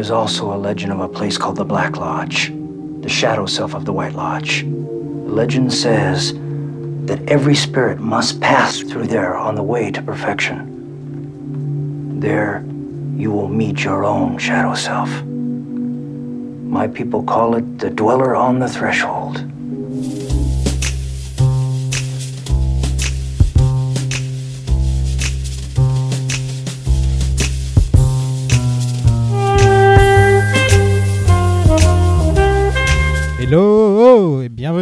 is also a legend of a place called the Black Lodge, the shadow self of the White Lodge. The legend says that every spirit must pass through there on the way to perfection. There, you will meet your own shadow self. My people call it the dweller on the threshold.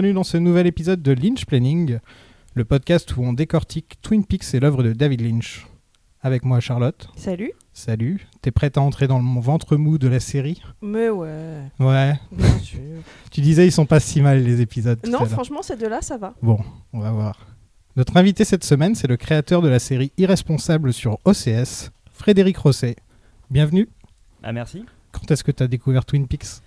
Bienvenue dans ce nouvel épisode de Lynch Planning, le podcast où on décortique Twin Peaks et l'œuvre de David Lynch. Avec moi Charlotte. Salut. Salut. T'es prête à entrer dans mon ventre mou de la série? Mais ouais, Ouais. bien sûr. Tu disais ils sont pas si mal les épisodes. non, franchement, ces deux-là, ça va. Bon, on va voir. Notre invité cette semaine, c'est le créateur de la série Irresponsable sur OCS, Frédéric Rosset. Bienvenue. Ah merci. Quand est-ce que tu as découvert Twin Peaks?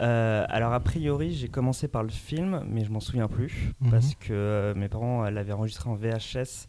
Euh, alors a priori j'ai commencé par le film mais je m'en souviens plus Mhm. parce que euh, mes parents euh, l'avaient enregistré en VHS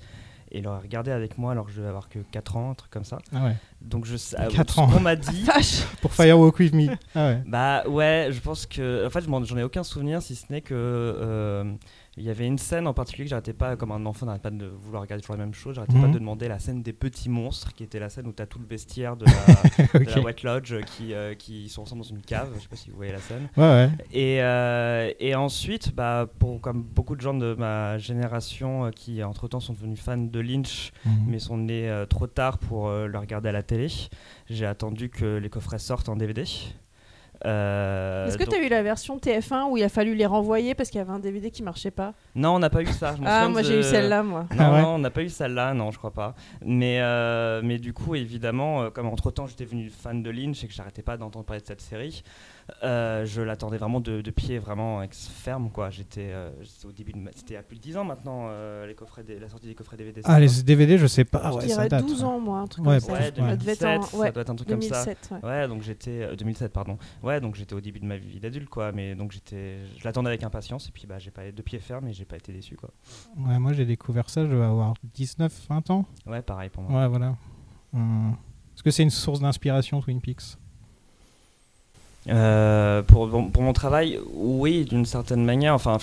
et l'ont regardé avec moi alors que je devais avoir que 4 ans, un truc comme ça. Ah ouais. Donc je sais, euh, Quatre ce ans. qu'on m'a dit. Pour Firewalk With Me. Ah ouais. Bah ouais, je pense que. En fait, je m'en- j'en ai aucun souvenir si ce n'est que. euh, il y avait une scène en particulier que j'arrêtais pas, comme un enfant n'arrête pas de vouloir regarder toujours la même chose, j'arrêtais pas Mhm. de demander la scène des petits monstres, qui était la scène où t'as tout le bestiaire de la, de la Ok. White Lodge qui, euh, qui sont ensemble dans une cave, je sais pas si vous voyez la scène. Ouais, ouais. Et, euh, et ensuite, bah, pour, comme beaucoup de gens de ma génération euh, qui entre-temps sont devenus fans de Lynch, Mhm. mais sont nés euh, trop tard pour euh, le regarder à la télé, j'ai attendu que les coffrets sortent en DVD. Euh, Est-ce que donc- tu as eu la version TF1 où il a fallu les renvoyer parce qu'il y avait un DVD qui marchait pas? Non, on n'a pas eu ça. je Ah, moi de- j'ai eu celle-là, moi. Non, Ah ouais non, on n'a pas eu celle-là, non, je crois pas. Mais, euh, mais du coup, évidemment, euh, comme entre-temps j'étais venu fan de Lynch et que j'arrêtais pas d'entendre parler de cette série, euh, je l'attendais vraiment de, de pied, vraiment ex- ferme, quoi. J'étais euh, j'étais au début de ma- C'était a plus de 10 ans maintenant, euh, les coffrets des- la sortie des coffrets DVD. Ah, les ça DVD, je sais pas. Ah je ouais, ça dirais date. 12 ouais. ans, moi, un truc Ouais, comme ça. Ouais, Ouais. 2017, Ça devait être en- ouais, ça doit être un truc comme ça. 2007, ouais. Ouais, donc j'étais euh, 2007 pardon. Ouais, donc j'étais au début de ma vie d'adulte quoi, mais donc j'étais je l'attendais avec impatience et puis bah j'ai pas de pied ferme et j'ai pas été déçu quoi. Ouais, moi j'ai découvert ça, je devais avoir 19, 20 ans. Ouais, pareil pour moi. Ouais, voilà. Hum. Est-ce que c'est une source d'inspiration, Twin Peaks Euh, pour, mon travail, oui, d'une certaine manière. Enfin,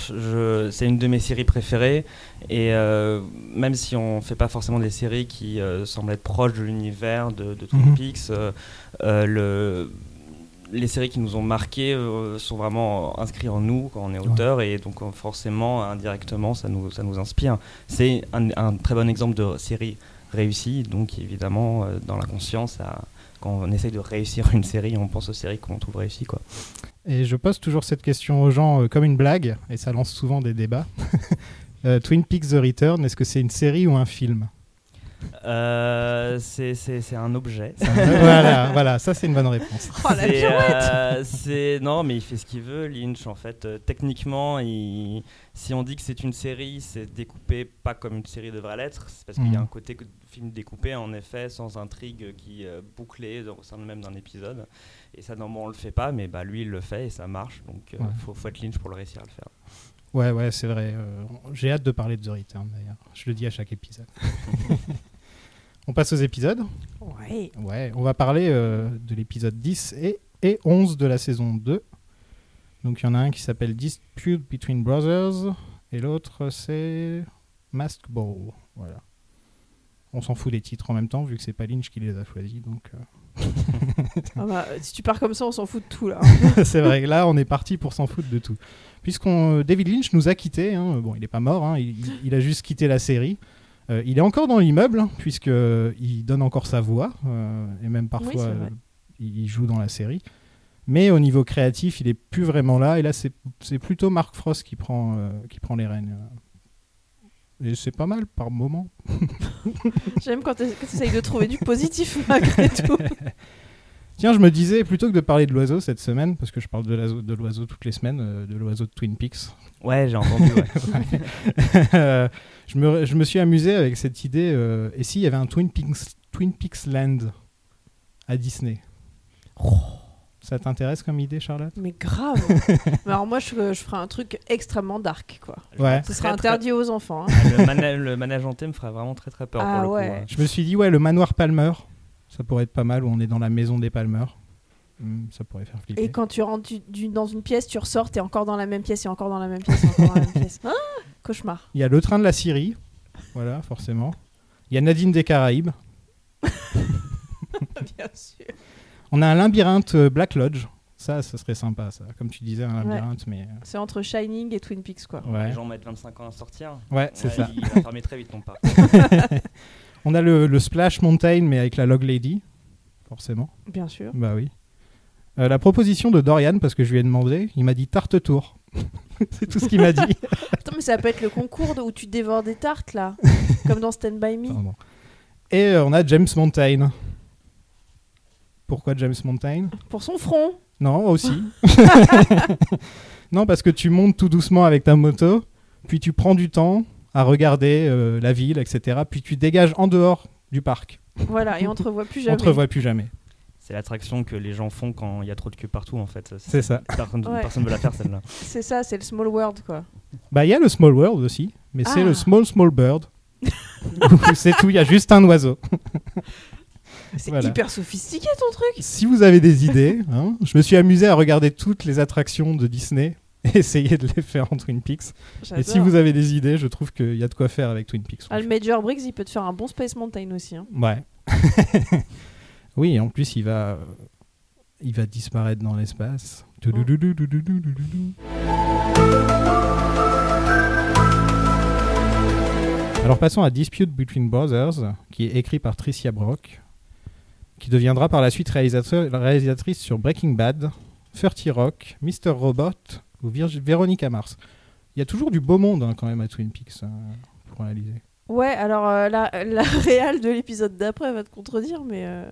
c'est une de mes séries préférées. Et euh, même si on fait pas forcément des séries qui euh, semblent être proches de l'univers de, de Twin Mhm. Peaks, le, les séries qui nous ont marqués sont vraiment inscrites en nous quand on est auteur. Et donc, forcément, indirectement, ça nous, ça nous inspire. C'est un, un très bon exemple de série réussie. Donc, évidemment, dans l'inconscient, ça quand on essaye de réussir une série, on pense aux séries qu'on trouve réussies. Quoi. Et je pose toujours cette question aux gens euh, comme une blague, et ça lance souvent des débats. Euh, Twin Peaks The Return, est-ce que c'est une série ou un film? Euh, c'est, un objet. voilà, voilà, ça c'est une bonne réponse. Oh la C'est, pirouette euh, non, mais il fait ce qu'il veut, Lynch. En fait, Euh, techniquement, il- si on dit que c'est une série, c'est découpé pas comme une série devrait l'être. C'est parce qu'il y a Mhm. un côté film découpé, en effet, sans intrigue qui euh, bouclée au sein même d'un épisode. Et ça, normalement, on le fait pas, mais bah, lui, il le fait et ça marche. Donc, il Ouais. faut, faut être Lynch pour le réussir à le faire. Ouais, ouais, c'est vrai. euh, J'ai hâte de parler de The Return d'ailleurs. Je le dis à chaque épisode. on passe aux épisodes. Ouais. Ouais, on va parler euh, de l'épisode 10 et, et 11 de la saison 2. Donc il y en a un qui s'appelle Dispute Between Brothers et l'autre c'est Mask Ball. Voilà. On s'en fout des titres en même temps vu que c'est pas Lynch qui les a choisis. Donc euh, Ah bah, si tu pars comme ça, on s'en fout de tout là. c'est vrai que là on est parti pour s'en foutre de tout. Puisqu'on euh, David Lynch nous a quittés. hein. Bon, il n'est pas mort. hein, il, il a juste quitté la série. Euh, il est encore dans l'immeuble hein, puisque euh, il donne encore sa voix euh, et même parfois euh, il joue dans la série. Mais au niveau créatif, il est plus vraiment là. Et là, c'est plutôt Mark Frost qui prend, euh, qui prend les rênes. Et c'est pas mal par moment. J'aime quand tu essayes de trouver du positif malgré tout. Tiens, je me disais, plutôt que de parler de l'oiseau cette semaine, parce que je parle de l'oiseau toutes les semaines, euh, de l'oiseau de Twin Peaks, Ouais, j'ai entendu. ouais. Euh, je, me, je me suis amusé avec cette idée. euh, et s'il y avait un Twin Peaks, Twin Peaks Land à Disney Ça t'intéresse comme idée, Charlotte? Mais grave. Mais alors moi, je, je ferais un truc extrêmement dark, quoi. Ouais. Ce sera Très, très- interdit aux enfants. hein. Ah, le, mana- le manège hanté me ferait vraiment très très peur Ah pour le ouais. coup. hein. Je me suis dit, ouais, le manoir Palmer, ça pourrait être pas mal, où on est dans la maison des Palmer. hmm, ça pourrait faire flipper. Et quand tu rentres du- du- dans une pièce, tu ressors, t'es encore dans la même pièce et encore dans la même pièce et encore dans la même pièce. Ah, cauchemar. Il y a le train de la Syrie, voilà, forcément. Il y a Nadine des Caraïbes. Bien sûr. On a un labyrinthe euh, Black Lodge. Ça, ça serait sympa, ça. Comme tu disais, un Ouais. labyrinthe, mais. C'est entre Shining et Twin Peaks, quoi. euh, Ouais, Les gens mettent 25 ans à sortir. ouais c'est Ouais, ça. Il va fermer très vite ton parc. On a le, le Splash Mountain, mais avec la Log Lady, forcément. Bien sûr. Bah oui. Euh, la proposition de Dorian, parce que je lui ai demandé, il m'a dit tarte tour. c'est tout ce qu'il m'a dit. Attends, mais ça peut être le concours où tu dévores des tartes, là. Comme dans Stand By Me. Pardon. Et euh, on a James Mountain. Pourquoi James Mountain Pour son front. Non, aussi. non, parce que tu montes tout doucement avec ta moto, puis tu prends du temps à regarder euh, la ville, etc. Puis tu dégages en dehors du parc. Voilà, et on te revoit plus On jamais. te revoit plus jamais. C'est l'attraction que les gens font quand il y a trop de queue partout en fait. C'est ça. Personne, Ouais. personne veut la faire celle-là. C'est ça, c'est le small world, quoi. Bah, il y a le Small World aussi, mais c'est Ah. le Small Small Bird. Où c'est tout, il y a juste un oiseau. C'est Voilà. hyper sophistiqué, ton truc. Si vous avez des idées, hein, je me suis amusé à regarder toutes les attractions de Disney et essayer de les faire en Twin Peaks. Et si vous avez des idées, je trouve qu'il y a de quoi faire avec Twin Peaks. Ah, le Major Briggs, il peut te faire un bon Space Mountain aussi. hein. Ouais. Oui, en plus, il va, disparaître dans l'espace. Oh. Alors passons à Dispute Between Brothers, qui est écrit par Tricia Brock, qui deviendra par la suite réalisatrice sur Breaking Bad, 30 Rock, Mr. Robot ou Véronica Mars. Il y a toujours du beau monde hein, quand même à Twin Peaks hein, pour réaliser. Ouais, alors euh, la, la réal de l'épisode d'après va te contredire, mais euh,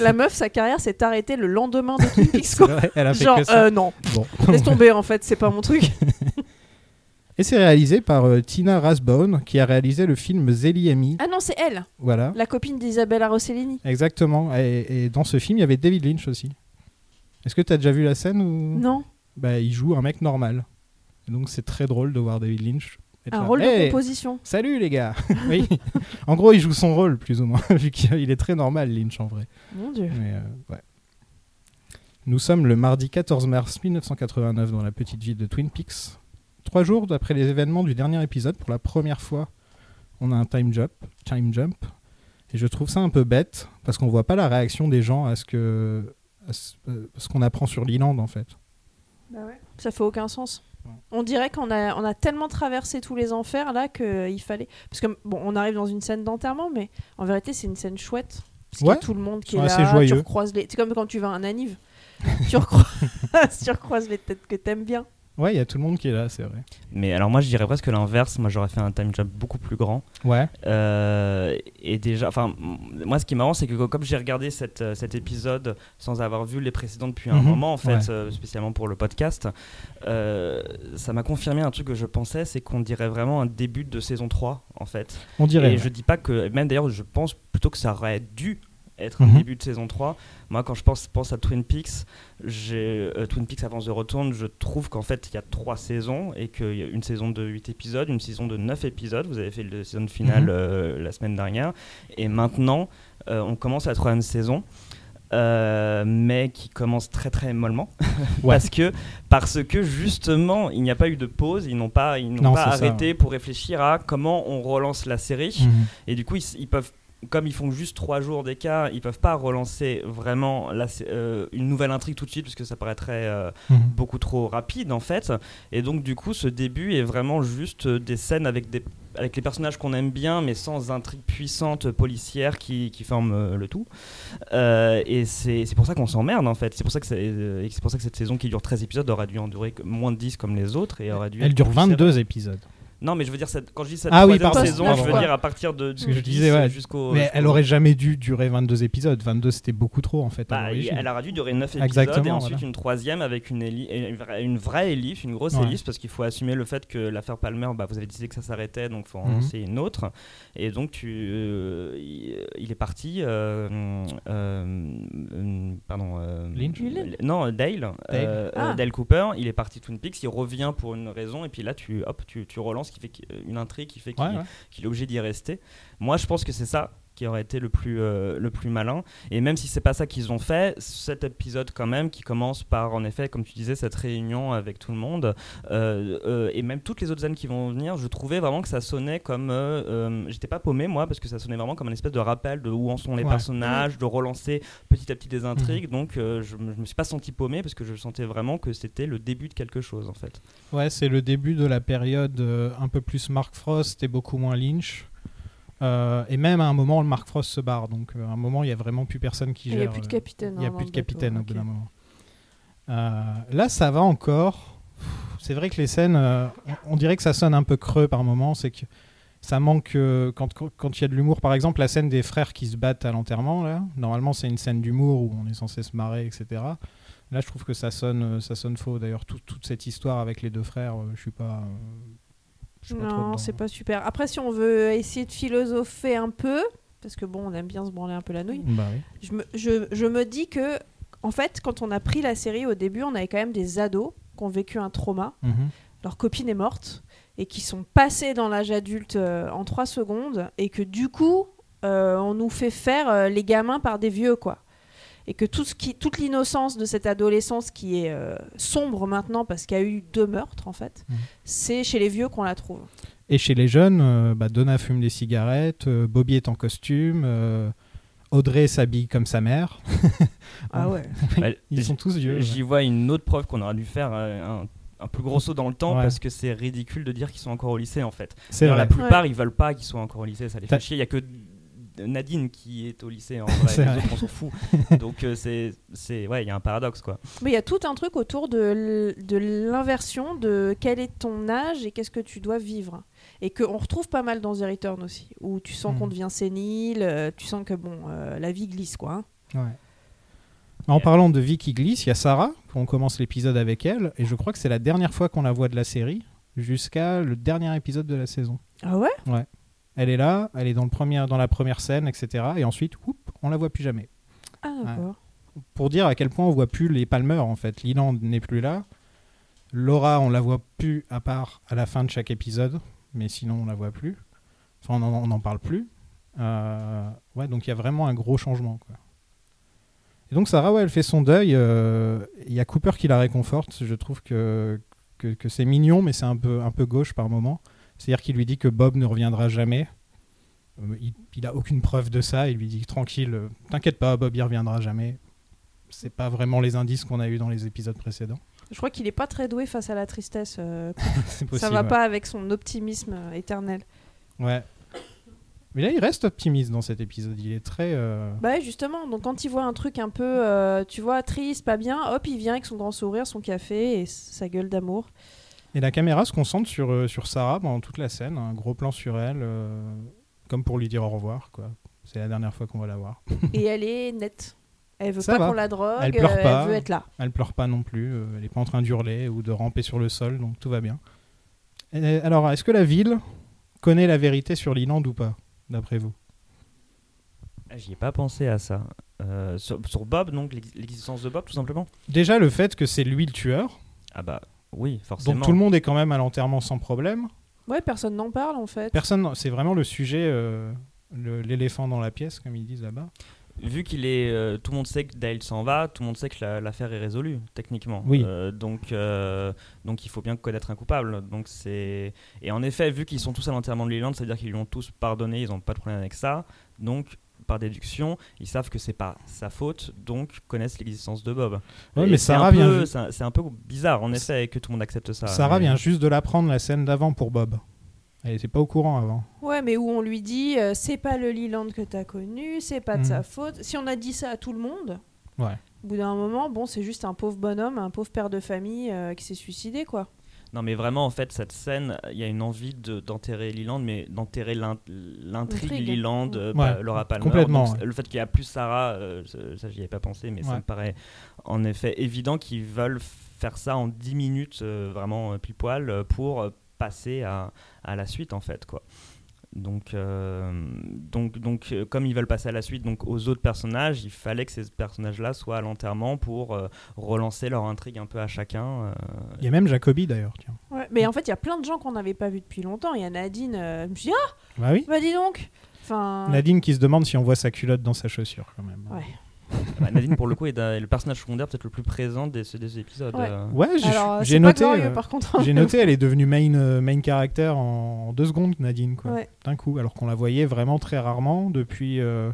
la meuf, sa carrière s'est arrêtée le lendemain de Twin Peaks, C'est quoi. vrai, elle a fait Genre, que ça. euh, non, Bon. laisse tomber, en fait, c'est pas mon truc. Et c'est réalisé par euh, Tina Rasbone, qui a réalisé le film Zélie Amy. Ah non, c'est elle, Voilà, la copine d'Isabella Rossellini. exactement. Et, et dans ce film, il y avait David Lynch aussi. Est-ce que tu as déjà vu la scène où Non, bah, il joue un mec normal Donc c'est très drôle de voir David Lynch. Un là. rôle Hey, de composition. Salut les gars Oui. En gros, il joue son rôle, plus ou moins, vu qu'il est très normal, Lynch, en vrai. Mon dieu. Mais, euh, ouais. Nous sommes le mardi 14 mars 1989 dans la petite ville de Twin Peaks. Trois jours après les événements du dernier épisode, pour la première fois, on a un time jump. Time jump. Et je trouve ça un peu bête, parce qu'on voit pas la réaction des gens à ce que à ce, euh, ce qu'on apprend sur l'Iland, en fait. Ça fait aucun sens. Ouais. On dirait qu'on a, on a tellement traversé tous les enfers là qu'il fallait. Parce que bon, on arrive dans une scène d'enterrement, mais en vérité, c'est une scène chouette. Parce qu'il y a Ouais. tout le monde qui est là. joyeux. Tu recroises les. C'est comme quand tu vas à un anniv. tu, recroises... tu recroises les têtes que t'aimes bien. Ouais, il y a tout le monde qui est là, c'est vrai. Mais alors moi je dirais presque l'inverse. Moi j'aurais fait un time jump beaucoup plus grand. Ouais. Euh, et déjà, enfin, moi, ce qui est marrant, c'est que comme j'ai regardé cette, euh, cet épisode sans avoir vu les précédents depuis un Mhm. moment, en fait, Ouais. euh, spécialement pour le podcast, euh, ça m'a confirmé un truc que je pensais, c'est qu'on dirait vraiment un début de saison 3, en fait. On dirait. et ouais. je dis pas que, même d'ailleurs, je pense plutôt que ça aurait dû être Mhm. un début de saison 3. Moi, quand je pense, pense à Twin Peaks, j'ai euh, Twin Peaks Avance de Retourne, je trouve qu'en fait, il y a trois saisons et qu'il y a une saison de 8 épisodes, une saison de 9 épisodes. Vous avez fait le saison finale Mhm. euh, la semaine dernière. Et maintenant, euh, on commence la troisième saison. euh, mais qui commence très très mollement Ouais. parce que parce que justement il n'y a pas eu de pause ils n'ont pas ils n'ont Non, pas ça, arrêté pour réfléchir à comment on relance la série Mhm. et du coup, ils, ils peuvent, comme ils font juste trois jours d'écart, ils peuvent pas relancer vraiment la, euh, une nouvelle intrigue tout de suite, parce que ça paraîtrait euh, Mhm. beaucoup trop rapide en fait. Et donc, du coup, ce début est vraiment juste euh, des scènes avec des avec les personnages qu'on aime bien, mais sans intrigue puissante policière qui, euh, le tout. Et c'est pour ça qu'on s'emmerde en fait. C'est pour, ça que c'est- pour ça que cette saison qui dure 13 épisodes aurait dû en durer moins de 10 comme les autres. Et aurait dû Elle dure plus serrée. 22 épisodes. Non, mais je veux dire, cette- quand je dis cette Ah troisième saison, pardon, je veux dire à partir de Ce que je 10 disais, ouais. jusqu'au. Mais jusqu'au- elle aurait jamais dû durer 22 épisodes. 22, c'était beaucoup trop, en fait. à Bah, elle aurait dû durer 9 épisodes Exactement, et ensuite voilà. une troisième avec une, une vraie- ellipse, une grosse Ouais. ellipse, parce qu'il faut assumer le fait que l'affaire Palmer, bah, vous avez décidé que ça s'arrêtait, donc il faut en Mhm. lancer une autre. Et donc tu, euh, il, est parti. euh, euh, euh, pardon. euh, Lynch l- Non, Dale. euh, Ah. Dale Cooper. Il est parti Twin Peaks, il revient pour une raison, et puis là tu, hop, tu, tu relances, qui fait qu'il- une intrigue qui fait qu'il Ouais, ouais. qu'il est obligé d'y rester. Moi, je pense que c'est ça qui aurait été le plus, euh, le plus malin. Et même si c'est pas ça qu'ils ont fait, cet épisode quand même qui commence par en effet, comme tu disais, cette réunion avec tout le monde euh, euh, et même toutes les autres scènes qui vont venir, je trouvais vraiment que ça sonnait comme, j'étais pas paumé moi parce que ça sonnait vraiment comme un espèce de rappel de où en sont les Ouais. personnages, de relancer petit à petit des intrigues. Mhm. Donc je, je me suis pas senti paumé parce que je sentais vraiment que c'était le début de quelque chose en fait. Ouais, c'est le début de la période un peu plus Mark Frost et beaucoup moins Lynch. Euh, et même à un moment, le Mark Frost se barre. Donc euh, à un moment, il n'y a vraiment plus personne qui Il gère. n'y a plus de euh, capitaine. Il n'y a hein, plus de capitaine au bout d'un moment. Là, ça va encore. C'est vrai que les scènes, on, dirait que ça sonne un peu creux par moment. C'est que ça manque euh, quand il y a de l'humour. Par exemple, la scène des frères qui se battent à l'enterrement. Là, normalement, c'est une scène d'humour où on est censé se marrer, etc. Là, je trouve que ça sonne, ça sonne faux. D'ailleurs, tout- toute cette histoire avec les deux frères, euh, je suis pas. euh, je suis pas trop Non, c'est pas super. Après, si on veut essayer de philosopher un peu, parce que bon, on aime bien se branler un peu la nouille, Bah oui. je me, je, je me dis que, en fait, quand on a pris la série au début, on avait quand même des ados qui ont vécu un trauma. Mhm. Leur copine est morte et qui sont passés dans l'âge adulte euh, en 3 secondes et que du coup, euh, on nous fait faire euh, les gamins par des vieux, quoi. Et que tout ce qui, toute l'innocence de cette adolescence qui est euh, sombre maintenant parce qu'il y a eu deux meurtres, en fait, Mhm. c'est chez les vieux qu'on la trouve. Et chez les jeunes, euh, bah, Donna fume des cigarettes, euh, Bobby est en costume, euh, Audrey s'habille comme sa mère. Ah ouais. Ouais, Ils sont tous vieux. J'y vois une autre preuve qu'on aurait dû faire euh, un, un plus gros saut dans le temps Ouais. parce que c'est ridicule de dire qu'ils sont encore au lycée en fait. C'est. La plupart ils veulent pas qu'ils soient encore au lycée, ça les fait chier. Il y a que Nadine qui est au lycée en vrai, les autres on s'en fout. Donc euh, c'est c'est ouais, il y a un paradoxe quoi. Mais il y a tout un truc autour de l'inversion de quel est ton âge et qu'est-ce que tu dois vivre. Et qu'on retrouve pas mal dans The Return aussi, où tu sens Mhm. qu'on devient sénile, euh, tu sens que bon, euh, la vie glisse quoi. hein. Ouais. En parlant de vie qui glisse, il y a Sarah, on commence l'épisode avec elle, et je crois que c'est la dernière fois qu'on la voit de la série, jusqu'à le dernier épisode de la saison. Ah ouais Elle est là, elle est dans, le premier, dans la première scène, etc. Et ensuite, oup, on la voit plus jamais. Ah d'accord. Pour dire à quel point on voit plus les Palmer, en fait. Leland n'est plus là. Laura, on la voit plus à part à la fin de chaque épisode, mais sinon on la voit plus. Enfin, on n'en parle plus. Euh, ouais, donc il y a vraiment un gros changement. Quoi. Et donc Sarah, ouais, elle fait son deuil. euh, Il y a Cooper qui la réconforte. Je trouve que, que, que c'est mignon, mais c'est un peu, un peu gauche par moment. C'est-à-dire qu'il lui dit que Bob ne reviendra jamais. Euh, Il, il a aucune preuve de ça. Il lui dit tranquille, euh, t'inquiète pas, Bob il reviendra jamais. C'est pas vraiment les indices qu'on a eu dans les épisodes précédents. Je crois qu'il est pas très doué face à la tristesse. euh, possible. ça va ouais. pas avec son optimisme euh, éternel. Ouais. Mais là, il reste optimiste dans cet épisode. Il est très. euh, Bah justement, donc quand il voit un truc un peu, tu vois, triste, pas bien, hop, il vient avec son grand sourire, son café et sa gueule d'amour. Et la caméra se concentre sur, euh, sur Sarah pendant toute la scène. Un gros plan sur elle, euh, comme pour lui dire au revoir. quoi. C'est la dernière fois qu'on va la voir. et elle est nette. Elle veut Ça pas va. qu'on la drogue, Elle pleure euh, pas. elle veut être là. Elle pleure pas non plus. euh, elle est pas en train d'hurler ou de ramper sur le sol, donc tout va bien. Et alors, est-ce que la ville connaît la vérité sur Leland ou pas, d'après vous? Ah, J'y ai pas pensé à ça. Euh, sur, sur Bob donc l'ex- l'existence de Bob tout simplement? Déjà, le fait que c'est lui le tueur. Ah bah oui forcément. Donc tout le monde est quand même à l'enterrement sans problème. Ouais, personne n'en parle en fait. Personne, c'est vraiment le sujet, euh, l'éléphant dans la pièce, comme ils disent là-bas. Vu qu'il est, euh, tout le monde sait que Dale s'en va, tout le monde sait que la- l'affaire est résolue techniquement. Oui. Euh, donc, euh, donc il faut bien connaître un coupable. Donc c'est et en effet, vu qu'ils sont tous à l'enterrement de Leland, c'est-à-dire qu'ils lui ont tous pardonné, ils n'ont pas de problème avec ça. Donc par déduction, ils savent que c'est pas sa faute, donc connaissent l'existence de Bob. Mais c'est Sarah un peu- vient ju- c'est un, c'est un peu bizarre en effet que tout le monde accepte ça. Sarah Mais- vient juste de l'apprendre la scène d'avant pour Bob. Elle était pas au courant avant. Ouais, mais où on lui dit euh, c'est pas le Leland que t'as connu, c'est pas de Mhm. sa faute. Si on a dit ça à tout le monde, Ouais. au bout d'un moment, bon, c'est juste un pauvre bonhomme, un pauvre père de famille euh, qui s'est suicidé, quoi. Non, mais vraiment, en fait, cette scène, il y a une envie de- d'enterrer Leland, mais d'enterrer l'in- l'intrigue L'intrigue. Leland, euh, Ouais, pas Laura Palmer. complètement, Donc, ouais. Le fait qu'il n'y a plus Sarah, euh, ça, j'y avais pas pensé, mais ça me paraît en effet évident qu'ils veulent faire ça en 10 minutes, euh, vraiment euh, pile poil, euh, pour passer à, à la suite, en fait, quoi. Donc, euh, donc, donc euh, comme ils veulent passer à la suite, donc aux autres personnages, il fallait que ces personnages-là soient à l'enterrement pour euh, relancer leur intrigue un peu à chacun. euh, Il y a même Jacobi d'ailleurs. Tiens. Ouais, mais en fait, il y a plein de gens qu'on n'avait pas vus depuis longtemps. Il y a Nadine, euh, je me suis dit, ah, Bah oui. bah dis donc Enfin, Nadine qui se demande si on voit sa culotte dans sa chaussure quand même. Ouais. Bah, Nadine, pour le coup, est le personnage secondaire peut-être le plus présent des, des épisodes. Ouais. euh. Ouais, j'ai noté. glorieux, euh, par contre. J'ai noté, elle est devenue main, euh, main character en, en deux secondes, Nadine, quoi. Ouais. D'un coup, alors qu'on la voyait vraiment très rarement depuis, euh,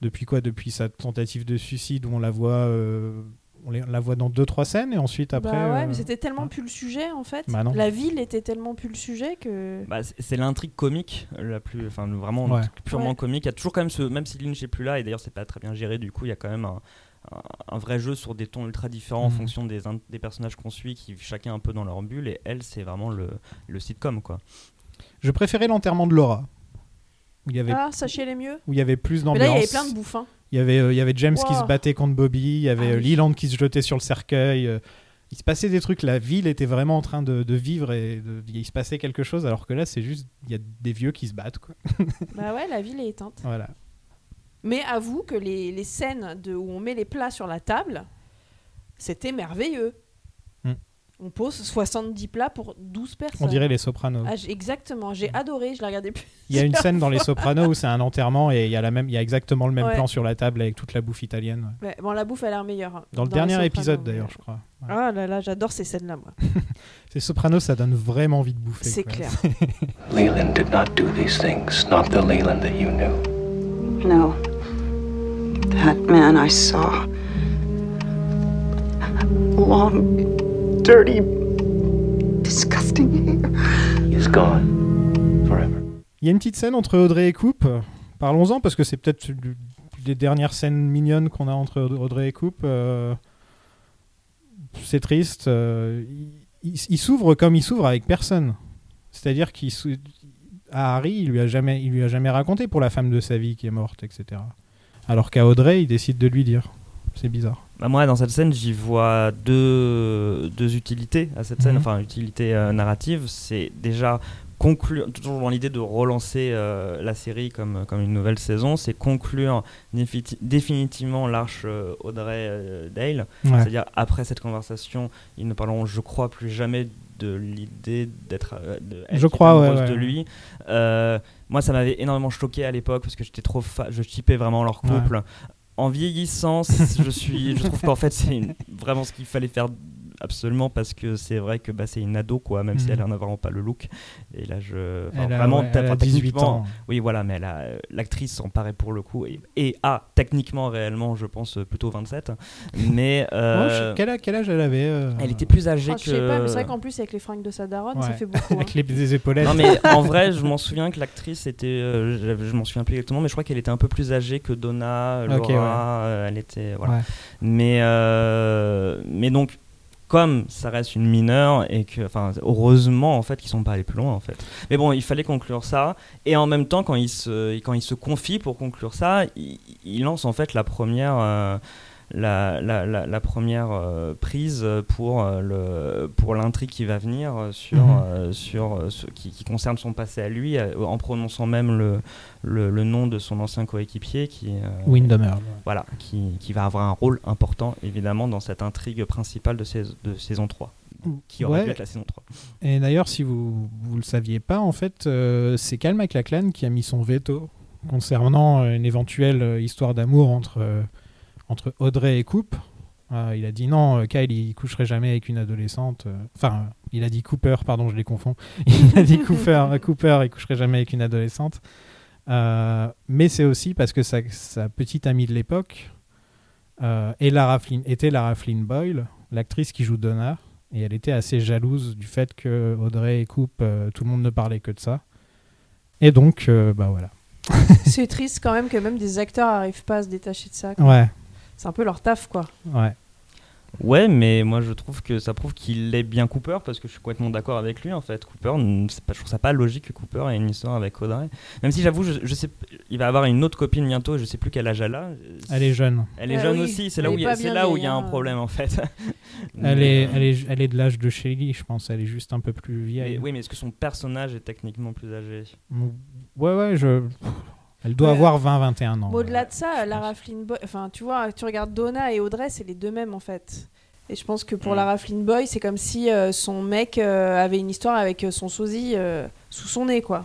depuis quoi Depuis sa tentative de suicide où on la voit, euh, on les- la voit dans deux trois scènes et ensuite après. Bah ouais, euh, mais c'était tellement plus le sujet en fait. Bah non. La ville était tellement plus le sujet que. Bah, c'est- l'intrigue comique la plus, enfin vraiment Ouais. purement Ouais. comique. Il y a toujours quand même ce, même si Lynch n'est plus là et d'ailleurs c'est pas très bien géré, du coup il y a quand même un, un- un vrai jeu sur des tons ultra différents en Mhm. fonction des, in- des personnages qu'on suit, qui chacun un peu dans leur bulle et elle c'est vraiment le, le sitcom quoi. Je préférais l'enterrement de Laura. Où il y avait, Ah, sachez les mieux. où il y avait plus d'ambiance. là, il y avait plein de bouffins. Il y avait, euh, il y avait James qui se battait contre Bobby, il y avait Ah euh, oui. Leland qui se jetait sur le cercueil. euh, il se passait des trucs, la ville était vraiment en train de, de vivre et de- il se passait quelque chose, alors que là, c'est juste, il y a des vieux qui se battent. Quoi. bah ouais, la ville est éteinte. Voilà. Mais avoue que les, les scènes de, où on met les plats sur la table, c'était merveilleux. On pose 70 plats pour 12 personnes. On dirait les Sopranos. Ah, exactement, j'ai adoré, je l'ai regardé plus. Il y a une scène dans Les Sopranos où c'est un enterrement et il y a, la même, il y a exactement le même Ouais. plan sur la table avec toute la bouffe italienne. Ouais, bon, la bouffe a l'air meilleure. hein, Dans le dernier épisode d'ailleurs, je crois. Ouais. Ah là là, j'adore ces scènes-là, moi. C'est Sopranos, ça donne vraiment envie de bouffer. C'est clair. Leland did not do these things, not the Leland that you knew. No. That man I saw. Long, dirty, disgusting hair. He's gone forever. Il y a une petite scène entre Audrey et Coupe. Parlons-en parce que c'est peut-être une des dernières scènes mignonnes qu'on a entre Audrey et Coupe. Euh, c'est triste. euh, il s'ouvre comme il s'ouvre avec personne. C'est-à-dire qu'il à Harry, il lui a jamais, il lui a jamais raconté pour la femme de sa vie qui est morte, etc. Alors qu'à Audrey, il décide de lui dire. C'est bizarre. Bah, moi, dans cette scène, j'y vois deux, deux utilités à cette scène, Mhm. enfin, utilité euh, narrative. C'est déjà conclure, toujours dans l'idée de relancer euh, la série comme, comme une nouvelle saison, c'est conclure défi- définitivement l'arche euh, Audrey-Dale. Ouais. C'est-à-dire, après cette conversation, ils ne parleront, je crois, plus jamais de l'idée d'être Je crois, ouais, ouais. de lui. Moi, ça m'avait énormément choqué à l'époque parce que j'étais trop je typais vraiment leur couple. En vieillissant, je suis, je trouve qu'en fait, c'est vraiment ce qu'il fallait faire absolument parce que c'est vrai que bah, c'est une ado quoi, même si Mhm. elle en a vraiment pas le look. Et là, je enfin, Elle a, vraiment, ouais, t'as- elle a enfin, 18 techniquement- ans. oui, voilà, mais elle a, euh, l'actrice s'en paraît pour le coup et, et a techniquement réellement, je pense, euh, plutôt 27. Mais euh, Oh, je- quel, âge, quel âge elle avait euh, elle était plus âgée Ah, que. je sais pas, mais c'est vrai qu'en plus, avec les fringues de sa daronne, ça fait beaucoup. hein. Avec les, des épaulettes. Non mais en vrai, je m'en souviens que l'actrice était, euh, je, je m'en souviens plus exactement, mais je crois qu'elle était un peu plus âgée que Donna, Laura. Ouais. euh, elle était, voilà. Ouais. Mais, euh, mais donc, comme ça reste une mineure et que, enfin, heureusement en fait qu'ils sont pas allés plus loin en fait. Mais bon, il fallait conclure ça. Et en même temps, quand il se, quand se confie pour conclure ça, il, il lance en fait la première. euh, la, la, la, la première euh, prise pour, euh, le, pour l'intrigue qui va venir sur, Mhm. euh, sur ce qui, qui concerne son passé à lui, en prononçant même le, le, le nom de son ancien coéquipier qui, Windhammer. voilà, qui, qui va avoir un rôle important évidemment dans cette intrigue principale de, sais- de saison 3, qui aurait Ouais. dû être la saison 3. Et d'ailleurs, si vous vous le saviez pas, en fait, euh, c'est Cal MacLachlan qui a mis son veto concernant une éventuelle histoire d'amour entre, entre Audrey et Coupe. Euh, il a dit non, euh, Kyle il coucherait jamais avec une adolescente. euh, Enfin, il a dit Cooper, pardon, je les confonds. Il a dit Cooper, Cooper il coucherait jamais avec une adolescente. Euh, mais c'est aussi parce que sa, sa petite amie de l'époque est Lara Flynn- était Lara Flynn Boyle, l'actrice qui joue Donna, et elle était assez jalouse du fait que Audrey et Coupe, tout le monde ne parlait que de ça. Et donc, bah voilà. C'est triste quand même que même des acteurs arrivent pas à se détacher de ça. quoi. Ouais, C'est un peu leur taf, quoi. ouais. Ouais, mais moi je trouve que ça prouve qu'il est bien Cooper parce que je suis complètement d'accord avec lui en fait. Cooper, n- c'est pas, je trouve ça pas logique que Cooper ait une histoire avec Audrey. Même si j'avoue, je, je sais, il va avoir une autre copine bientôt, je sais plus quel âge elle a. Elle est jeune. Elle est Ah jeune oui, aussi, c'est elle là où il y a, là où il y a un hein. problème en fait. Elle est, elle, est, elle est de l'âge de Shelly, je pense. Elle est juste un peu plus mais- vieille. oui, mais est-ce que son personnage est techniquement plus âgé? Ouais, ouais, je. Elle doit Ouais. avoir 20-21 ans. Au-delà de ça, Lara Flynn Boy, enfin, tu vois, tu regardes Donna et Audrey, c'est les deux mêmes en fait. Et je pense que pour Mm. Lara Flynn Boy, c'est comme si euh, son mec euh, avait une histoire avec euh, son sosie euh, sous son nez, quoi.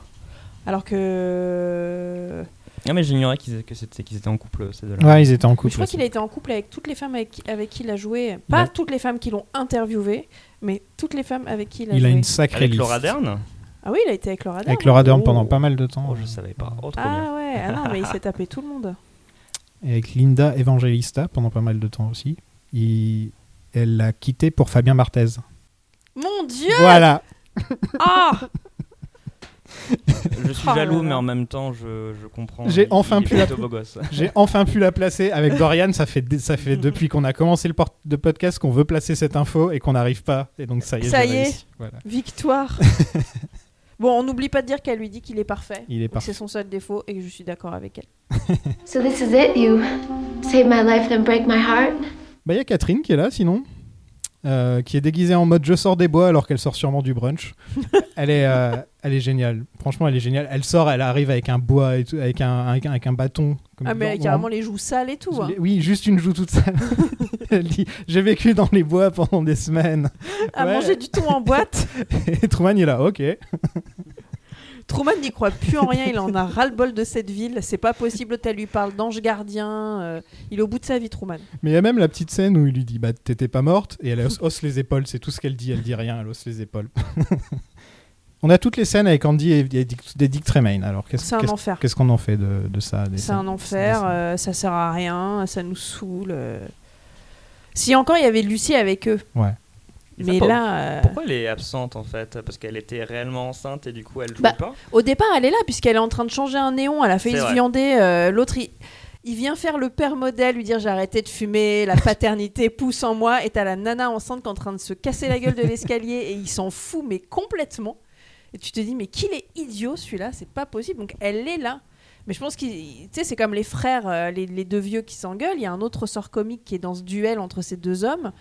Alors que. Ah, mais j'ignorais qu'ils étaient en couple, ces deux-là. Ouais, ils étaient en Mais couple. je crois qu'il a été en couple avec toutes les femmes avec, qui- avec qui il a joué. Pas Ouais. toutes les femmes qui l'ont interviewé, mais toutes les femmes avec qui il a Il a joué. une sacrée Avec liste. Laura Dern Ah oui, il a été avec Laura Dern. Avec Laura Dern Oh. pendant pas mal de temps. Oh, je savais pas. Oh, trop bien. Ah ouais, ah non, mais il s'est tapé tout le monde. Et avec Linda Evangelista pendant pas mal de temps aussi. Il- Elle l'a quitté pour Fabien Marthez. Mon dieu Voilà. Ah Je suis Oh jaloux, là. mais en même temps, je, je comprends. J'ai enfin pu la-. J'ai enfin pu la placer avec Dorian. Ça fait, ça fait depuis qu'on a commencé le port- de podcast qu'on veut placer cette info et qu'on n'arrive pas. Et donc ça y est. Ça y est. Voilà. Victoire Bon, on n'oublie pas de dire qu'elle lui dit qu'il est parfait. Il est parfait. C'est son seul défaut et que je suis d'accord avec elle. So this is it? You save my life, then break my heart? Bah, il y a Catherine qui est là, sinon. euh, qui est déguisée en mode je sors des bois alors qu'elle sort sûrement du brunch. elle, est, euh, elle est géniale. Franchement, elle est géniale. Elle sort, elle arrive avec un bois et tout, avec un, avec un, avec un bâton. comme Ah, mais dans- carrément les joues sales et tout. hein. Oui, juste une joue toute sale. elle dit J'ai vécu dans les bois pendant des semaines. À Ouais. manger du thon en boîte. Et Truman il est là, ok. Truman n'y croit plus en rien, il en a ras-le-bol de cette ville. C'est pas possible, elle lui parle d'ange gardien. euh, il est au bout de sa vie, Truman. Mais il y a même la petite scène où il lui dit Bah, t'étais pas morte. Et elle hausse les épaules, c'est tout ce qu'elle dit. Elle dit rien, elle hausse les épaules. On a toutes les scènes avec Andy et, et Dick, des Dick Tremaine. Alors, qu'est-ce C'est un qu'est-ce- enfer. qu'est-ce qu'on en fait de, de ça des C'est scènes- un enfer, des- euh, ça sert à rien, ça nous saoule. euh. Si encore il y avait Lucie avec eux. Ouais. Mais pour- là, euh, Pourquoi elle est absente en fait? Parce qu'elle était réellement enceinte et du coup elle joue Bah, pas? au départ, elle est là puisqu'elle est en train de changer un néon. Elle a failli se viander. euh, L'autre, il, il vient faire le père modèle, lui dire j'ai arrêté de fumer, la paternité pousse en moi. Et t'as la nana enceinte qui est en train de se casser la gueule de l'escalier et il s'en fout, mais complètement. Et tu te dis, mais qu'il est idiot celui-là, c'est pas possible. Donc elle est là. Mais je pense que c'est comme les frères, euh, les, les deux vieux qui s'engueulent. Il y a un autre ressort comique qui est dans ce duel entre ces deux hommes.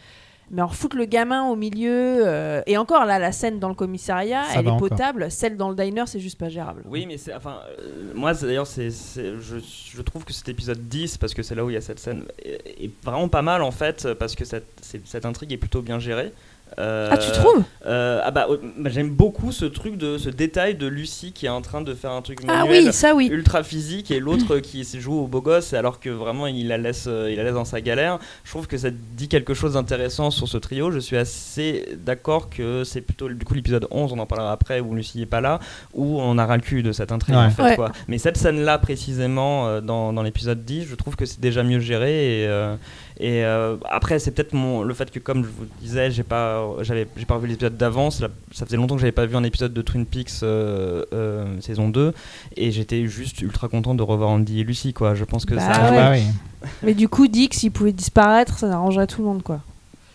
Mais en foutre le gamin au milieu. euh, et encore là, la scène dans le commissariat, Ça elle est encore. potable. Celle dans le diner, c'est juste pas gérable. Oui, mais c'est. Enfin, euh, moi d'ailleurs, c'est, je, je trouve que cet épisode 10, parce que c'est là où il y a cette scène, est, est vraiment pas mal en fait, parce que cette, cette intrigue est plutôt bien gérée. Euh, Ah, tu trouves euh, ah bah, bah, j'aime beaucoup ce truc de ce détail de Lucie qui est en train de faire un truc Ah oui, ça oui. ultra physique et l'autre qui se joue au beau gosse alors que vraiment il la laisse euh, il la laisse dans sa galère je trouve que ça dit quelque chose d'intéressant sur ce trio je suis assez d'accord que c'est plutôt du coup l'épisode 11 on en parlera après où Lucie est pas là où on a ras le cul de cette intrigue Ouais. en fait Ouais. quoi mais cette scène là précisément dans, dans l'épisode 10 je trouve que c'est déjà mieux géré et euh, et euh, après, c'est peut-être mon le fait que, comme je vous disais, j'ai pas, j'avais, j'ai pas revu l'épisode d'avant. Ça ça faisait longtemps que j'avais pas vu un épisode de Twin Peaks euh, euh, saison 2, et j'étais juste ultra content de revoir Andy et Lucie, quoi. Je pense que Bah ça. ouais. Bah oui. Mais du coup, Dick, s'il pouvait disparaître, ça arrangerait tout le monde, quoi.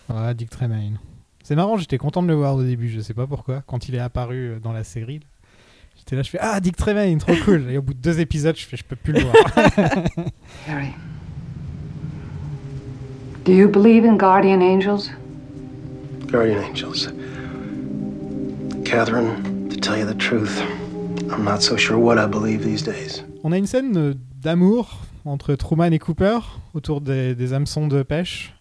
Ouais, Dick Tremaine. C'est marrant, j'étais content de le voir au début, je sais pas pourquoi. Quand il est apparu dans la série, là, j'étais là, je fais Ah, Dick Tremaine, trop cool. Et au bout de deux épisodes, je fais Je peux plus le voir. Do you believe in guardian angels? Guardian angels. Catherine, to tell you the truth, I'm not so sure what I believe these days. On a une scène euh, d'amour entre Truman et Cooper autour des, des hameçons de pêche.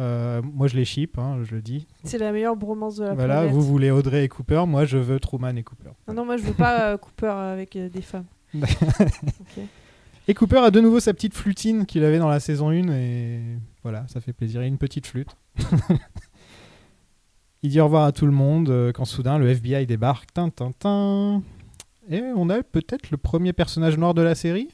Euh, moi, je les ship, hein, je le dis. C'est la meilleure bromance de la Voilà, planète. vous voulez Audrey et Cooper, moi, je veux Truman et Cooper. Ah non, moi, je veux pas euh, Cooper avec euh, des femmes. Et Cooper a de nouveau sa petite flutine qu'il avait dans la saison 1 et voilà, ça fait plaisir. A une petite flûte. Il dit au revoir à tout le monde euh, quand soudain le FBI débarque. Tin, tin, tin. Et on a peut-être le premier personnage noir de la série?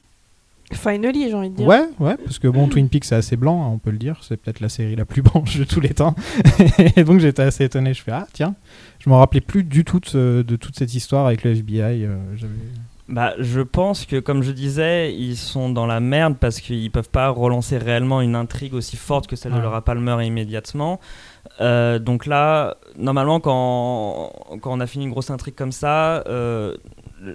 Finally, j'ai envie de dire. Ouais, ouais, parce que bon, Twin Peaks c'est assez blanc, hein, on peut le dire. C'est peut-être la série la plus blanche de tous les temps. et donc j'étais assez étonné. Je fais ah tiens, je m'en rappelais plus du tout de, toute cette histoire avec le FBI. euh, j'avais- Bah, je pense que, comme je disais, ils sont dans la merde parce qu'ils peuvent pas relancer réellement une intrigue aussi forte que celle de. Laura Palmer immédiatement. Euh, donc là, normalement, quand, quand on a fini une grosse intrigue comme ça, euh,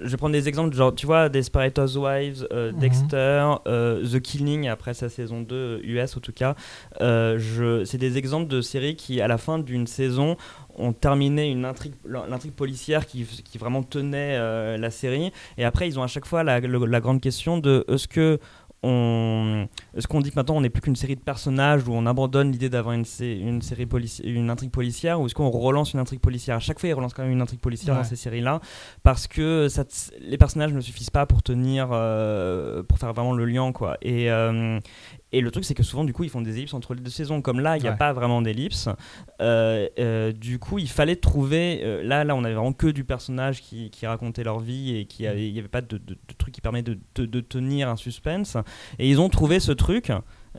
je vais prendre des exemples, genre, tu vois, Desperate Housewives, euh, Mhm. Dexter, euh, The Killing, après sa saison 2, US en tout cas. Euh, c'est des exemples de séries qui, à la fin d'une saison, ont terminé une intrigue, l'intrigue policière qui, qui vraiment tenait euh, la série. Et après, ils ont à chaque fois la, la grande question de est-ce que on, est-ce qu'on dit que maintenant on n'est plus qu'une série de personnages où on abandonne l'idée d'avoir une, sé- une série polici- une intrigue policière ou est-ce qu'on relance une intrigue policière? À chaque fois, ils relancent quand même une intrigue policière Ouais. dans ces séries-là parce que ça les personnages ne suffisent pas pour tenir, euh, pour faire vraiment le lien, quoi. Et, euh, et le truc, c'est que souvent, du coup, ils font des ellipses entre les deux saisons. Comme là, il n'y a Ouais. pas vraiment d'ellipse. Euh, euh, du coup, il fallait trouver. euh, là, là, on avait vraiment que du personnage qui, qui racontait leur vie et qui avait, il n'y avait pas de, de, de truc qui permet de, tenir un suspense. Et ils ont trouvé ce truc.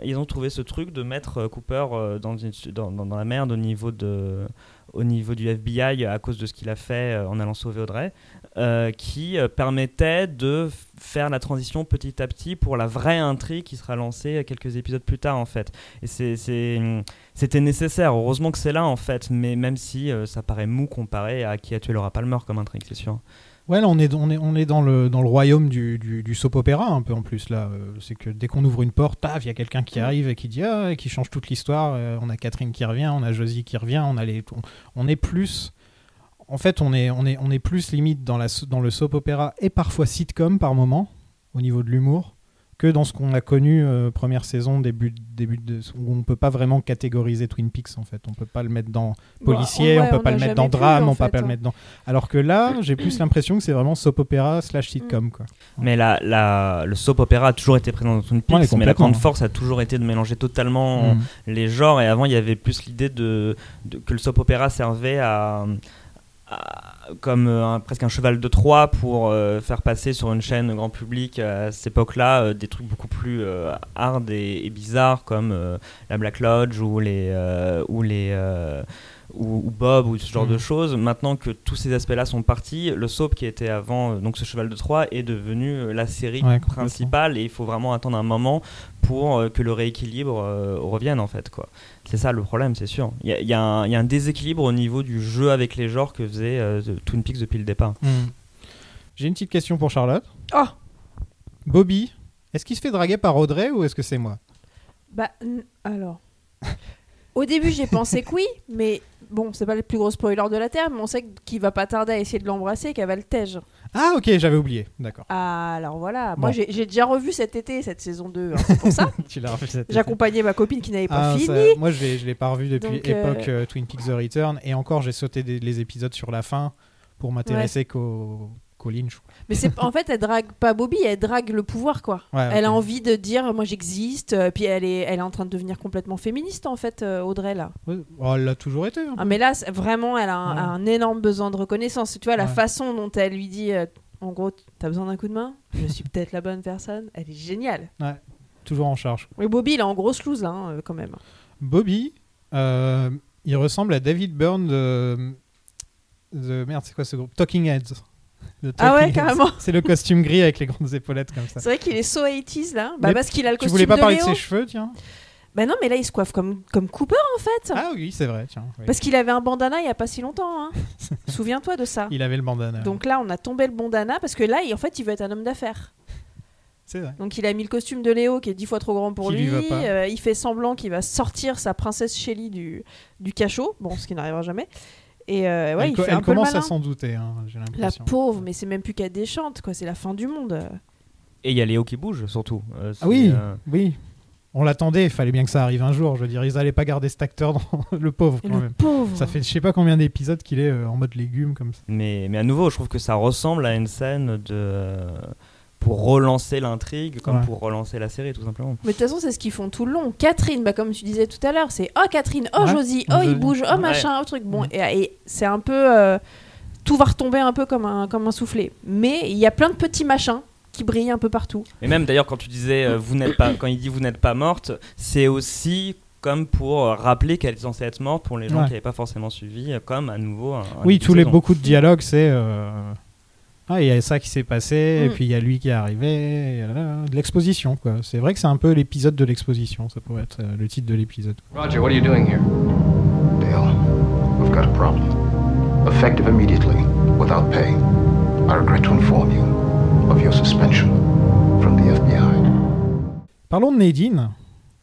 Ils ont trouvé ce truc de mettre Cooper dans, une- dans, dans, dans la merde au niveau de au niveau du FBI à cause de ce qu'il a fait en allant sauver Audrey, euh, qui euh, permettait de faire la transition petit à petit pour la vraie intrigue qui sera lancée quelques épisodes plus tard en fait. Et hum, c'était nécessaire, heureusement que c'est là en fait, mais même si euh, ça paraît mou comparé à qui a tué Laura Palmer comme intrigue, c'est sûr. Ouais, là, on est, on est, on est dans, le, dans le royaume du, du, soap opéra un peu en plus. là. Euh, C'est que dès qu'on ouvre une porte, il y a quelqu'un qui arrive et qui dit ah, et qui change toute l'histoire. Euh, on a Catherine qui revient, on a Josie qui revient, on a les, on est plus. En fait, on est, on est, on est plus limite dans, la, so- dans le soap opéra et parfois sitcom par moment au niveau de l'humour que dans ce qu'on a connu euh, première saison, début, début de, où on peut pas vraiment catégoriser Twin Peaks en fait. On peut pas le mettre dans policier, Bah, ouais, on peut on pas le mettre dans drame, on peut fait, pas le hein. mettre dans. Alors que là, j'ai plus l'impression que c'est vraiment soap opéra slash sitcom quoi. Mais la, la, le soap opéra a toujours été présent dans Twin Peaks, Ouais, mais la grande force a toujours été de mélanger totalement Mm. les genres. Et avant, il y avait plus l'idée de, de- que le soap opéra servait à, à- comme euh, un- presque un cheval de Troie pour euh, faire passer sur une chaîne grand public à cette époque-là euh, des trucs beaucoup plus euh, hard et, et bizarres comme euh, la Black Lodge ou les euh, ou les euh, ou, ou Bob ou ce genre de choses. Maintenant que tous ces aspects-là sont partis, le soap qui était avant euh, donc ce cheval de Troie est devenu euh, la série Ouais, principale et il faut vraiment attendre un moment pour euh, que le rééquilibre euh, revienne en fait quoi. C'est ça le problème, c'est sûr. Il y a, y un- il y a un déséquilibre au niveau du jeu avec les genres que faisait euh, The Twin Peaks depuis le départ. Mm. J'ai une petite question pour Charlotte. Oh Bobby, est-ce qu'il se fait draguer par Audrey ou est-ce que c'est moi? Bah, alors. Au début, j'ai pensé que oui, mais bon, c'est pas le plus gros spoiler de la Terre, mais on sait qu'il va pas tarder à essayer de l'embrasser et qu'elle va le tège. Ah ok, j'avais oublié. D'accord. Ah, alors voilà. Moi, Bon. j'ai j'ai déjà revu cet été cette saison 2. hein, c'est pour ça. tu l'as refait cette J'accompagnais ma copine qui n'avait pas Ah, fini. ça- moi, je l'ai, je l'ai pas revu depuis Donc, euh, époque euh, Twin Peaks The Return. Et encore, j'ai sauté des- les épisodes sur la fin pour m'intéresser qu'au, Mais c'est en fait, elle drague pas Bobby, elle drague le pouvoir, quoi. Ouais, Elle a envie de dire, moi j'existe. euh, Puis elle est, elle est en train de devenir complètement féministe, en fait, euh, Audrey, là. Ouais, oh, elle l'a toujours été. hein. Ah, mais là, vraiment, elle a un, Ouais. un énorme besoin de reconnaissance. Tu vois, la Ouais. façon dont elle lui dit, euh, en gros, t'as besoin d'un coup de main? Je suis peut-être la bonne personne. Elle est géniale. Toujours en charge. Mais Bobby, il est en grosse loose, là, hein, quand même. Bobby, euh, il ressemble à David Byrne de, de- merde, c'est quoi ce groupe? Talking Heads. Ah ouais, carrément. C'est le costume gris avec les grandes épaulettes comme ça. C'est vrai qu'il est so 80s, là. Bah, Mais parce qu'il a le Tu costume voulais pas de parler Léo. de ses cheveux, tiens Bah non, mais là, il se coiffe comme, comme Cooper, en fait. Ah oui, c'est vrai, tiens. oui. Parce qu'il avait un bandana il y a pas si longtemps. Hein. Souviens-toi de ça. Il avait le bandana. Donc là, on a tombé le bandana parce que là, en fait, il veut être un homme d'affaires. c'est vrai. Donc il a mis le costume de Léo qui est dix fois trop grand pour lui. lui. Euh, il fait semblant qu'il va sortir sa princesse Shelly du, du cachot. Bon, ce qui n'arrivera jamais. Et euh, ouais, elle il co- fait elle un peu le commence à s'en douter, hein, j'ai La pauvre, mais c'est même plus qu'elle déchante, quoi. C'est la fin du monde. Et il y a Léo qui bouge surtout. Euh, Ah oui, euh, oui. On l'attendait, il fallait bien que ça arrive un jour. Je veux dire, ils allaient pas garder cet acteur dans le pauvre quand le même. pauvre. Ça fait je sais pas combien d'épisodes qu'il est euh, en mode légumes comme ça. Mais, mais à nouveau, je trouve que ça ressemble à une scène de pour relancer l'intrigue, comme Ouais. pour relancer la série, tout simplement. Mais de toute façon, c'est ce qu'ils font tout le long. Catherine, bah, comme tu disais tout à l'heure, c'est oh Catherine, oh Ouais. Josie, Oh, il bouge, oh Ouais. machin, oh truc. Bon, et, et c'est un peu. euh, tout va retomber un peu comme un, comme un soufflet. Mais il y a plein de petits machins qui brillent un peu partout. Et même d'ailleurs, quand tu disais euh, vous n'êtes pas, quand il dit vous n'êtes pas morte, c'est aussi comme pour euh, rappeler qu'elle est censée être morte pour les gens Ouais. qui n'avaient pas forcément suivi, comme à nouveau. un- un oui, tous les saison. beaucoup de dialogues, c'est euh, ah il y a ça qui s'est passé et Mm. puis il y a lui qui est arrivé, et là, de l'exposition quoi. C'est vrai que c'est un peu l'épisode de l'exposition, ça pourrait être euh, le titre de l'épisode. Roger, what are you doing here? Dale, we've got a problem. Effective immediately, without pay. I regret to inform you of your suspension from the FBI. Parlons de Nadine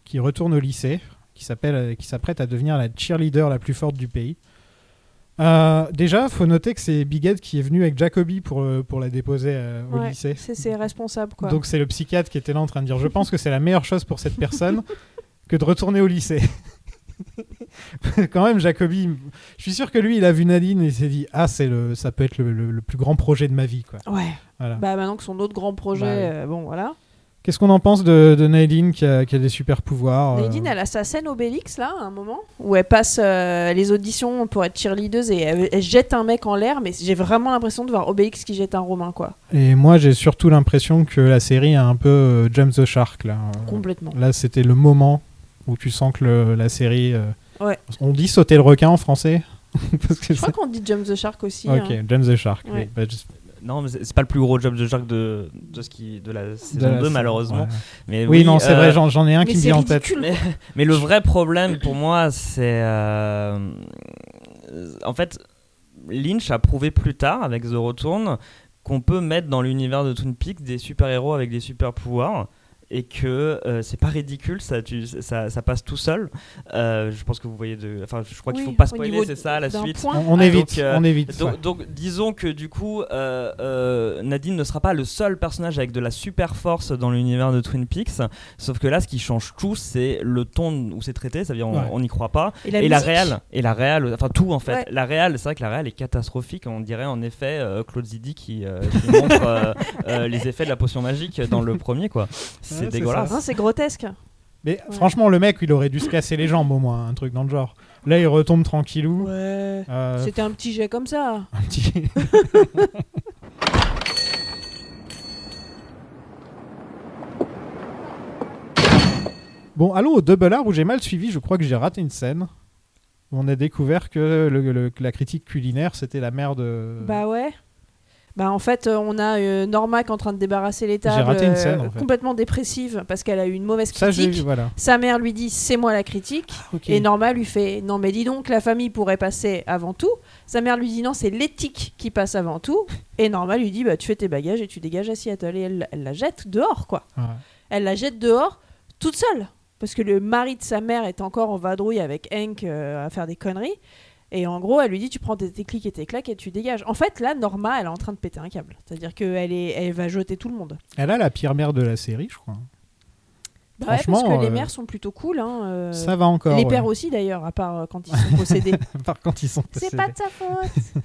qui retourne au lycée, qui s'appelle, qui s'apprête à devenir la cheerleader la plus forte du pays. Euh, déjà, faut noter que c'est Big Ed qui est venu avec Jacoby pour, euh, pour la déposer euh, au Ouais, lycée. C'est c'est responsable, quoi. Donc c'est le psychiatre qui était là en train de dire Je pense que c'est la meilleure chose pour cette personne que de retourner au lycée. Quand même, Jacoby, je suis sûr que lui, il a vu Nadine et il s'est dit Ah, c'est le, ça peut être le, le- le plus grand projet de ma vie. Quoi. Ouais. Voilà. Bah maintenant que son autre grand projet, Bah euh, bon voilà. Qu'est-ce qu'on en pense de, de Nadine qui a, qui a des super pouvoirs euh, Nadine, elle a sa scène Obélix là, à un moment, où elle passe euh, les auditions pour être cheerleader et elle, elle jette un mec en l'air, mais j'ai vraiment l'impression de voir Obélix qui jette un Romain, quoi. Et moi, j'ai surtout l'impression que la série a un peu euh, James the Shark. Là, Complètement. là c'était le moment où tu sens que le- la série. Ouais. On dit sauter le requin en français? Parce que Je crois qu'on dit James the Shark aussi. Ok, hein. James the Shark. Ouais. oui. Bah, Non, mais c'est pas le plus gros job de Shark de, de, ce qui, de la saison de la 2, série, malheureusement. ouais. Mais Oui, non, c'est euh, vrai, j'en j'en ai un qui me vient en tête. Mais, mais le vrai problème pour moi, c'est. euh, en fait, Lynch a prouvé plus tard, avec The Return, qu'on peut mettre dans l'univers de Twin Peaks des super-héros avec des super-pouvoirs. Et que euh, c'est pas ridicule, ça, tu- ça, ça passe tout seul. Euh, je pense que vous voyez de. Enfin, je crois qu'il Oui, faut pas spoiler, c'est ça la suite. point. On, on Ah, évite, donc, euh, on évite. Donc, ouais. donc, disons que du coup, euh, euh, Nadine ne sera pas le seul personnage avec de la super force dans l'univers de Twin Peaks. Sauf que là, ce qui change tout, c'est le ton où c'est traité. Ça veut dire, on- Ouais. n'y croit pas. Et la, et la musique. réelle, et la réelle, enfin tout en fait. Ouais. La réelle, c'est vrai que la réelle est catastrophique. On dirait en effet euh, Claude Zidi qui, euh, qui montre euh, euh, les effets de la potion magique dans le premier, quoi. C'est dégueulasse. C'est grotesque. Mais franchement, le mec, il aurait dû se casser les jambes au moins, un truc dans le genre. Là, il retombe tranquillou. Ouais. Euh, C'était un petit jet comme ça. un petit- bon, allons au double R où j'ai mal suivi. Je crois que j'ai raté une scène. On a découvert que, le- le- que la critique culinaire, c'était la mère de. Bah ouais. Bah en fait, euh, on a euh, Norma qui est en train de débarrasser les tables, euh, scène, en fait. complètement dépressive parce qu'elle a eu une mauvaise critique. voilà. Sa mère lui dit c'est moi la critique Ok. et Norma lui fait non mais dis donc la famille pourrait passer avant tout. Sa mère lui dit non c'est l'éthique qui passe avant tout et Norma lui dit bah tu fais tes bagages et tu dégages à Seattle et elle, elle la jette dehors quoi. Ouais. Elle la jette dehors toute seule parce que le mari de sa mère est encore en vadrouille avec Hank euh, à faire des conneries. Et en gros, elle lui dit tu prends tes, tes clics et tes claques et tu dégages. En fait, là, Norma, elle est en train de péter un câble. C'est-à-dire qu'elle est, elle va jeter tout le monde. Elle a la pire mère de la série, je crois. Bah ouais, parce Franchement, que les euh, mères sont plutôt cool. Hein, euh, Ça va encore. les ouais. pères aussi d'ailleurs, à part euh, quand ils sont possédés. Par contre, ils sont c'est possédés. pas de sa faute.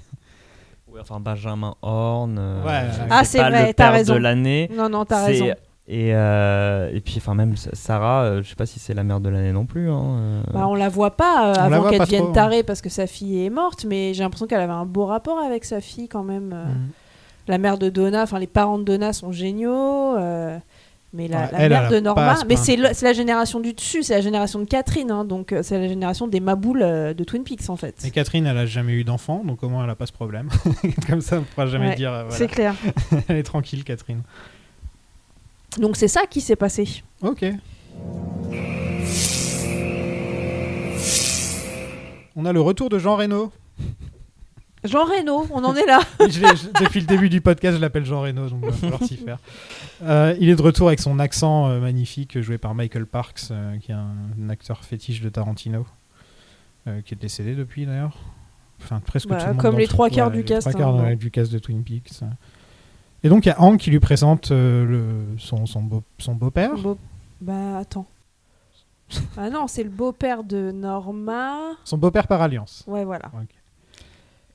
Enfin, Benjamin Horn. euh, Ouais. Ah, c'est pas vrai, le t'as père raison. de l'année. non, non, t'as C'est- raison. Et, euh, et puis, enfin, même Sarah, euh, je sais pas si c'est la mère de l'année non plus. hein, euh. Bah, on la voit pas euh, avant qu'elle devienne trop. tarée parce que sa fille est morte, mais j'ai l'impression qu'elle avait un beau rapport avec sa fille quand même. euh. Mhm. La mère de Donna, enfin les parents de Donna sont géniaux. euh, mais la, Ouais, la elle, mère elle de Norma, mais c'est la génération du dessus, c'est la génération de Catherine, hein, donc c'est la génération des maboules euh, de Twin Peaks en fait. Et Catherine, elle a jamais eu d'enfant, donc au moins elle a pas ce problème. Comme ça, on pourra jamais Ouais, dire. euh, voilà. C'est clair. elle est tranquille, Catherine. Donc c'est ça qui s'est passé. Ok. On a le retour de Jean Reno. Jean Reno, on en est là. Je l'ai- je- depuis le début du podcast, je l'appelle Jean Reno, donc il va falloir s'y faire. Euh, il est de retour avec son accent euh, magnifique, joué par Michael Parks, euh, qui est un, un acteur fétiche de Tarantino, qui est décédé depuis d'ailleurs. Enfin, presque Bah, tout le monde comme les le- trois quarts du les cast, trois quarts hein, du cast de Twin Peaks. Et donc il y a Hank qui lui présente euh, le, son, son, beau, son beau-père. Beau- Bah attends. Ah non, c'est le beau-père de Norma. Son beau-père par alliance. Ouais, voilà.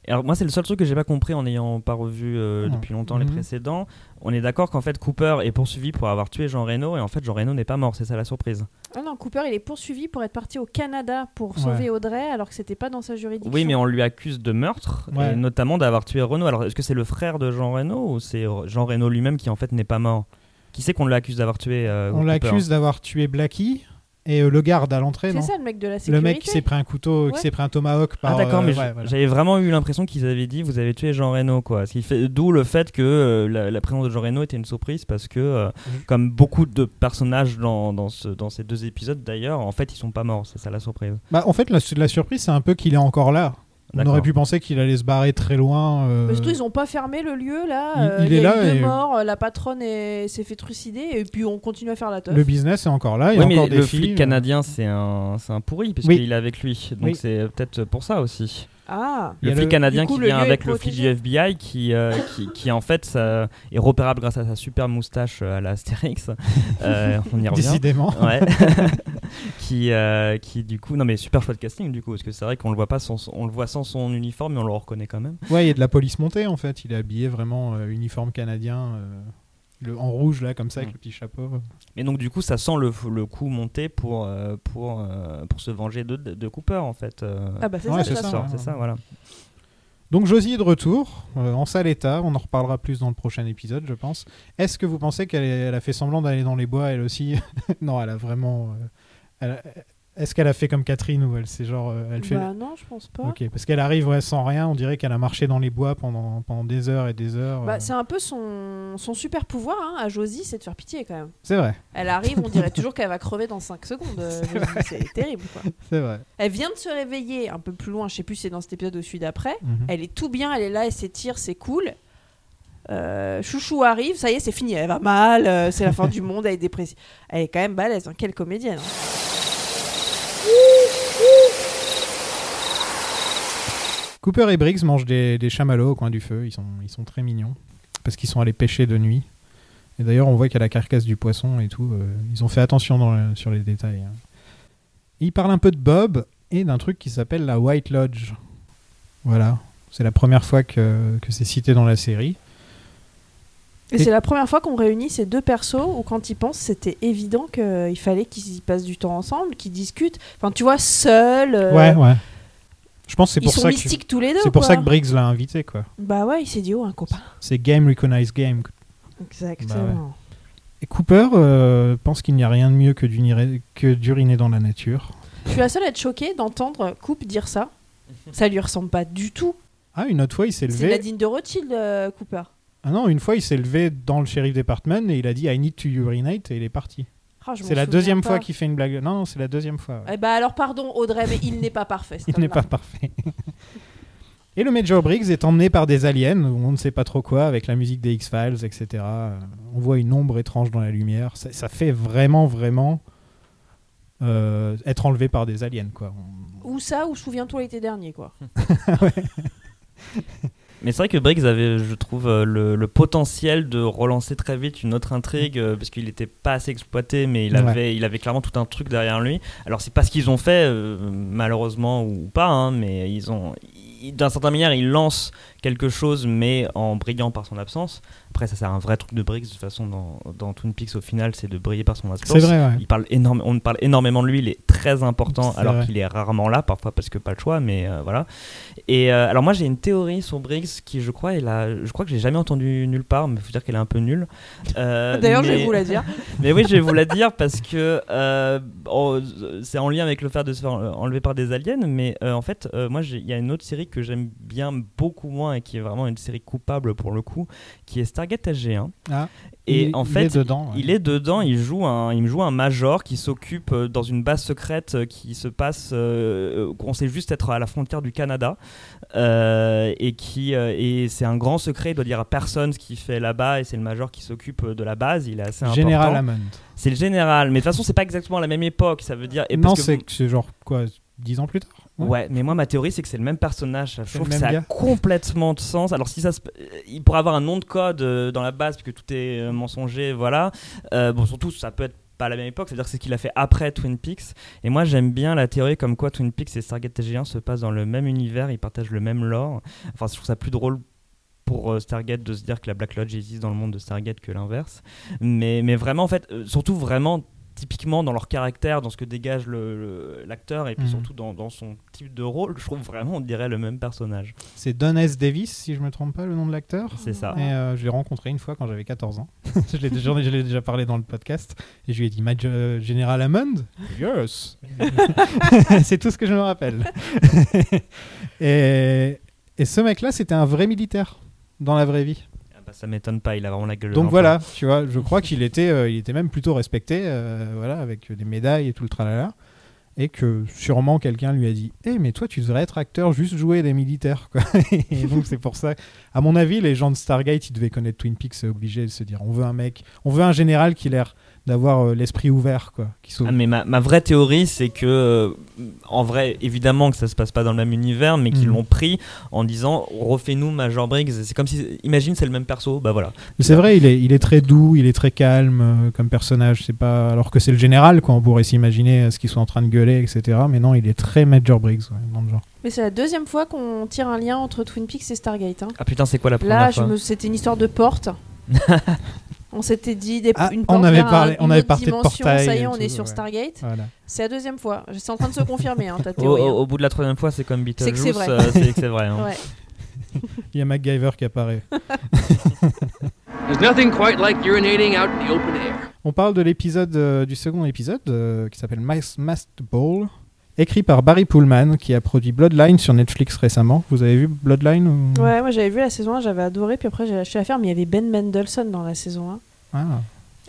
Et Alors moi c'est le seul truc que j'ai pas compris en n'ayant pas revu euh, Ah. depuis longtemps les Mhm. précédents. On est d'accord qu'en fait Cooper est poursuivi pour avoir tué Jean Reno et en fait Jean Reno n'est pas mort, c'est ça la surprise. Ah non, Cooper, il est poursuivi pour être parti au Canada pour Ouais. sauver Audrey alors que c'était pas dans sa juridiction. Oui mais on lui accuse de meurtre Ouais. et notamment d'avoir tué Reno. Alors est-ce que c'est le frère de Jean Reno ou c'est Jean Reno lui-même qui en fait n'est pas mort? Qui c'est qu'on l'accuse d'avoir tué euh, On l'accuse d'avoir tué Blackie et euh, le garde à l'entrée, C'est ça le mec de la Le sécurité. mec qui s'est pris un couteau, Ouais. qui s'est pris un tomahawk par. Ah d'accord, euh, mais ouais, j- voilà. j'avais vraiment eu l'impression qu'ils avaient dit vous avez tué Jean Reno quoi. Ce qui fait d'où le fait que euh, la, la présence de Jean Reno était une surprise parce que euh, comme beaucoup de personnages dans, dans, ce, dans ces deux épisodes d'ailleurs, en fait ils sont pas morts, c'est ça la surprise. Bah, en fait, la, la surprise, c'est un peu qu'il est encore là. On aurait pu penser qu'il allait se barrer très loin. euh, Mais surtout, ils ont pas fermé le lieu là. Il- Euh, il y est a là eu deux et- morts, euh, la patronne est- s'est fait trucider et puis on continue à faire la teuf. Le business est encore là. Il y a Oui, mais encore le flic euh. canadien c'est un, c'est un pourri puisqu'il Oui. est avec lui, donc Oui. c'est peut-être pour ça aussi. Ah. Le flic le- canadien coup, qui vient avec le flic du. FBI qui, euh, qui, qui, en fait ça, est repérable grâce à sa super moustache euh, à la Astérix. Euh, on y revient. Décidément. Ouais. qui, euh, qui du coup, non mais super choix de casting du coup, parce que c'est vrai qu'on le voit pas sans, son- on le voit sans son uniforme, mais on le reconnaît quand même. Ouais, il y a de la police montée en fait. Il est habillé vraiment euh, uniforme canadien, euh, le, en rouge là, comme ça, avec Mm. le petit chapeau. Et donc du coup, ça sent le, le coup monter pour euh, pour euh, pour se venger de, de Cooper en fait. euh, Ah bah c'est Ouais, ça, ça, ouais. ça, voilà. Donc Josie est de retour, euh, en sale état. On en reparlera plus dans le prochain épisode, je pense. Est-ce que vous pensez qu'elle a fait semblant d'aller dans les bois elle aussi? Non, elle a vraiment. euh, elle a- Est-ce qu'elle a fait comme Catherine ou elle c'est genre euh, elle fait Bah non, je pense pas. Ok, parce qu'elle arrive ouais, sans rien, on dirait qu'elle a marché dans les bois pendant, pendant des heures et des heures. Bah, euh. c'est un peu son, son super pouvoir hein, à Josie, c'est de faire pitié quand même. C'est vrai, Elle arrive, on dirait toujours qu'elle va crever dans 5 secondes. euh. C'est terrible quoi. c'est vrai. Elle vient de se réveiller un peu plus loin, je sais plus si c'est dans cet épisode ou celui d'après. Mhm. Elle est tout bien, elle est là, elle s'étire, c'est cool. Euh, Chouchou arrive, ça y est, c'est fini, elle va mal, c'est la fin du monde, elle est dépressive. Elle est quand même balèze, hein, quelle comédienne. hein. Cooper et Briggs mangent des, des chamallows au coin du feu, ils sont, ils sont très mignons, parce qu'ils sont allés pêcher de nuit. Et d'ailleurs, on voit qu'il y a la carcasse du poisson et tout, euh, ils ont fait attention dans le- sur les détails. hein. Ils parlent un peu de Bob et d'un truc qui s'appelle la White Lodge. Voilà, c'est la première fois que, que c'est cité dans la série. Et, Et- c'est la première fois qu'on réunit ces deux persos où, quand ils pensent, c'était évident qu'il fallait qu'ils y passent du temps ensemble, qu'ils discutent. Enfin, tu vois, seuls. euh, Ouais, ouais. Je pense c'est pour sont ça que mystiques tous les deux. c'est pour ça que Briggs l'a invité quoi. Bah ouais, il s'est dit, oh, un copain. C'est game recognize game. Exactement. Et Cooper euh, pense qu'il n'y a rien de mieux que d'uriner dans la nature. Je suis la seule à être choquée d'entendre Coupe dire ça. Ça lui ressemble pas du tout. Ah, une autre fois, il s'est C'est levé. Nadine de Rothschild, euh, Cooper. Ah non, une fois, il s'est levé dans le shérif department et il a dit I need to urinate et il est parti. Ah, C'est la deuxième pas. fois qu'il fait une blague. Non, non, c'est la deuxième fois. ouais. Eh bah alors pardon Audrey, mais il n'est pas parfait. Il n'est pas parfait. et le Major Briggs est emmené par des aliens, on ne sait pas trop quoi, avec la musique des X-Files, etc. Euh, On voit une ombre étrange dans la lumière. Ça, ça fait vraiment, vraiment euh, être enlevé par des aliens, quoi. On- Ou ça, ou souviens-toi l'été dernier, quoi. Mais c'est vrai que Briggs avait, je trouve, euh, le, le potentiel de relancer très vite une autre intrigue euh, parce qu'il n'était pas assez exploité, mais il Ouais. avait, il avait clairement tout un truc derrière lui. Alors c'est pas ce qu'ils ont fait, euh, malheureusement ou pas, hein, mais ils ont, d'un certain manière, ils lancent quelque chose, mais en brillant par son absence. Après, ça c'est un vrai truc de Briggs de toute façon dans, dans Twin Peaks au final, c'est de briller par son absence. C'est vrai, ouais. Il parle énorme, on parle énormément de lui, il est très important C'est alors vrai. qu'il est rarement là, parfois parce que pas le choix, mais euh, voilà. Et euh, alors moi j'ai une théorie sur Briggs qui je crois est là, je crois que j'ai jamais entendu nulle part, mais faut dire qu'elle est un peu nulle. Euh, D'ailleurs, je vais vous la dire. mais oui, je vais vous la dire parce que euh, oh, c'est en lien avec le fait de se faire enlever par des aliens. Mais euh, en fait, euh, moi, il y a une autre série que j'aime bien beaucoup moins et qui est vraiment une série coupable pour le coup, qui est Stargate SG1. Ah, Et il- en il fait, est dedans, ouais. il est dedans. Il joue un, il me joue un major qui s'occupe euh, dans une base secrète euh, qui se passe, euh, euh, qu'on sait juste être à la frontière du Canada, euh, et qui euh, et c'est un grand secret. Il doit dire à personne ce qu'il fait là-bas, et c'est le major qui s'occupe de la base. Il est assez Général important. Hammond. C'est le général, mais de toute façon, c'est pas exactement la même époque. Ça veut dire. Et non, vous- c'est genre quoi, dix ans plus tard Ouais. mais moi ma théorie c'est que c'est le même personnage. Je trouve que ça a complètement de sens. Alors si ça, se- euh, il pourrait avoir un nom de code euh, dans la base puisque tout est euh, mensonger, voilà. Euh, bon surtout ça peut être pas à la même époque, c'est-à-dire que c'est ce qu'il a fait après Twin Peaks. Et moi j'aime bien la théorie comme quoi Twin Peaks et Stargate TG1 se passent dans le même univers, ils partagent le même lore. Enfin je trouve ça plus drôle pour Stargate de se dire que la Black Lodge existe dans le monde de Stargate que l'inverse. Mais, mais vraiment, en fait, surtout vraiment typiquement dans leur caractère, dans ce que dégage le- le- l'acteur et puis Mhm. surtout dans, dans son type de rôle, je trouve vraiment on dirait le même personnage. C'est Don S. Davis, si je me trompe pas, le nom de l'acteur. C'est ça. Et euh, je l'ai rencontré une fois quand j'avais 14 ans. je l'ai déjà, parlé dans le podcast. Et je lui ai dit, Major euh, General Hammond? Yes C'est tout ce que je me rappelle. et, et ce mec-là, c'était un vrai militaire dans la vraie vie. Ça m'étonne pas, il a vraiment la gueule Donc voilà, tu vois, je crois qu'il était, euh, il était même plutôt respecté, euh, voilà, avec des médailles et tout le tralala. et que sûrement quelqu'un lui a dit Eh, mais toi, tu devrais être acteur, juste jouer des militaires. Quoi. et donc, c'est pour ça. À mon avis, les gens de Stargate, ils devaient connaître Twin Peaks, c'est obligé de se dire On veut un mec, on veut un général qui a l'air d'avoir euh, l'esprit ouvert, quoi. Qui. Ah, mais ma, ma vraie théorie, c'est que, euh, en vrai, évidemment que ça se passe pas dans le même univers, mais qu'ils Mhm. l'ont pris en disant refais-nous Major Briggs. C'est comme si, imagine, c'est le même perso, bah voilà. Mais c'est vrai, il est, il est très doux, il est très calme euh, comme personnage. C'est pas alors que c'est le général, quoi. On pourrait s'imaginer ce qu'ils sont en train de gueuler, etc. Mais non, il est très Major Briggs, ouais, dans le genre. Mais c'est la deuxième fois qu'on tire un lien entre Twin Peaks et Stargate. hein. Ah putain, c'est quoi la première Là, fois me... c'était une histoire de porte. on s'était dit des... Ah, une on avait parlé- on avait parlé de portail Ça y est, on tout, est sur ouais. Stargate. Voilà. C'est la deuxième fois. C'est en train de se confirmer, hein, ta Au, théorie. au- au bout de la troisième fois, c'est comme C'est Beetlejuice. que c'est vrai. euh, c'est que c'est vrai. hein. hein. Ouais. Il y a MacGyver qui apparaît. There's nothing quite like urinating out in the open air. On parle de l'épisode euh, du second épisode euh, qui s'appelle Mas- Masked Ball, écrit par Barry Pullman qui a produit Bloodline sur Netflix récemment. Vous avez vu Bloodline ou- Ouais, moi j'avais vu la saison 1, j'avais adoré, puis après j'ai lâché l'affaire, mais il y avait Ben Mendelsohn dans la saison 1. Ah,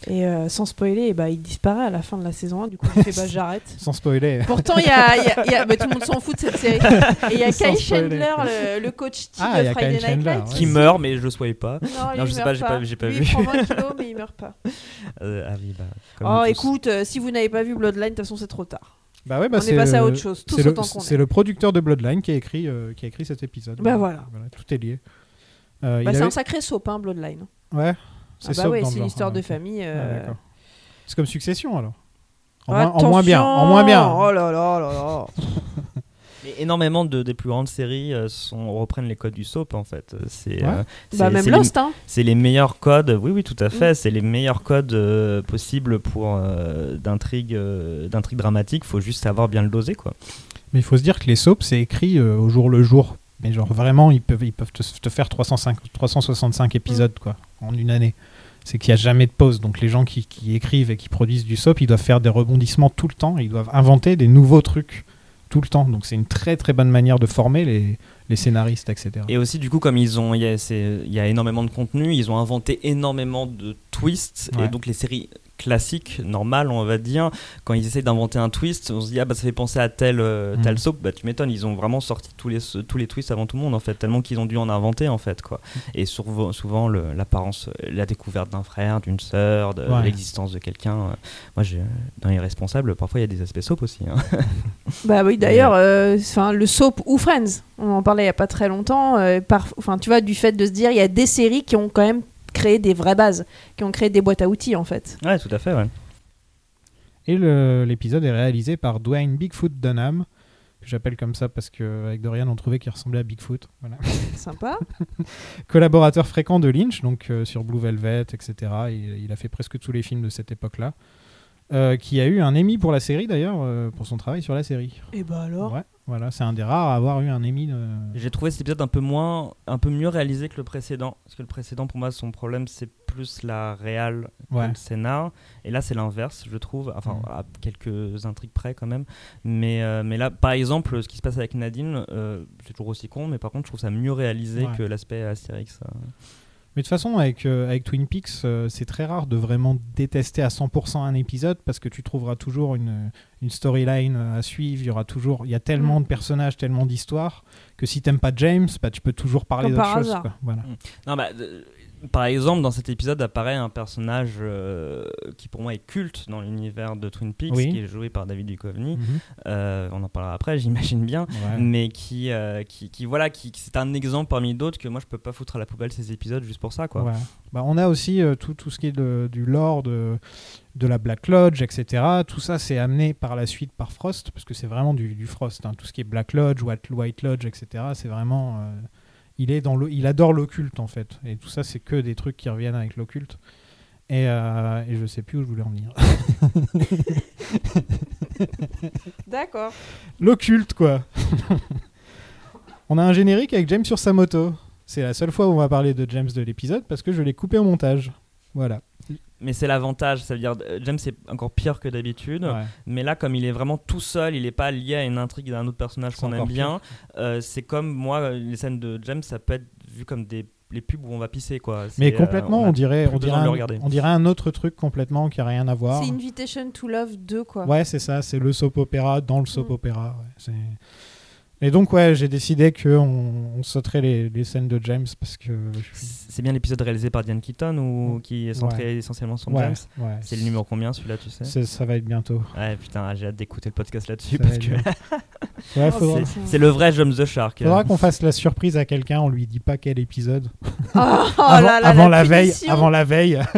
Et euh, sans spoiler, bah, il disparaît à la fin de la saison 1, du coup j'ai fait bah j'arrête. sans spoiler. Pourtant, il y a, il y a- il y a- bah, tout le monde s'en fout de cette série. Et il y a Kyle. Chandler, le, le coach Ah, il y de a Friday Kyle Night Chandler, Lights. ouais. Qui meurt, mais je le soyais pas. Non, lui, Non, je il sais meurt pas, j'ai pas- pas Lui, vu. Il prend 20 kilos, mais il meurt pas. Euh, ah oui, bah. comme Oh, écoute, euh, si vous n'avez pas vu Bloodline, de toute façon, c'est trop tard. Bah ouais, bah On est c'est passé à autre chose, c'est le- est. Le producteur de Bloodline qui a écrit, euh, qui a écrit cet épisode. Bah voilà. Tout est lié. Euh, Bah, c'est avait- un sacré soap, hein, Bloodline. Ouais, Ah c'est bah soap ouais, genre. l'histoire Ah, de famille. Ah, euh. C'est comme Succession alors. En, moins, en moins bien, en moins bien. Oh là là là là. Mais énormément de, des plus grandes séries euh, sont, reprennent les codes du soap en fait. Euh, C'est Ouais. euh, Bah, même Lost, hein. C'est les meilleurs codes, oui, oui, tout à fait. Mm. C'est les meilleurs codes euh, possibles pour euh, d'intrigue, euh, d'intrigue dramatique. Faut juste savoir bien le doser, quoi. Mais il faut se dire que les soaps, c'est écrit euh, au jour le jour. Mais genre vraiment, ils peuvent, ils peuvent te, te faire 305, 365 épisodes quoi, en une année. C'est qu'il n'y a jamais de pause. Donc les gens qui, qui écrivent et qui produisent du soap, ils doivent faire des rebondissements tout le temps. Ils doivent inventer des nouveaux trucs tout le temps. Donc c'est une très très bonne manière de former les, les scénaristes, etc. Et aussi, du coup, comme ils ont, il y, a- y énormément de contenu, ils ont inventé énormément de twists. Ouais. Et donc, les séries classiques, normales, on va dire, quand ils essaient d'inventer un twist, on se dit, ah bah ça fait penser à tel, euh, Mhm. tel soap. Bah tu m'étonnes, ils ont vraiment sorti tous les, tous les twists avant tout le monde, en fait, tellement qu'ils ont dû en inventer, en fait, quoi. Et souvent, souvent l'apparence, la découverte d'un frère, d'une sœur, de Ouais. l'existence de quelqu'un. euh, moi, j'ai, dans les responsables, parfois il y a des aspects soap aussi. hein. Bah oui, d'ailleurs, euh, enfin le soap ou Friends, on en parlait il y a pas très longtemps. euh, par, enfin, tu vois, du fait de se dire, il y a des séries qui ont quand même créé des vraies bases, qui ont créé des boîtes à outils en fait. ouais, tout à fait, ouais. Et l'épisode est réalisé par Dwayne Bigfoot Dunham, que j'appelle comme ça parce qu'avec Dorian, on trouvait qu'il ressemblait à Bigfoot. Voilà. Sympa. collaborateur fréquent de Lynch, donc euh, sur Blue Velvet, etc. Il, il a fait presque tous les films de cette époque-là. Euh, qui a eu un Emmy pour la série d'ailleurs, euh, pour son travail sur la série. Et bah alors Ouais, voilà, c'est un des rares à avoir eu un Emmy. de- J'ai trouvé cet épisode un peu moins, un peu mieux réalisé que le précédent. Parce que le précédent, pour moi, son problème, c'est plus la réal que Ouais. le scénar. Et là, c'est l'inverse, je trouve. Enfin, Mm. à quelques intrigues près quand même. Mais, euh, mais là, par exemple, ce qui se passe avec Nadine, euh, c'est toujours aussi con, mais par contre, je trouve ça mieux réalisé Ouais. que l'aspect Astérix. euh. Mais de toute façon, avec, euh, avec Twin Peaks, euh, c'est très rare de vraiment détester à 100% un épisode parce que tu trouveras toujours une, une storyline euh, à suivre. Il y aura toujours, il y a tellement Mm. de personnages, tellement d'histoires que si t'aimes pas James, bah, tu peux toujours parler d'autre par chose. quoi. Voilà. Non, bah, par exemple, dans cet épisode apparaît un personnage euh, qui pour moi est culte dans l'univers de Twin Peaks, Oui. qui est joué par David Duchovny. Mhm. Euh, on en parlera après, j'imagine bien. Ouais. mais qui, euh, qui, qui voilà, qui, qui- c'est un exemple parmi d'autres que moi je peux pas foutre à la poubelle ces épisodes juste pour ça, quoi. Ouais. Bah, on a aussi tout, tout ce qui est de- du lore de, de la Black Lodge, etc. Tout ça, c'est amené par la suite par Frost, parce que c'est vraiment du, du Frost. hein. Tout ce qui est Black Lodge, White, White Lodge, etc. C'est vraiment. Il, est dans le, il adore l'occulte, en fait. Et tout ça, c'est que des trucs qui reviennent avec l'occulte. Et, euh, et je sais plus où je voulais en venir. D'accord. L'occulte, quoi. on a un générique avec James sur sa moto. C'est la seule fois où on va parler de James de l'épisode parce que je l'ai coupé au montage. Voilà. Mais c'est l'avantage, ça veut dire euh, James c'est encore pire que d'habitude, Ouais. mais là comme il est vraiment tout seul, il est pas lié à une intrigue d'un autre personnage qu'on aime bien. euh, c'est comme moi, euh, les scènes de James, ça peut être vu comme des les pubs où on va pisser quoi. Mais complètement, on, dirait, on, dirait un, on dirait un autre truc complètement qui a rien à voir. C'est Invitation to Love 2, quoi. Ouais, c'est ça, c'est le soap opéra dans le soap Mm. opéra. ouais, Et donc, ouais, j'ai décidé qu'on on sauterait les, les scènes de James parce que. suis- C'est bien l'épisode réalisé par Diane Keaton ou qui est centré essentiellement sur Ouais, James. ouais. C'est le numéro combien celui-là, tu sais Ça va être bientôt. Ouais, putain, j'ai hâte d'écouter le podcast là-dessus parce que Oh, faudra, c'est- le vrai Jump the Shark. faudra qu'on fasse la surprise à quelqu'un, on lui dit pas quel épisode. Oh, oh avant là là, avant la, veille, avant la veille.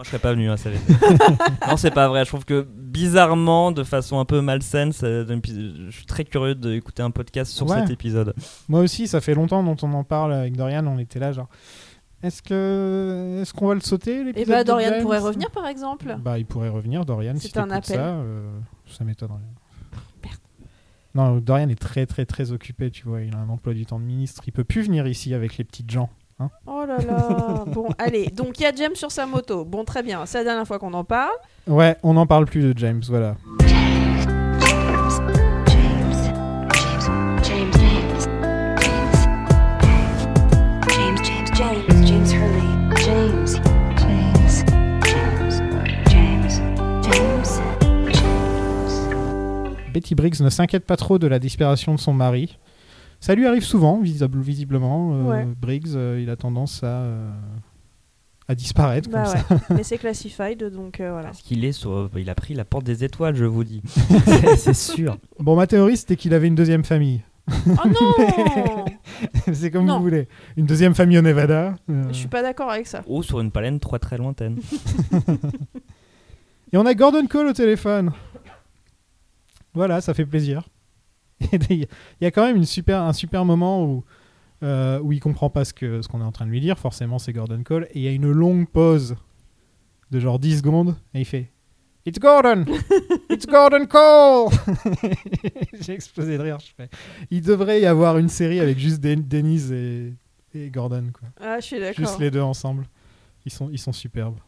Moi, je serais pas venu, hein, ça non, c'est pas vrai. Je trouve que bizarrement, de façon un peu malsaine, ça donne- je suis très curieux d'écouter un podcast sur Ouais. cet épisode. Moi aussi, ça fait longtemps dont on en parle avec Dorian, on était là genre. Est-ce que est-ce qu'on va le sauter Et l'épisode bah, de Dorian pourrait revenir, par exemple. Bah, il pourrait revenir, Dorian. C'est si un appel. Ça, euh, ça m'étonnerait. Non, Dorian est très très très occupé, tu vois. Il a un emploi du temps de ministre. Il peut plus venir ici avec les petites gens. Hein. Oh là là. bon, allez. Donc, il y a James sur sa moto. Bon, très bien. C'est la dernière fois qu'on en parle. Ouais, on n'en parle plus de James, voilà. Betty Briggs ne s'inquiète pas trop de la disparition de son mari. Ça lui arrive souvent, visible- visiblement. euh, Ouais. Briggs, euh, il a tendance à, euh, à disparaître Bah comme ouais. ça. Mais c'est classified, donc euh, voilà. Parce qu'il est sur, il a pris la porte des étoiles, je vous dis. C'est- sûr. Bon, ma théorie, c'était qu'il avait une deuxième famille. Oh non C'est comme Non. vous voulez. Une deuxième famille au Nevada. euh. Je suis pas d'accord avec ça. Ou sur une palène très très lointaine. Et on a Gordon Cole au téléphone. Voilà, ça fait plaisir. Il y a quand même une super, un super moment où, euh, où il comprend pas ce qu'on est en train de lui dire. Forcément, c'est Gordon Cole. Et il y a une longue pause de genre 10 secondes. Et il fait It's Gordon It's Gordon Cole J'ai explosé de rire. Je fais, il devrait y avoir une série avec juste Den- Denise et, et Gordon. Quoi. Ah, je suis d'accord. Juste les deux ensemble. Ils sont, ils sont superbes.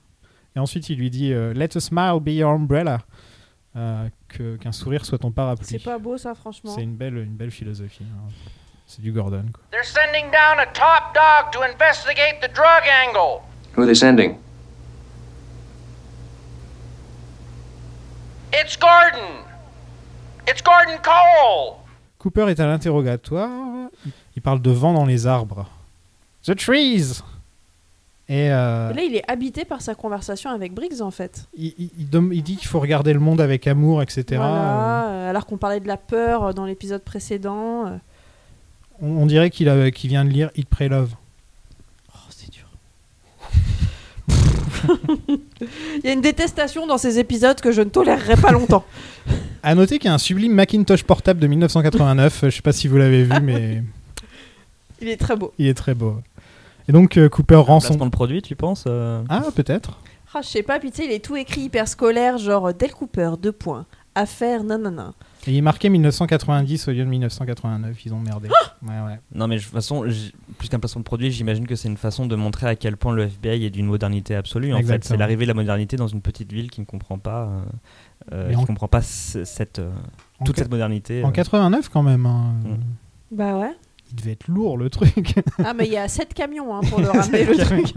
Et ensuite, il lui dit euh, Let a smile be your umbrella. Euh, que- Qu'un sourire soit ton parapluie. C'est pas beau, ça, franchement. C'est une belle, une belle philosophie. hein. C'est du Gordon. Quoi. They're sending down a top dog to investigate the drug angle. Who are they sending? It's Gordon. It's Gordon Cole. Cooper est à l'interrogatoire. Il parle de vent dans les arbres. The trees Et euh, Et là, il est habité par sa conversation avec Briggs, en fait. il, dit qu'il faut regarder le monde avec amour, etc. Voilà, euh, alors qu'on parlait de la peur euh, dans l'épisode précédent. On, on dirait qu'il vient de lire Eat, Pray, Love. Oh, c'est dur. Il y a une détestation dans ces épisodes que je ne tolérerai pas longtemps. À noter qu'il y a un sublime Macintosh portable de 1989. Je sais pas si vous l'avez vu, mais Il est très beau. il est très beau. Et donc euh, Cooper rend son. Placement de produit, tu penses euh Ah, peut-être. Ah, je sais pas, puis tu sais, il est tout écrit hyper scolaire, genre euh, Del Cooper, deux points. Affaire, nanana. Et il est marqué 1990 au lieu de 1989. Ils ont merdé. ouais, ouais. Non, mais de toute façon, plus qu'un placement de produit, j'imagine que c'est une façon de montrer à quel point le FBI est d'une modernité absolue. En fait, Exactement. c'est l'arrivée de la modernité dans une petite ville qui ne comprend pas, euh, qui en- comprend pas cette, euh, toute cette modernité. En euh. 89 quand même. hein. Mm. Bah ouais. Il devait être lourd le truc. Ah, mais il y a sept camions hein, pour le ramener le truc.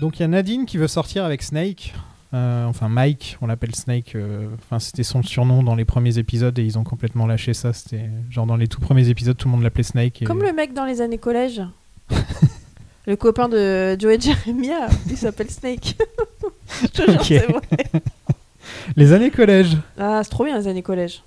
Donc il y a Nadine qui veut sortir avec Snake. Euh, enfin Mike, on l'appelle Snake. euh, Enfin c'était son surnom dans les premiers épisodes et ils ont complètement lâché ça. C'était genre dans les tout premiers épisodes, tout le monde l'appelait Snake. et- Comme le mec dans les années collège. le copain de Joey Jeremiah, il s'appelle Snake. Je te jure, Ok. c'est vrai. Les années collège. Ah, c'est trop bien les années collège.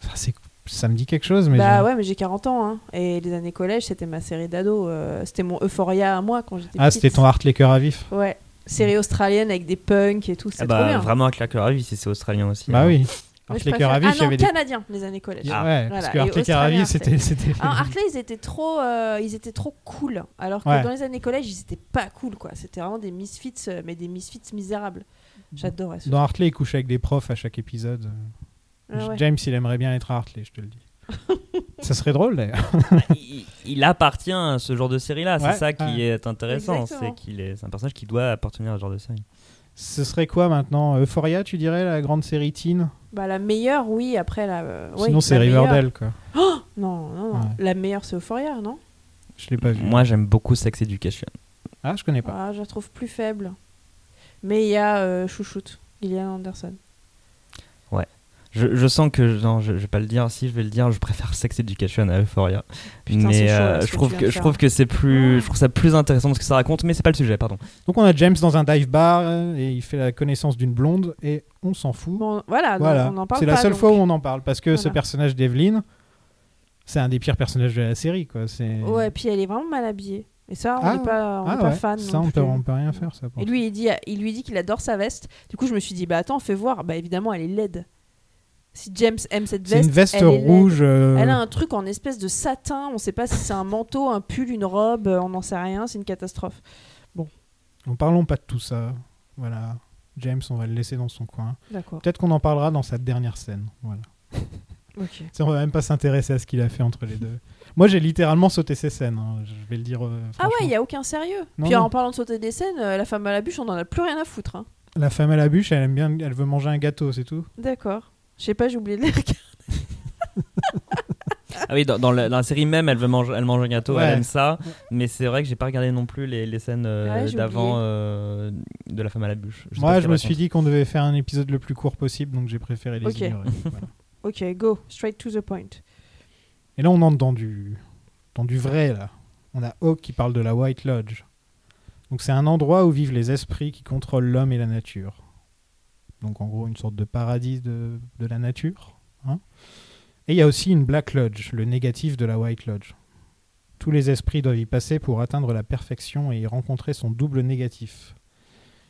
Ça, c'est- ça me dit quelque chose, mais bah ouais, mais j'ai 40 ans. Hein. Et les années collège, c'était ma série d'ado. euh, c'était mon Euphoria à moi quand j'étais ah c'était ton Heart les cœurs à vif. Ouais. Série australienne avec des punks et tout. C'est Ah trop bah, bien. vraiment un claqueur à si c'est australien aussi. Bah hein. oui. Je les cœurs à vif, ah non, des. canadien, les années collège. Ouais, Voilà. parce que Heart les cœurs à australien, vif, c'était. c'était- Ah, Hartley, ils étaient trop, euh, ils étaient trop cool. Alors que Ouais. dans les années collège, ils étaient pas cool, quoi. C'était vraiment des misfits, euh, mais des misfits misérables. J'adorais ce Dans Hartley, il couche avec des profs à chaque épisode. Ah ouais. James, il aimerait bien être Hartley, je te le dis. ça serait drôle d'ailleurs. il, il appartient à ce genre de série-là. Ouais, c'est ça qui ouais. est intéressant. C'est qu'il est, c'est un personnage qui doit appartenir à ce genre de série. Ce serait quoi maintenant Euphoria, tu dirais, la grande série teen? Bah, la meilleure, oui. Après, la. euh, ouais, Sinon, c'est meilleure. Riverdale, quoi. Oh Non, non, non. Ouais. La meilleure, c'est Euphoria, non? Je l'ai pas vu. Moi, j'aime beaucoup Sex Education. Ah, je connais pas. ah, Je la trouve plus faible. Mais il y a euh, Chouchoute, Gillian Anderson. Je, je sens que non, je, je vais pas le dire. Si je vais le dire, je préfère Sex Education à Euphoria. Putain, mais chaud, euh, je trouve que je trouve que c'est plus, je trouve ça plus intéressant de ce que ça raconte. Mais c'est pas le sujet, pardon. Donc on a James dans un dive bar euh, et il fait la connaissance d'une blonde et on s'en fout. Bon, voilà, non, on en parle C'est la seule donc. fois où on en parle parce que ce personnage d'Evelyn, c'est un des pires personnages de la série. Quoi. C'est... Ouais, puis elle est vraiment mal habillée. Et ça, on Ah, n'est pas, on ah est pas ouais, fan. Ça, on peut, on peut rien faire. Ça, Et lui, il, dit, il lui dit qu'il adore sa veste. Du coup, je me suis dit, bah attends, fais voir. Bah évidemment, elle est laide. Si James aime cette C'est veste, une veste elle est laide. rouge. euh, Elle a un truc en espèce de satin. On sait pas si c'est un manteau, un pull, une robe. euh, On n'en sait rien. C'est une catastrophe. En parlons pas de tout ça. Voilà. James, on va le laisser dans son coin. D'accord. Peut-être qu'on en parlera dans sa dernière scène. Voilà. Ok. Ça, on va même pas s'intéresser à ce qu'il a fait entre les deux. Moi, j'ai littéralement sauté ces scènes. hein. Je vais le dire. euh, Ah ouais, il y a aucun sérieux. Non, Puis non. en parlant de sauter des scènes, euh, la femme à la bûche, on en a plus rien à foutre. hein. La femme à la bûche, elle aime bien, elle veut manger un gâteau, c'est tout. D'accord. Je sais pas, j'ai oublié de les regarder. Ah oui, dans, dans la, dans la série même, elle veut manger, elle mange un gâteau, Ouais. elle aime ça. Mais c'est vrai que j'ai pas regardé non plus les, les scènes euh, Ouais, d'avant euh, de la femme à la bûche. Moi, je me raconte. suis dit qu'on devait faire un épisode le plus court possible, donc j'ai préféré les ignorer. Voilà. Ok, go. Straight to the point. Et là, on entre dans du, dans du vrai, là. On a Hawk qui parle de la White Lodge. Donc, c'est un endroit où vivent les esprits qui contrôlent l'homme et la nature. Donc, en gros, une sorte de paradis de, de la nature. hein. et il y a aussi une Black Lodge, le négatif de la White Lodge. Tous les esprits doivent y passer pour atteindre la perfection et y rencontrer son double négatif.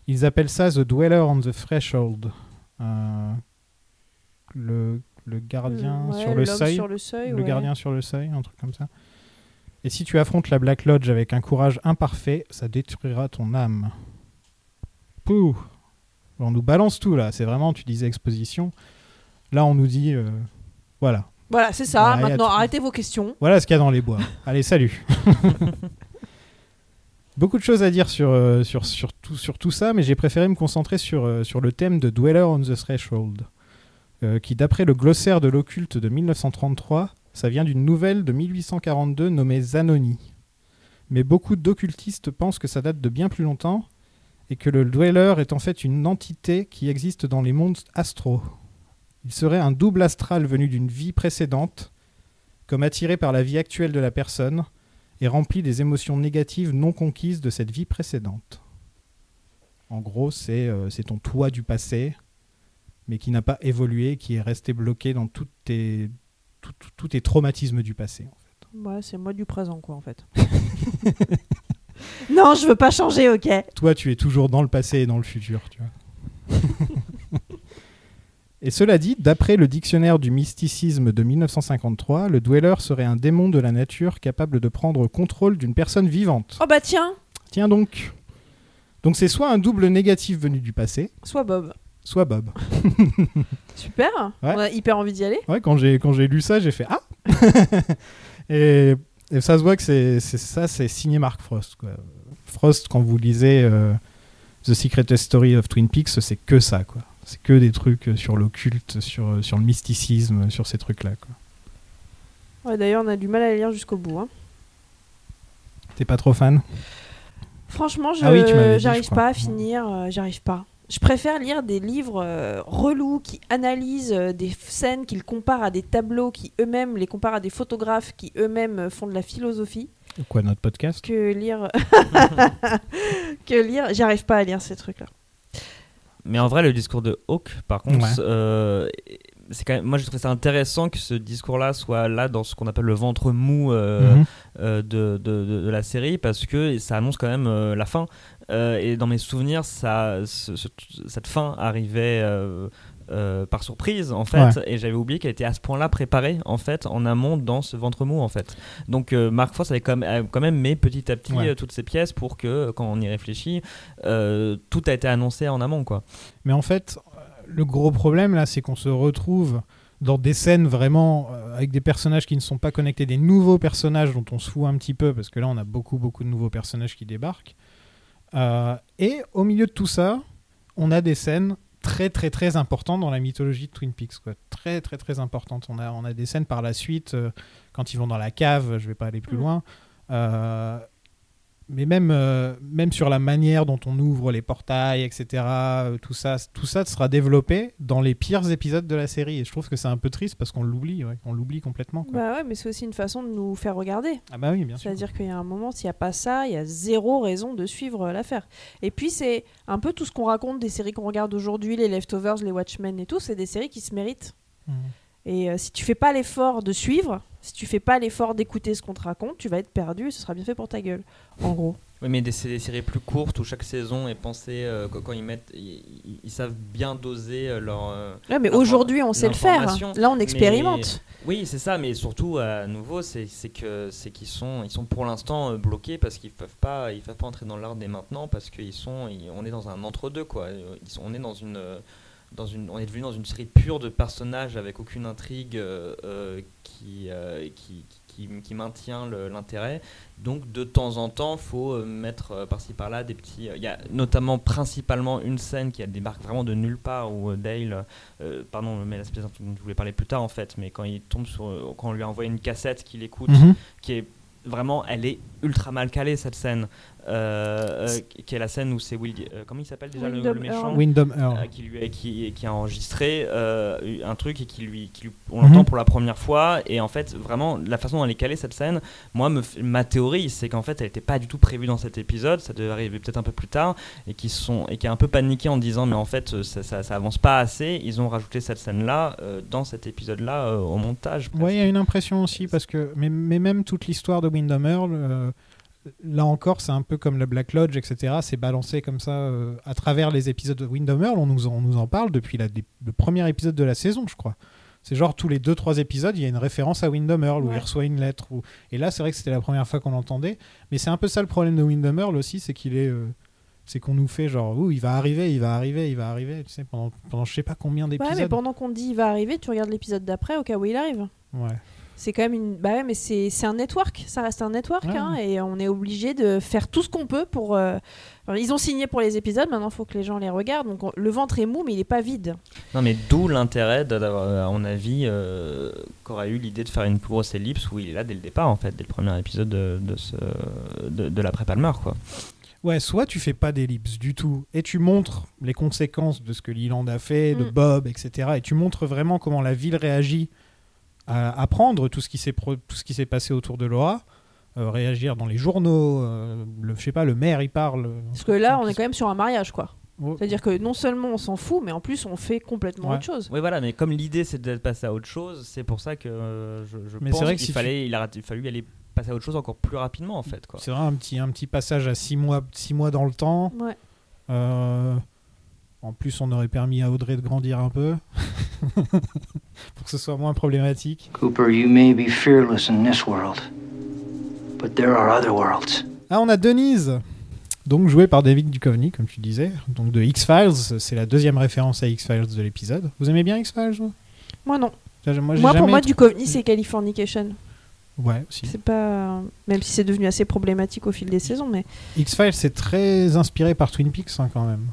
Ils appellent ça The Dweller on the Threshold. Euh, le, le gardien Ouais, sur le seuil. sur le seuil, Le ouais. gardien sur le seuil, un truc comme ça. Et si tu affrontes la Black Lodge avec un courage imparfait, ça détruira ton âme. Pouh On nous balance tout là, c'est vraiment, tu disais exposition. Là, on nous dit, euh, voilà. Voilà, c'est ça. Voilà, Maintenant, arrêtez vos questions. Voilà ce qu'il y a dans les bois. Allez, salut Beaucoup de choses à dire sur, euh, sur, sur, tout, sur tout ça, mais j'ai préféré me concentrer sur, euh, sur le thème de Dweller on the Threshold, qui, d'après le glossaire de l'occulte de 1933, ça vient d'une nouvelle de 1842 nommée Zanoni. Mais beaucoup d'occultistes pensent que ça date de bien plus longtemps et que le Dweller est en fait une entité qui existe dans les mondes astraux. Il serait un double astral venu d'une vie précédente comme attiré par la vie actuelle de la personne et rempli des émotions négatives non conquises de cette vie précédente. En gros, c'est euh, ton toi du passé, mais qui n'a pas évolué, qui est resté bloqué dans toutes tes, tout- tout- tous tes traumatismes du passé. en fait. Ouais, c'est moi du présent, quoi, en fait. non, je veux pas changer, ok. Toi, tu es toujours dans le passé et dans le futur, tu vois. et cela dit, d'après le dictionnaire du mysticisme de 1953, le dweller serait un démon de la nature capable de prendre contrôle d'une personne vivante. Oh bah tiens, Tiens donc. Donc c'est soit un double négatif venu du passé, soit Bob. soit Bob. Super. Ouais. On a hyper envie d'y aller. Ouais, quand j'ai quand j'ai lu ça, j'ai fait ah. et, et ça se voit que c'est ça, c'est signé Mark Frost. Quoi. Frost, quand vous lisez euh, The Secret Story of Twin Peaks, c'est que ça, quoi. C'est que des trucs euh, sur l'occulte, sur euh, sur le mysticisme, sur ces trucs-là. Ouais, D'ailleurs, on a du mal à les lire jusqu'au bout. hein. T'es pas trop fan? Franchement, Ah oui, j'arrive pas à finir. euh, j'arrive pas. Je préfère lire des livres euh, relous qui analysent euh, des scènes, qui le comparent à des tableaux, qui eux-mêmes les comparent à des photographes, qui eux-mêmes euh, font de la philosophie, Quoi, notre podcast? Que lire. que lire. J'arrive pas à lire ces trucs-là. Mais en vrai, le discours de Hawk, par contre, Ouais. euh, c'est quand même, moi, je trouve ça intéressant que ce discours-là soit là dans ce qu'on appelle le ventre mou euh, Mhm. euh, de, de, de- de la série parce que ça annonce quand même euh, la fin. Euh, et dans mes souvenirs, ça, ce- ce- cette fin arrivait euh, euh, par surprise en fait, et j'avais oublié qu'elle était à ce point-là préparée en fait en amont dans ce ventre mou en fait. Donc Mark Frost avait quand même, a quand même mis petit à petit Ouais. toutes ces pièces pour que quand on y réfléchit, tout a été annoncé en amont quoi. Mais en fait, le gros problème là, c'est qu'on se retrouve dans des scènes vraiment euh, avec des personnages qui ne sont pas connectés, des nouveaux personnages dont on se fout un petit peu, parce que là on a beaucoup beaucoup de nouveaux personnages qui débarquent. Euh, et au milieu de tout ça, on a des scènes très très très important dans la mythologie de Twin Peaks. Quoi. Très très très importante. On a, on a des scènes par la suite, euh, quand ils vont dans la cave, je vais pas aller plus Mm. loin. Euh, mais même, euh, même sur la manière dont on ouvre les portails, etc., euh, tout ça, tout ça sera développé dans les pires épisodes de la série. Et je trouve que c'est un peu triste parce qu'on l'oublie, ouais, on l'oublie complètement. quoi. Bah ouais, mais c'est aussi une façon de nous faire regarder. Ah bah oui, bien sûr. C'est-à-dire qu'il y a un moment, s'il n'y a pas ça, il y a zéro raison de suivre euh, l'affaire. Et puis, c'est un peu tout ce qu'on raconte des séries qu'on regarde aujourd'hui, les Leftovers, les Watchmen et tout, c'est des séries qui se méritent. Mhm. Et euh, si tu fais pas l'effort de suivre, si tu fais pas l'effort d'écouter ce qu'on te raconte, tu vas être perdu et ce sera bien fait pour ta gueule, en gros. Oui, mais des, c'est des séries plus courtes où chaque saison est pensée euh, quand, ils mettent, ils, savent bien doser euh, leur. euh, Ouais, mais aujourd'hui, on sait le faire. l'information. Là, on Mais- expérimente. Oui, c'est ça, mais surtout à nouveau, c'est que c'est qu'ils sont, ils sont pour l'instant euh, bloqués parce qu'ils peuvent pas, ils peuvent pas entrer dans l'art dès maintenant parce qu'ils sont, ils- on est dans un entre-deux quoi. Euh, Ils sont, on est dans une, euh, dans une, on est devenu dans une série pure de personnages avec aucune intrigue euh, euh, qui, euh, qui, qui, qui maintient l'intérêt. Donc de temps en temps, faut euh, mettre par-ci par-là des petits. Il y a notamment principalement une scène qui a débarque vraiment de nulle part où Dale, euh, pardon, mais l'espèce dont je voulais parler plus tard en fait, mais quand il tombe sur, quand on lui a envoyé une cassette qu'il écoute, Mhm. qui est vraiment, elle est ultra mal calée cette scène, euh, euh, qui est la scène où c'est Will, euh, comment il s'appelle déjà le, méchant. Wyndham Earl. euh, qui, lui a, qui, qui a enregistré euh, un truc et qui lui, qui lui- on Mhm. l'entend pour la première fois et en fait vraiment la façon dont elle est calée cette scène moi me ma théorie c'est qu'en fait elle n'était pas du tout prévue dans cet épisode ça devait arriver peut-être un peu plus tard et qui sont et qui a un peu paniqué en disant mais en fait ça, ça, ça avance pas assez ils ont rajouté cette scène là dans cet épisode là au montage Ouais, il y a une impression aussi, parce que, mais, mais même toute l'histoire de Wyndham Earl, euh, là encore, c'est un peu comme le Black Lodge, etc. C'est balancé comme ça euh, à travers les épisodes de Wyndham Earl. On nous en, on nous en parle depuis la- le premier épisode de la saison, je crois. C'est genre tous les 2-3 épisodes, il y a une référence à Wyndham Earl où il Ouais. reçoit une lettre. Et là, c'est vrai que c'était la première fois qu'on l'entendait. Mais c'est un peu ça le problème de Wyndham Earl aussi, c'est qu'il est. euh, c'est qu'on nous fait genre, ouh, il va arriver, il va arriver, il va arriver, tu sais, pendant, pendant je sais pas combien Ouais, d'épisodes. mais pendant qu'on dit il va arriver, tu regardes l'épisode d'après au cas où il arrive. Ouais. C'est quand même une. Bah ouais, mais c'est c'est un network, ça reste un network, Ouais. hein, et on est obligé de faire tout ce qu'on peut pour. euh, enfin, ils ont signé pour les épisodes, maintenant il faut que les gens les regardent. Donc on- le ventre est mou, mais il est pas vide. non mais d'où l'intérêt d'a- d'avoir à mon avis euh, qu'aurait eu l'idée de faire une plus grosse ellipse où il est là dès le départ en fait dès le premier épisode de, de, ce, de, de l'après Palmer quoi Ouais, soit tu fais pas d'ellipse du tout et tu montres les conséquences de ce que Leland a fait, de Mm. Bob, etc. Et tu montres vraiment comment la ville réagit à apprendre tout ce qui s'est pro- tout ce qui s'est passé autour de Laura, euh, réagir dans les journaux, euh, le, je sais pas, le maire il parle. Parce que là, on est quand même sur un mariage, quoi. Oh. C'est-à-dire que non seulement on s'en fout, mais en plus on fait complètement Ouais. autre chose. Oui, voilà, mais comme l'idée c'est d'être passé à autre chose, c'est pour ça que euh, je, je Mais pense c'est vrai que qu'il si tu- fallait, il a il a fallu aller passer à autre chose encore plus rapidement en fait. Quoi. C'est vrai un petit un petit passage à six mois six mois dans le temps. Ouais. Euh, en plus, on aurait permis à Audrey de grandir un peu pour que ce soit moins problématique. Cooper, you may be fearless in this world, but there are other worlds. Ah, on a Denise, donc jouée par David Duchovny, comme tu disais, donc de X-Files. C'est la deuxième référence à X-Files de l'épisode. Vous aimez bien X-Files vous? Moi non. Moi, jamais pour moi, Duchovny, c'est Californication. Ouais, aussi. C'est pas. Même si c'est devenu assez problématique au fil des saisons, mais. X-Files, c'est très inspiré par Twin Peaks hein, quand même.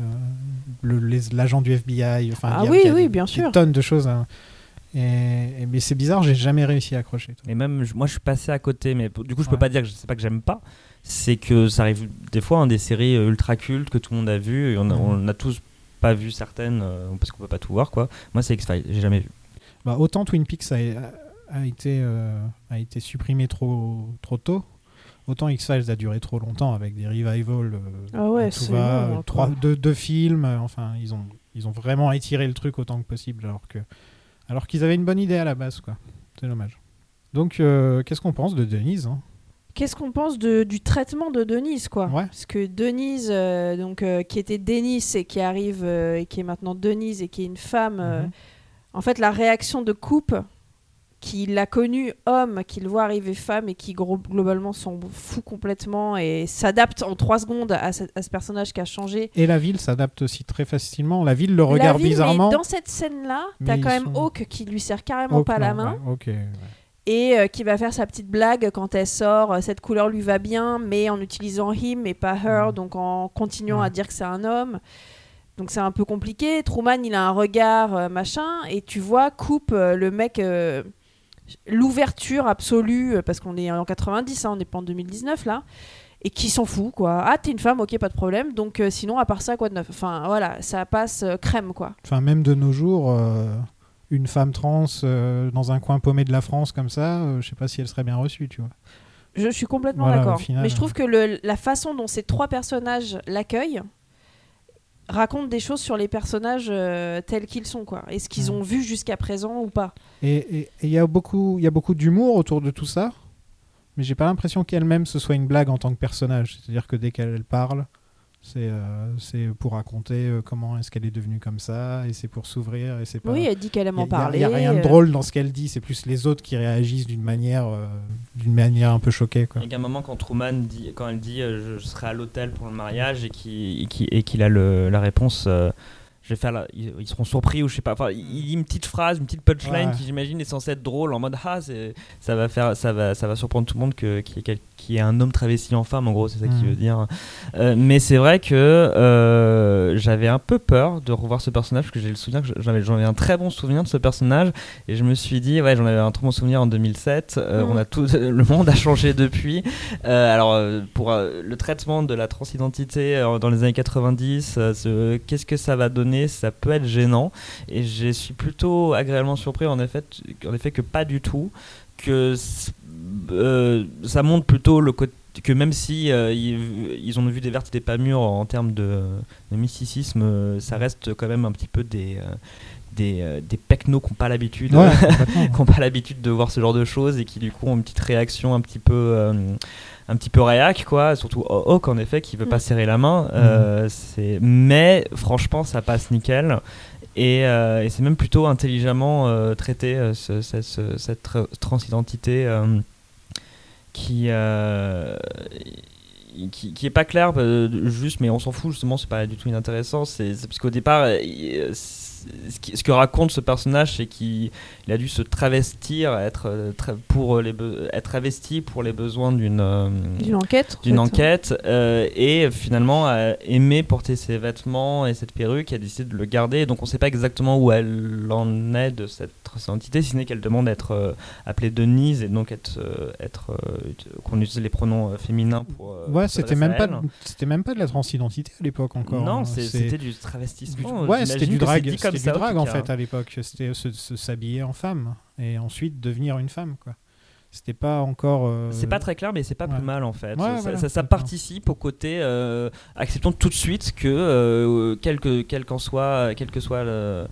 Euh, L'agent du FBI. Enfin, Ah il y a- oui, il y a oui, des- bien des sûr. tonnes de choses. hein. Et, et- mais c'est bizarre, j'ai jamais réussi à accrocher. toi. Et même, je- moi je suis passé à côté, mais du coup je peux Ouais. pas dire que je sais pas que j'aime pas. C'est que ça arrive des fois, hein, des séries euh, ultra cultes que tout le monde a vu, et on a, on a tous pas vu certaines euh, parce qu'on peut pas tout voir quoi. Moi c'est X-Files, j'ai jamais vu. Bah, autant Twin Peaks a, a été, euh, a été supprimé trop, trop tôt, autant X-Files a duré trop longtemps avec des revivals. euh, Ah ouais, à tout c'est va, long, euh, trois, quoi. deux, deux films. euh, enfin, ils ont, ils ont vraiment étiré le truc autant que possible alors que, alors qu'ils avaient une bonne idée à la base, quoi. C'est dommage. Donc, euh, qu'est-ce qu'on pense de Denise hein? Qu'est-ce qu'on pense de, du traitement de Denise, quoi? Ouais. Parce que Denise, euh, donc, euh, qui était Denis et qui arrive euh, et qui est maintenant Denise et qui est une femme, Mhm. en fait, la réaction de coupe, qui l'a connu homme, qui le voit arriver femme et qui gros- globalement s'en fout complètement et s'adapte en trois secondes à ce, à ce personnage qui a changé. Et la ville s'adapte aussi très facilement. La ville le regarde la ville, bizarrement. Mais dans cette scène-là, t'as quand même sont- Hawk qui lui serre carrément Hawk, pas la main. ouais, ok. ouais. et euh, qui va faire sa petite blague quand elle sort. euh, Cette couleur lui va bien, mais en utilisant him et pas her, donc en continuant à dire que c'est un homme. Donc c'est un peu compliqué. Truman, il a un regard euh, machin, et tu vois, coupe le mec. L'ouverture absolue, euh, parce qu'on est en 90, hein, on n'est pas en 2019 là, et qui s'en fout quoi. Ah, t'es une femme, ok, pas de problème. Donc euh, sinon, à part ça, quoi de neuf? Enfin voilà, ça passe euh, crème quoi. Enfin, même de nos jours, euh, une femme trans dans un coin paumé de la France comme ça, je sais pas si elle serait bien reçue, tu vois. Je suis complètement Voilà, d'accord. Mais je trouve que le- la façon dont ces trois personnages l'accueillent raconte des choses sur les personnages euh, tels qu'ils sont, quoi. Est-ce qu'ils Mm. ont vu jusqu'à présent ou pas? Et et- et il y a beaucoup, il y a beaucoup d'humour autour de tout ça, mais j'ai pas l'impression qu'elle-même ce soit une blague en tant que personnage. C'est-à-dire que dès qu'elle parle, c'est euh, c'est pour raconter euh, comment est-ce qu'elle est devenue comme ça, et c'est pour s'ouvrir, et c'est pas. Oui, elle dit qu'elle aime Il en parler. n'y a, rien de euh, drôle dans ce qu'elle dit, c'est plus les autres qui réagissent d'une manière, euh, d'une manière un peu choquée. Quoi. Il y a un moment quand Truman dit, quand elle dit euh, je, serai à l'hôtel pour le mariage et qu'il et qu'il- et qu'il a le- la réponse euh, je vais faire la- ils, ils seront surpris ou je sais pas enfin il il dit une petite phrase une petite punchline Ouais. qui j'imagine est censée être drôle en mode ah c'est- ça va faire ça va ça va surprendre tout le monde que qu'il y ait y ait un homme travesti en femme en gros c'est ça qu'il Mhm. veut dire Euh, mais c'est vrai que euh, j'avais un peu peur de revoir ce personnage parce que j'ai le souvenir j'en avais un très bon souvenir de ce personnage et je me suis dit ouais j'en avais un très bon souvenir en 2007 Euh, Mhm. on a tout le monde a changé depuis alors, pour le traitement de la transidentité dans les années 90, euh, ce- qu'est-ce que ça va donner Ça peut être gênant. Et je suis plutôt agréablement surpris, en effet, en effet que pas du tout. Que euh, ça montre plutôt le côté que même si euh, ils, ils ont vu des vertes et des pas mûres en termes de, de mysticisme, euh, ça reste quand même un petit peu des, euh, des, des pecnos qui n'ont pas l'habitude Ouais, qui pas l'habitude de voir ce genre de choses et qui du coup ont une petite réaction un petit peu un petit peu réac quoi. Surtout Hawk en effet qui veut pas Mm. serrer la main euh, c'est mais franchement ça passe nickel. Et, et c'est même plutôt intelligemment traité ce- ce- ce- cette tra- transidentité qui euh, qui, qui est pas clair euh, juste mais on s'en fout justement c'est pas du tout inintéressant c'est parce qu'au départ euh, il- ce, que raconte ce personnage c'est qu'il il a dû se travestir être euh, pour les être travesti pour les besoins d'une euh, D'une enquête en d'une fait. enquête euh, et finalement a aimé porter ses vêtements et cette perruque et a décidé de le garder donc on sait pas exactement où elle en est de cette identité si ce n'est qu'elle demande à être euh, appelée Denise et donc être, euh, être euh, qu'on utilise les pronoms euh, féminins pour Ouais, c'était même pas, c'était même pas de la transidentité à l'époque encore. non hein. c'était du travestissement Ouais, c'était du drag, c'était du en drag en fait à l'époque. C'était se, se- s'habiller en femme et ensuite devenir une femme quoi. C'était pas encore. euh, C'est pas très clair, mais c'est pas ouais. plus mal en fait. Ouais, ça, voilà, ça- ça d'accord. participe au côté euh, acceptons tout de suite que euh, quel que quel qu'en soit, quel que soit le,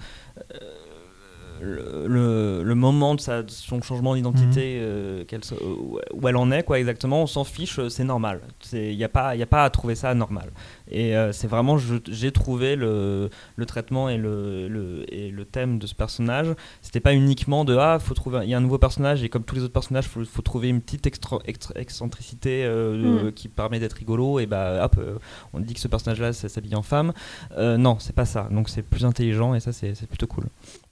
le, le- le moment de, sa, de son changement d'identité, Mhm. euh, qu'elle soit- où où elle en est, quoi, exactement, on s'en fiche, euh, c'est normal. Il n'y a, pas- y a pas à trouver ça normal. Et euh, c'est vraiment, je- j'ai trouvé le, le traitement et le, le- et le thème de ce personnage. C'était pas uniquement de ah, faut trouver, il y a un nouveau personnage et comme tous les autres personnages, faut, faut trouver une petite extra- extra- excentricité euh, euh, qui permet d'être rigolo. Et bah hop, euh, on dit que ce personnage-là s'habille en femme. Euh, non, c'est pas ça. Donc c'est plus intelligent et ça c'est c'est plutôt cool.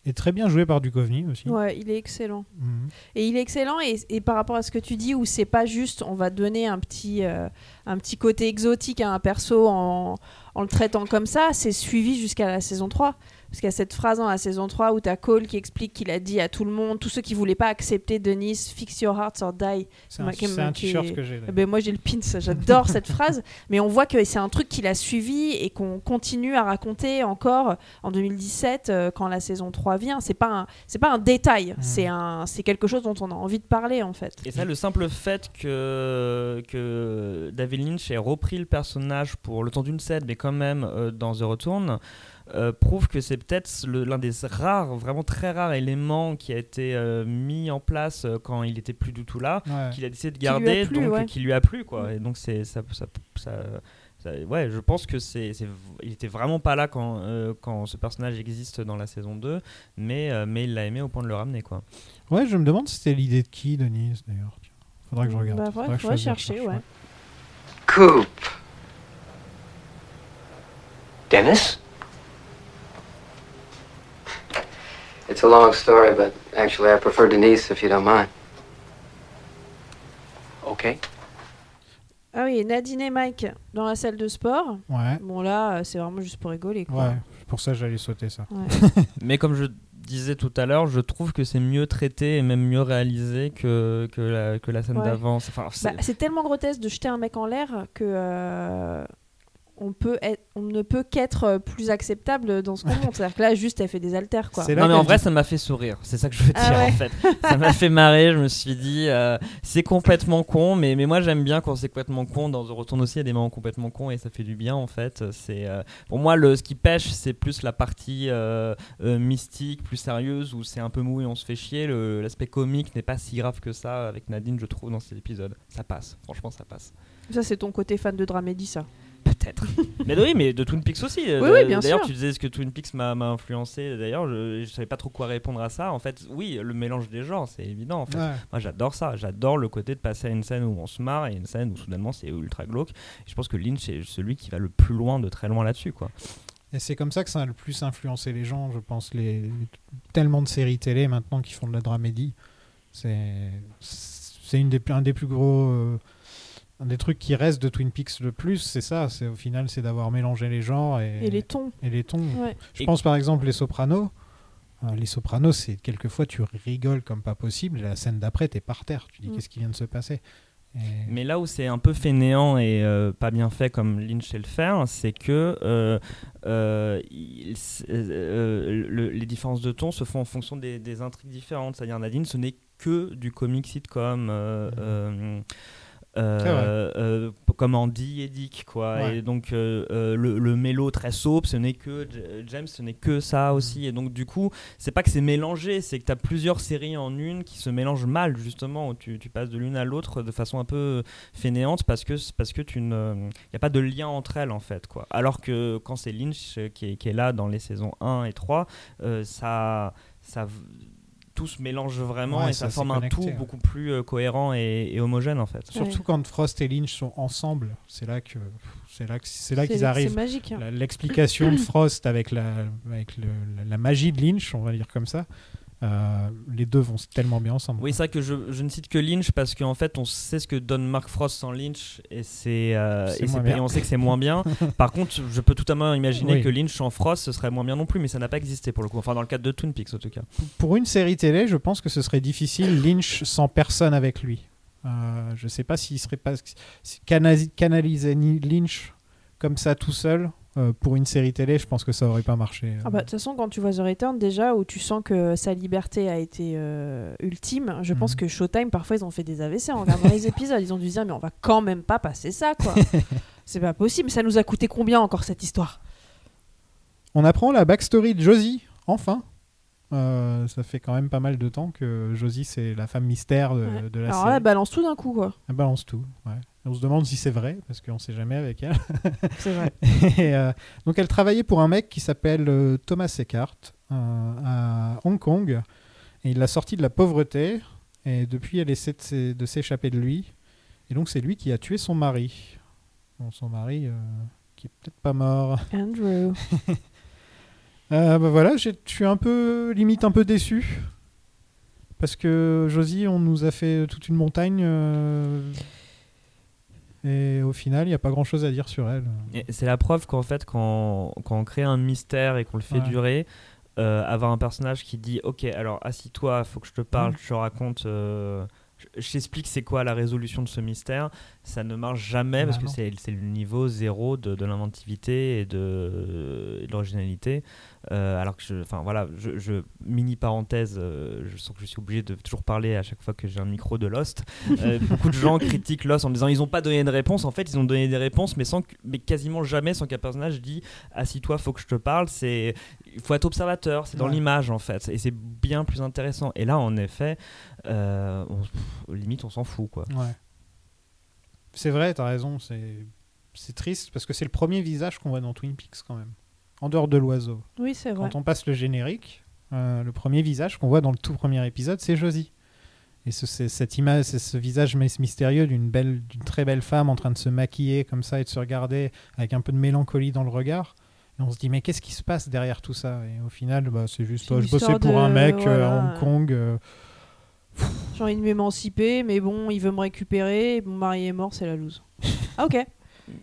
Et très bien joué par Duchovny aussi. Ouais, il est excellent. Mhm. Et il est excellent et, et par rapport à ce que tu dis où c'est pas juste on va donner un petit euh, un petit côté exotique à un perso en, en le traitant comme ça, c'est suivi jusqu'à la saison 3 parce qu'il y a cette phrase dans la saison 3 où t'as Cole qui explique qu'il a dit à tout le monde, tous ceux qui voulaient pas accepter Denise, fix your hearts or die. C'est un, qui- t-shirt que j'ai. Ben, moi j'ai le pin, ça, j'adore cette phrase, mais on voit que c'est un truc qu'il a suivi et qu'on continue à raconter encore en 2017 euh, quand la saison 3 vient. C'est pas un, c'est pas un détail, Mm. c'est un, c'est quelque chose dont on a envie de parler en fait. Et ça, le simple fait que, que David Lynch ait repris le personnage pour le temps d'une scène, mais quand même euh, dans The Return, euh, prouve que c'est peut-être l'un des rares, vraiment très rares éléments qui a été euh, mis en place euh, quand il était plus du tout là, Ouais. qu'il a décidé de Qui garder, plu, donc ouais. qui lui a plu, quoi. Et donc c'est ça, ça, ça- ça- ouais, je pense que c'est, il était vraiment pas là quand, euh, quand ce personnage existe dans la saison 2, mais, euh, mais il l'a aimé au point de le ramener, quoi. Ouais, je me demande si c'était l'idée de qui, Denise, d'ailleurs. Faudra que je regarde. Bah, Faudra des chercher, ouais. Coop. Dennis? It's a long story, but actually, I prefer Denise if you don't mind. Okay. Ah oui, Nadine et Mike dans la salle de sport. Ouais. Bon là, euh, c'est vraiment juste pour rigoler. Quoi. Ouais, pour ça j'allais sauter ça. Ouais. Mais comme je disais tout à l'heure, je trouve que c'est mieux traité et même mieux réalisé que, que, la, que la scène Ouais. d'avant. C'est- Enfin, c'est- Bah, c'est tellement grotesque de jeter un mec en l'air que euh, on, peut être- on ne peut qu'être euh, plus acceptable dans ce qu'on montre. C'est-à-dire que là, juste, elle fait des haltères. Quoi. Non mais en vrai dit- ça m'a fait sourire, c'est ça que je veux dire Ah ouais. en fait. Ça m'a fait marrer, je me suis dit euh, c'est complètement con mais, mais moi j'aime bien quand c'est complètement con, dans The Retourne aussi il y a des moments complètement cons et ça fait du bien en fait. C'est euh, Pour moi le, ce qui pêche c'est plus la partie euh, euh, mystique, plus sérieuse où c'est un peu mou et on se fait chier. Le- L'aspect comique n'est pas si grave que ça avec Nadine je trouve dans cet épisode. Ça passe, franchement ça passe. Ça, c'est ton côté fan de dramédie, ça. Peut-être. mais oui, mais de Twin Peaks aussi. Oui, oui, bien D'ailleurs, sûr. tu disais ce que Twin Peaks m'a m'a influencé. D'ailleurs, je, je savais pas trop quoi répondre à ça. En fait, oui, le mélange des genres, c'est évident. En fait. Ouais. Moi, j'adore ça. J'adore le côté de passer à une scène où on se marre et une scène où soudainement c'est ultra glauque. Je pense que Lynch est celui qui va le plus loin de très loin là-dessus, quoi. Et c'est comme ça que ça a le plus influencé les gens, je pense. Les, les- tellement de séries télé maintenant qui font de la dramédie. C'est c'est une des, un des plus gros. euh, un des trucs qui reste de Twin Peaks le plus, c'est ça. C'est au final, c'est d'avoir mélangé les genres et, Et les tons. et les tons. Ouais. Je Et- pense par exemple les Sopranos. Euh, les Sopranos, c'est quelquefois tu rigoles comme pas possible. Et la scène d'après, t'es par terre. Tu dis Mm. qu'est-ce qui vient de se passer Et- Mais là où c'est un peu fainéant et euh, pas bien fait comme Lynch sait le faire, c'est que euh, euh, il- c'est- euh, le- les différences de ton se font en fonction des, des intrigues différentes. C'est-à-dire Nadine, ce n'est que du comic sitcom. euh, euh, euh, euh, p- comme Andy et Dick quoi. Ouais. et donc euh, euh, le, le mélo très soap ce n'est que James ce n'est que ça aussi. Et donc du coup c'est pas que c'est mélangé c'est que tu as plusieurs séries en une qui se mélangent mal justement où tu, tu passes de l'une à l'autre de façon un peu fainéante parce que parce que tu ne y a pas de lien entre elles en fait quoi. Alors que quand c'est Lynch euh, qui est, qui est là dans les saisons 1 et 3 euh, ça ça tout se mélange vraiment Ouais, et ça forme un connecté, tout beaucoup plus euh, cohérent et, et homogène en fait Surtout quand Frost et Lynch sont ensemble, c'est là que c'est là que c'est là qu'ils c'est arrivent. magique, hein. L'explication de Frost avec la avec le- la, la magie de Lynch, on va dire comme ça. Euh, les deux vont tellement bien ensemble. Oui, c'est vrai que je, je ne cite que Lynch parce qu'en fait, on sait ce que donne Mark Frost sans Lynch et, c'est, euh, et, et on sait que c'est moins bien. Par contre, je peux totalement imaginer Oui. que Lynch sans Frost, ce serait moins bien non plus, mais ça n'a pas existé pour le coup. Enfin, dans le cadre de Twin Peaks, en tout cas. Pour une série télé, je pense que ce serait difficile Lynch sans personne avec lui. Euh, je sais pas s'il serait pas canaliser Lynch comme ça tout seul euh, pour une série télé, je pense que ça aurait pas marché. Ah bah, De toute façon, quand tu vois The Return, déjà, où tu sens que sa liberté a été euh, ultime, je pense Mhm. que Showtime, parfois, ils ont fait des AVC en regardant les épisodes. Ils ont dû se dire, mais on va quand même pas passer ça, quoi. C'est pas possible. Ça nous a coûté combien encore cette histoire? On apprend la backstory de Josie, enfin. Euh, ça fait quand même pas mal de temps que Josie, c'est la femme mystère de, Ouais. de la Alors série. là, elle balance tout d'un coup, quoi. Elle balance tout. ouais. On se demande si c'est vrai, parce qu'on sait jamais avec elle. C'est vrai. Et, euh, donc elle travaillait pour un mec qui s'appelle euh, Thomas Eckhart à Hong Kong. Et il l'a sorti de la pauvreté. Et depuis, elle essaie de s'é- de s'échapper de lui. Et donc c'est lui qui a tué son mari. Bon, son mari qui est peut-être pas mort. Andrew. Euh, bah voilà, je suis un peu, limite un peu déçu. Parce que Josie, on nous a fait toute une montagne. euh, et au final, il n'y a pas grand chose à dire sur elle. C'est la preuve qu'en fait, quand, quand on crée un mystère et qu'on le fait Ouais. durer, euh, avoir un personnage qui dit Ok, alors assis-toi, faut que je te parle, je te raconte. je- t'explique c'est quoi la résolution de ce mystère, ça ne marche jamais Bah parce que non. c'est c'est le niveau zéro de, de l'inventivité et de, et de l'originalité. Euh, alors que, je- enfin voilà, je, je- mini parenthèse, euh, je sens que je suis obligé de toujours parler à chaque fois que j'ai un micro de Lost. Euh, beaucoup de gens critiquent Lost en disant ils n'ont pas donné de réponse. En fait, ils ont donné des réponses, mais sans, mais quasiment jamais sans qu'un personnage dit assis-toi, faut que je te parle. C'est, il faut être observateur, c'est dans Ouais. l'image en fait, et c'est bien plus intéressant. Et là, en effet, on- pff, limite, on s'en fout quoi. Ouais. C'est vrai, t'as raison. C'est triste parce que c'est le premier visage qu'on voit dans Twin Peaks quand même. En dehors de l'oiseau. Oui, c'est vrai. Quand on passe le générique, euh, le premier visage qu'on voit dans le tout premier épisode, c'est Josie. Et ce- c'est cette image, c'est ce visage mys- mystérieux d'une belle, d'une très belle femme en train de se maquiller comme ça et de se regarder avec un peu de mélancolie dans le regard. Et on se dit mais qu'est-ce qui se passe derrière tout ça? Et au final, bah, c'est juste, oh, je bossais pour un mec euh, voilà. à Hong Kong. euh, J'ai envie de m'émanciper, mais bon, il veut me récupérer. Mon mari est mort, c'est la loose. Ah, ok.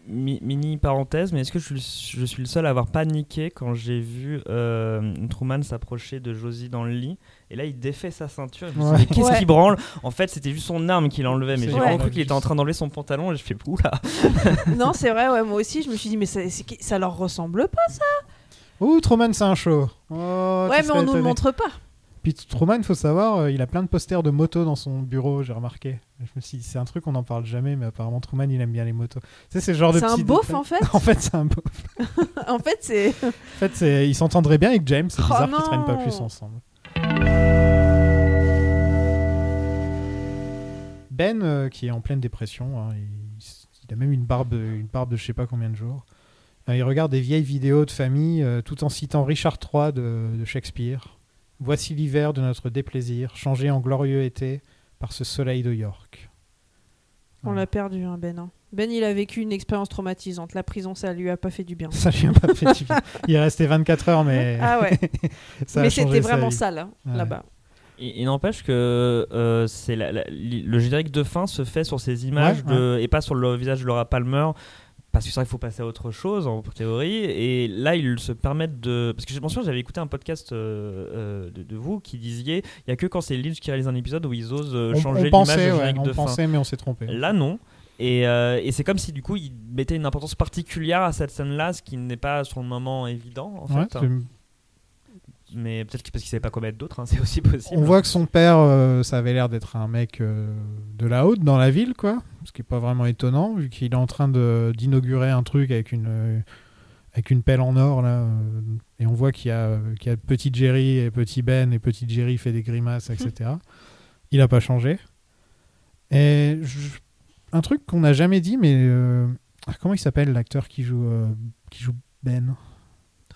Mi- mini parenthèse, mais est-ce que je suis, je suis le seul à avoir paniqué quand j'ai vu euh, Truman s'approcher de Josie dans le lit et là il défait sa ceinture. Je me suis dit, Ouais. mais qu'est-ce Ouais. qui branle? En fait, c'était juste son arme qu'il enlevait, mais j'ai vrai. vraiment cru qu'il était en train d'enlever son pantalon et je fais oula. non, c'est vrai, ouais, moi aussi, je me suis dit, mais ça, ça leur ressemble pas, ça? Ouh, Truman, c'est un show. Oh, ouais, mais on nous le montre pas. Puis Truman, faut savoir, euh, il a plein de posters de motos dans son bureau, j'ai remarqué. Je me suis dit, c'est un truc, on n'en parle jamais, mais apparemment Truman, il aime bien les motos. Tu sais, c'est genre de C'est un beauf, détail. en fait. en fait, c'est un beauf. en fait, c'est. En fait, c'est- il s'entendrait bien avec James, c'est Oh bizarre qu'ils non. traînent pas plus ensemble. Ben, euh, qui est en pleine dépression, hein, il, il a même une barbe, une barbe de je sais pas combien de jours. Euh, il regarde des vieilles vidéos de famille euh, tout en citant Richard III de, de Shakespeare. Voici l'hiver de notre déplaisir, changé en glorieux été par ce soleil de York. On l'a perdu, hein, Ben. hein. Ben, il a vécu une expérience traumatisante. La prison, ça lui a pas fait du bien. Ça lui a pas fait du bien. Il est resté 24 heures, mais. Ah ouais. ça mais c'était vraiment vie. sale, hein, Ouais. là-bas. Et, et n'empêche que euh, c'est la- la- li- le générique de fin se fait sur ces images Ouais, de- et pas sur le visage de Laura Palmer. Parce que c'est vrai qu'il faut passer à autre chose en théorie. Et là, ils se permettent de. Parce que je pense que j'avais écouté un podcast euh, euh, de, de vous qui disiez il n'y a que quand c'est Lynch qui réalise un épisode où ils osent euh, On, changer l'image ouais, générique on de fin. pensait, mais on s'est trompé. Là, non. Et, euh, et c'est comme si du coup ils mettaient une importance particulière à cette scène-là, ce qui n'est pas sur le moment évident en Ouais, fait. Mais peut-être parce qu'ils savaient pas quoi mettre d'autre, hein, c'est aussi possible. On voit que son père, euh, ça avait l'air d'être un mec euh, de la haute dans la ville, quoi. Ce qui est pas vraiment étonnant, vu qu'il est en train de- d'inaugurer un truc avec une, euh, avec une pelle en or, là. et on voit qu'il y, a, qu'il y a petit Jerry et petit Ben, et petit Jerry fait des grimaces, etc. Il a pas changé. Et je- un truc qu'on n'a jamais dit, mais. ah, comment il s'appelle l'acteur qui joue, qui joue Ben?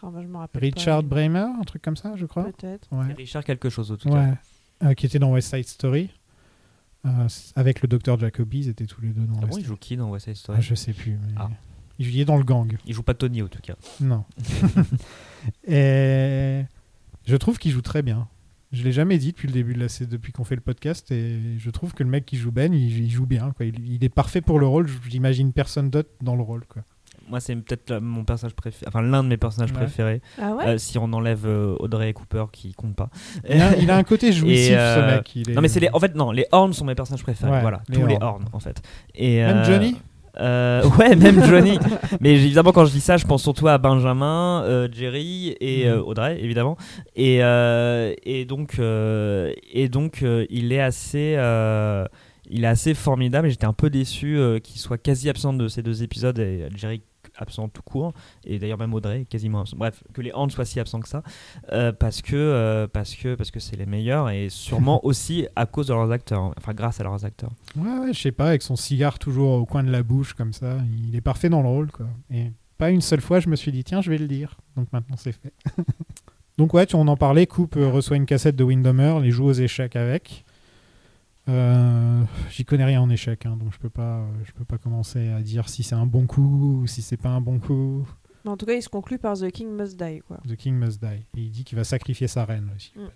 Moi, je me rappelle Richard pas. Bremer, un truc comme ça, je crois. Peut-être. Ouais. Richard quelque chose en tout Ouais. cas. Euh, qui était dans West Side Story. Euh, avec le docteur Jacobi, ils étaient tous les deux dans Ah West bon, il joue qui dans West Side Story Ah, Je sais plus. mais Ah. Il est dans le gang. Il joue pas Tony en tout cas. Non. et je trouve qu'il joue très bien. Je l'ai jamais dit depuis le début de la saison, depuis qu'on fait le podcast, et je trouve que le mec qui joue Ben, il, il joue bien. Quoi. Il, il est parfait pour le rôle. J'imagine personne d'autre dans le rôle. Quoi. Moi, c'est peut-être mon personnage préféré, enfin l'un de mes personnages Ouais. préférés. Ah ouais Euh, si on enlève euh, Audrey Cooper qui compte pas. Il a, il a un côté jouissif, Et, euh, ce mec. Il est- Non mais c'est les, en fait non, les Horns sont mes personnages préférés. Ouais, voilà, les tous les Horns. En fait. Et Même euh, Johnny euh, ouais, même Johnny. Mais évidemment, quand je dis ça, je pense surtout à Benjamin, euh, Jerry et euh, Audrey, évidemment. Et, euh, et donc, euh, et donc euh, il est assez. euh, il est assez formidable et j'étais un peu déçu euh, qu'il soit quasi absent de ces deux épisodes et Jerry absent tout court et d'ailleurs même Audrey quasiment absent. bref que les Horns soient si absents que ça euh, parce que euh, parce que parce que c'est les meilleurs et sûrement aussi à cause de leurs acteurs enfin grâce à leurs acteurs Ouais, ouais, je sais pas, avec son cigare toujours au coin de la bouche, comme ça. Il est parfait dans le rôle, quoi. Et pas une seule fois, je me suis dit, tiens, je vais le dire. Donc maintenant, c'est fait. Donc, ouais, tu, on en parlait. Coupe euh, reçoit une cassette de Windomer, les joue aux échecs avec. Euh, J'y connais rien en échecs, hein, donc je peux pas, euh, je peux pas commencer à dire si c'est un bon coup ou si c'est pas un bon coup. Mais en tout cas, il se conclut par The King Must Die, quoi. The King must die. Et il dit qu'il va sacrifier sa reine aussi. Mm.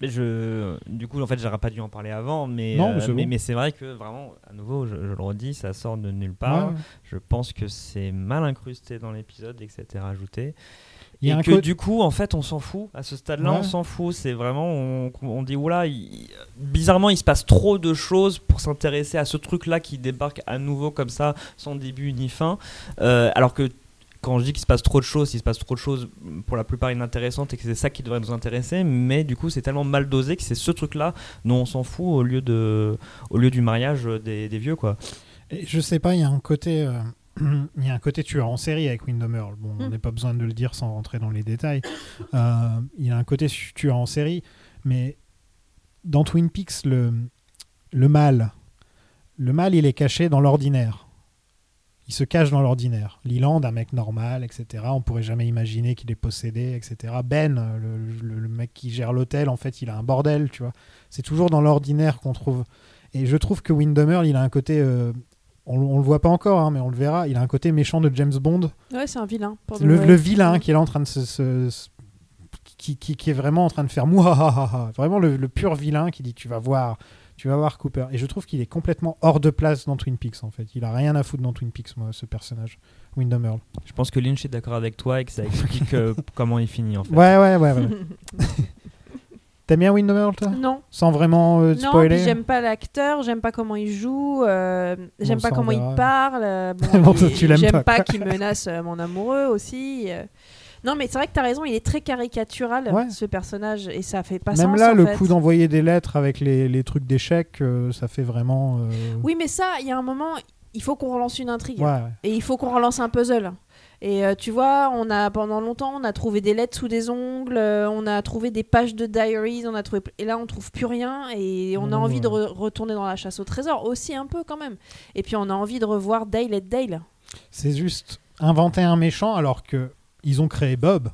Mais je, du coup, en fait, j'aurais pas dû en parler avant, mais Non, euh, mais c'est mais, bon. mais c'est vrai que vraiment, à nouveau, je, je le redis, ça sort de nulle part. Ouais. Je pense que c'est mal incrusté dans l'épisode et que c'était rajouté. Il y a et un que du coup, en fait, on s'en fout. À ce stade-là, Ouais. on s'en fout. C'est vraiment, on, on dit, oula, il- bizarrement, il se passe trop de choses pour s'intéresser à ce truc-là qui débarque à nouveau comme ça, sans début ni fin. Euh, alors que quand je dis qu'il se passe trop de choses, il se passe trop de choses pour la plupart inintéressantes et que c'est ça qui devrait nous intéresser, mais du coup c'est tellement mal dosé que c'est ce truc-là dont on s'en fout au lieu, de, au lieu du mariage des, des vieux quoi. Et je sais pas, il y a un côté, euh, il y a un côté tueur en série avec Windomer. Bon, on Mm. n'a pas besoin de le dire sans rentrer dans les détails. Euh, il y a un côté tueur en série, mais dans Twin Peaks, le, le mal, le mal, il est caché dans l'ordinaire. Il se cache dans l'ordinaire. Leland, un mec normal, etc. On pourrait jamais imaginer qu'il est possédé, etc. Ben, le, le- le mec qui gère l'hôtel, en fait, il a un bordel, tu vois. C'est toujours dans l'ordinaire qu'on trouve. Et je trouve que Windomer, il a un côté. euh, on, on le voit pas encore, hein, mais on le verra. Il a un côté méchant de James Bond. Ouais, c'est un vilain. Le, le vilain qui est là en train de se. se- se- qui, qui- qui est vraiment en train de faire mouahaha. Vraiment le, le pur vilain qui dit Tu vas voir, tu vas voir Cooper. Et je trouve qu'il est complètement hors de place dans Twin Peaks, en fait. Il a rien à foutre dans Twin Peaks, moi, ce personnage, Wyndham Earl. Je pense que Lynch est d'accord avec toi et que ça explique euh, comment il finit en fait. Ouais, ouais, ouais. ouais. T'aimes bien toi? Non. Sans vraiment euh, Non, spoiler j'aime pas l'acteur, j'aime pas comment il joue, euh, j'aime pas comment verra. il parle. euh, bon, Bon, j'aime pas, pas, qu'il menace euh, mon amoureux aussi. Non, mais c'est vrai que t'as raison, il est très caricatural Ouais. ce personnage et ça fait pas Même sens. là, en le fait. coup d'envoyer des lettres avec les, les trucs d'échecs, euh, ça fait vraiment. Oui, mais ça, il y a un moment, il faut qu'on relance une intrigue Ouais, ouais. et il faut qu'on relance un puzzle. Et euh, tu vois, on a pendant longtemps, on a trouvé des lettres sous des ongles, euh, on a trouvé des pages de diaries, on a trouvé et là on trouve plus rien et on a envie de re- retourner dans la chasse au trésor aussi un peu quand même. Et puis on a envie de revoir Dale et Dale. C'est juste inventer un méchant alors que ils ont créé Bob.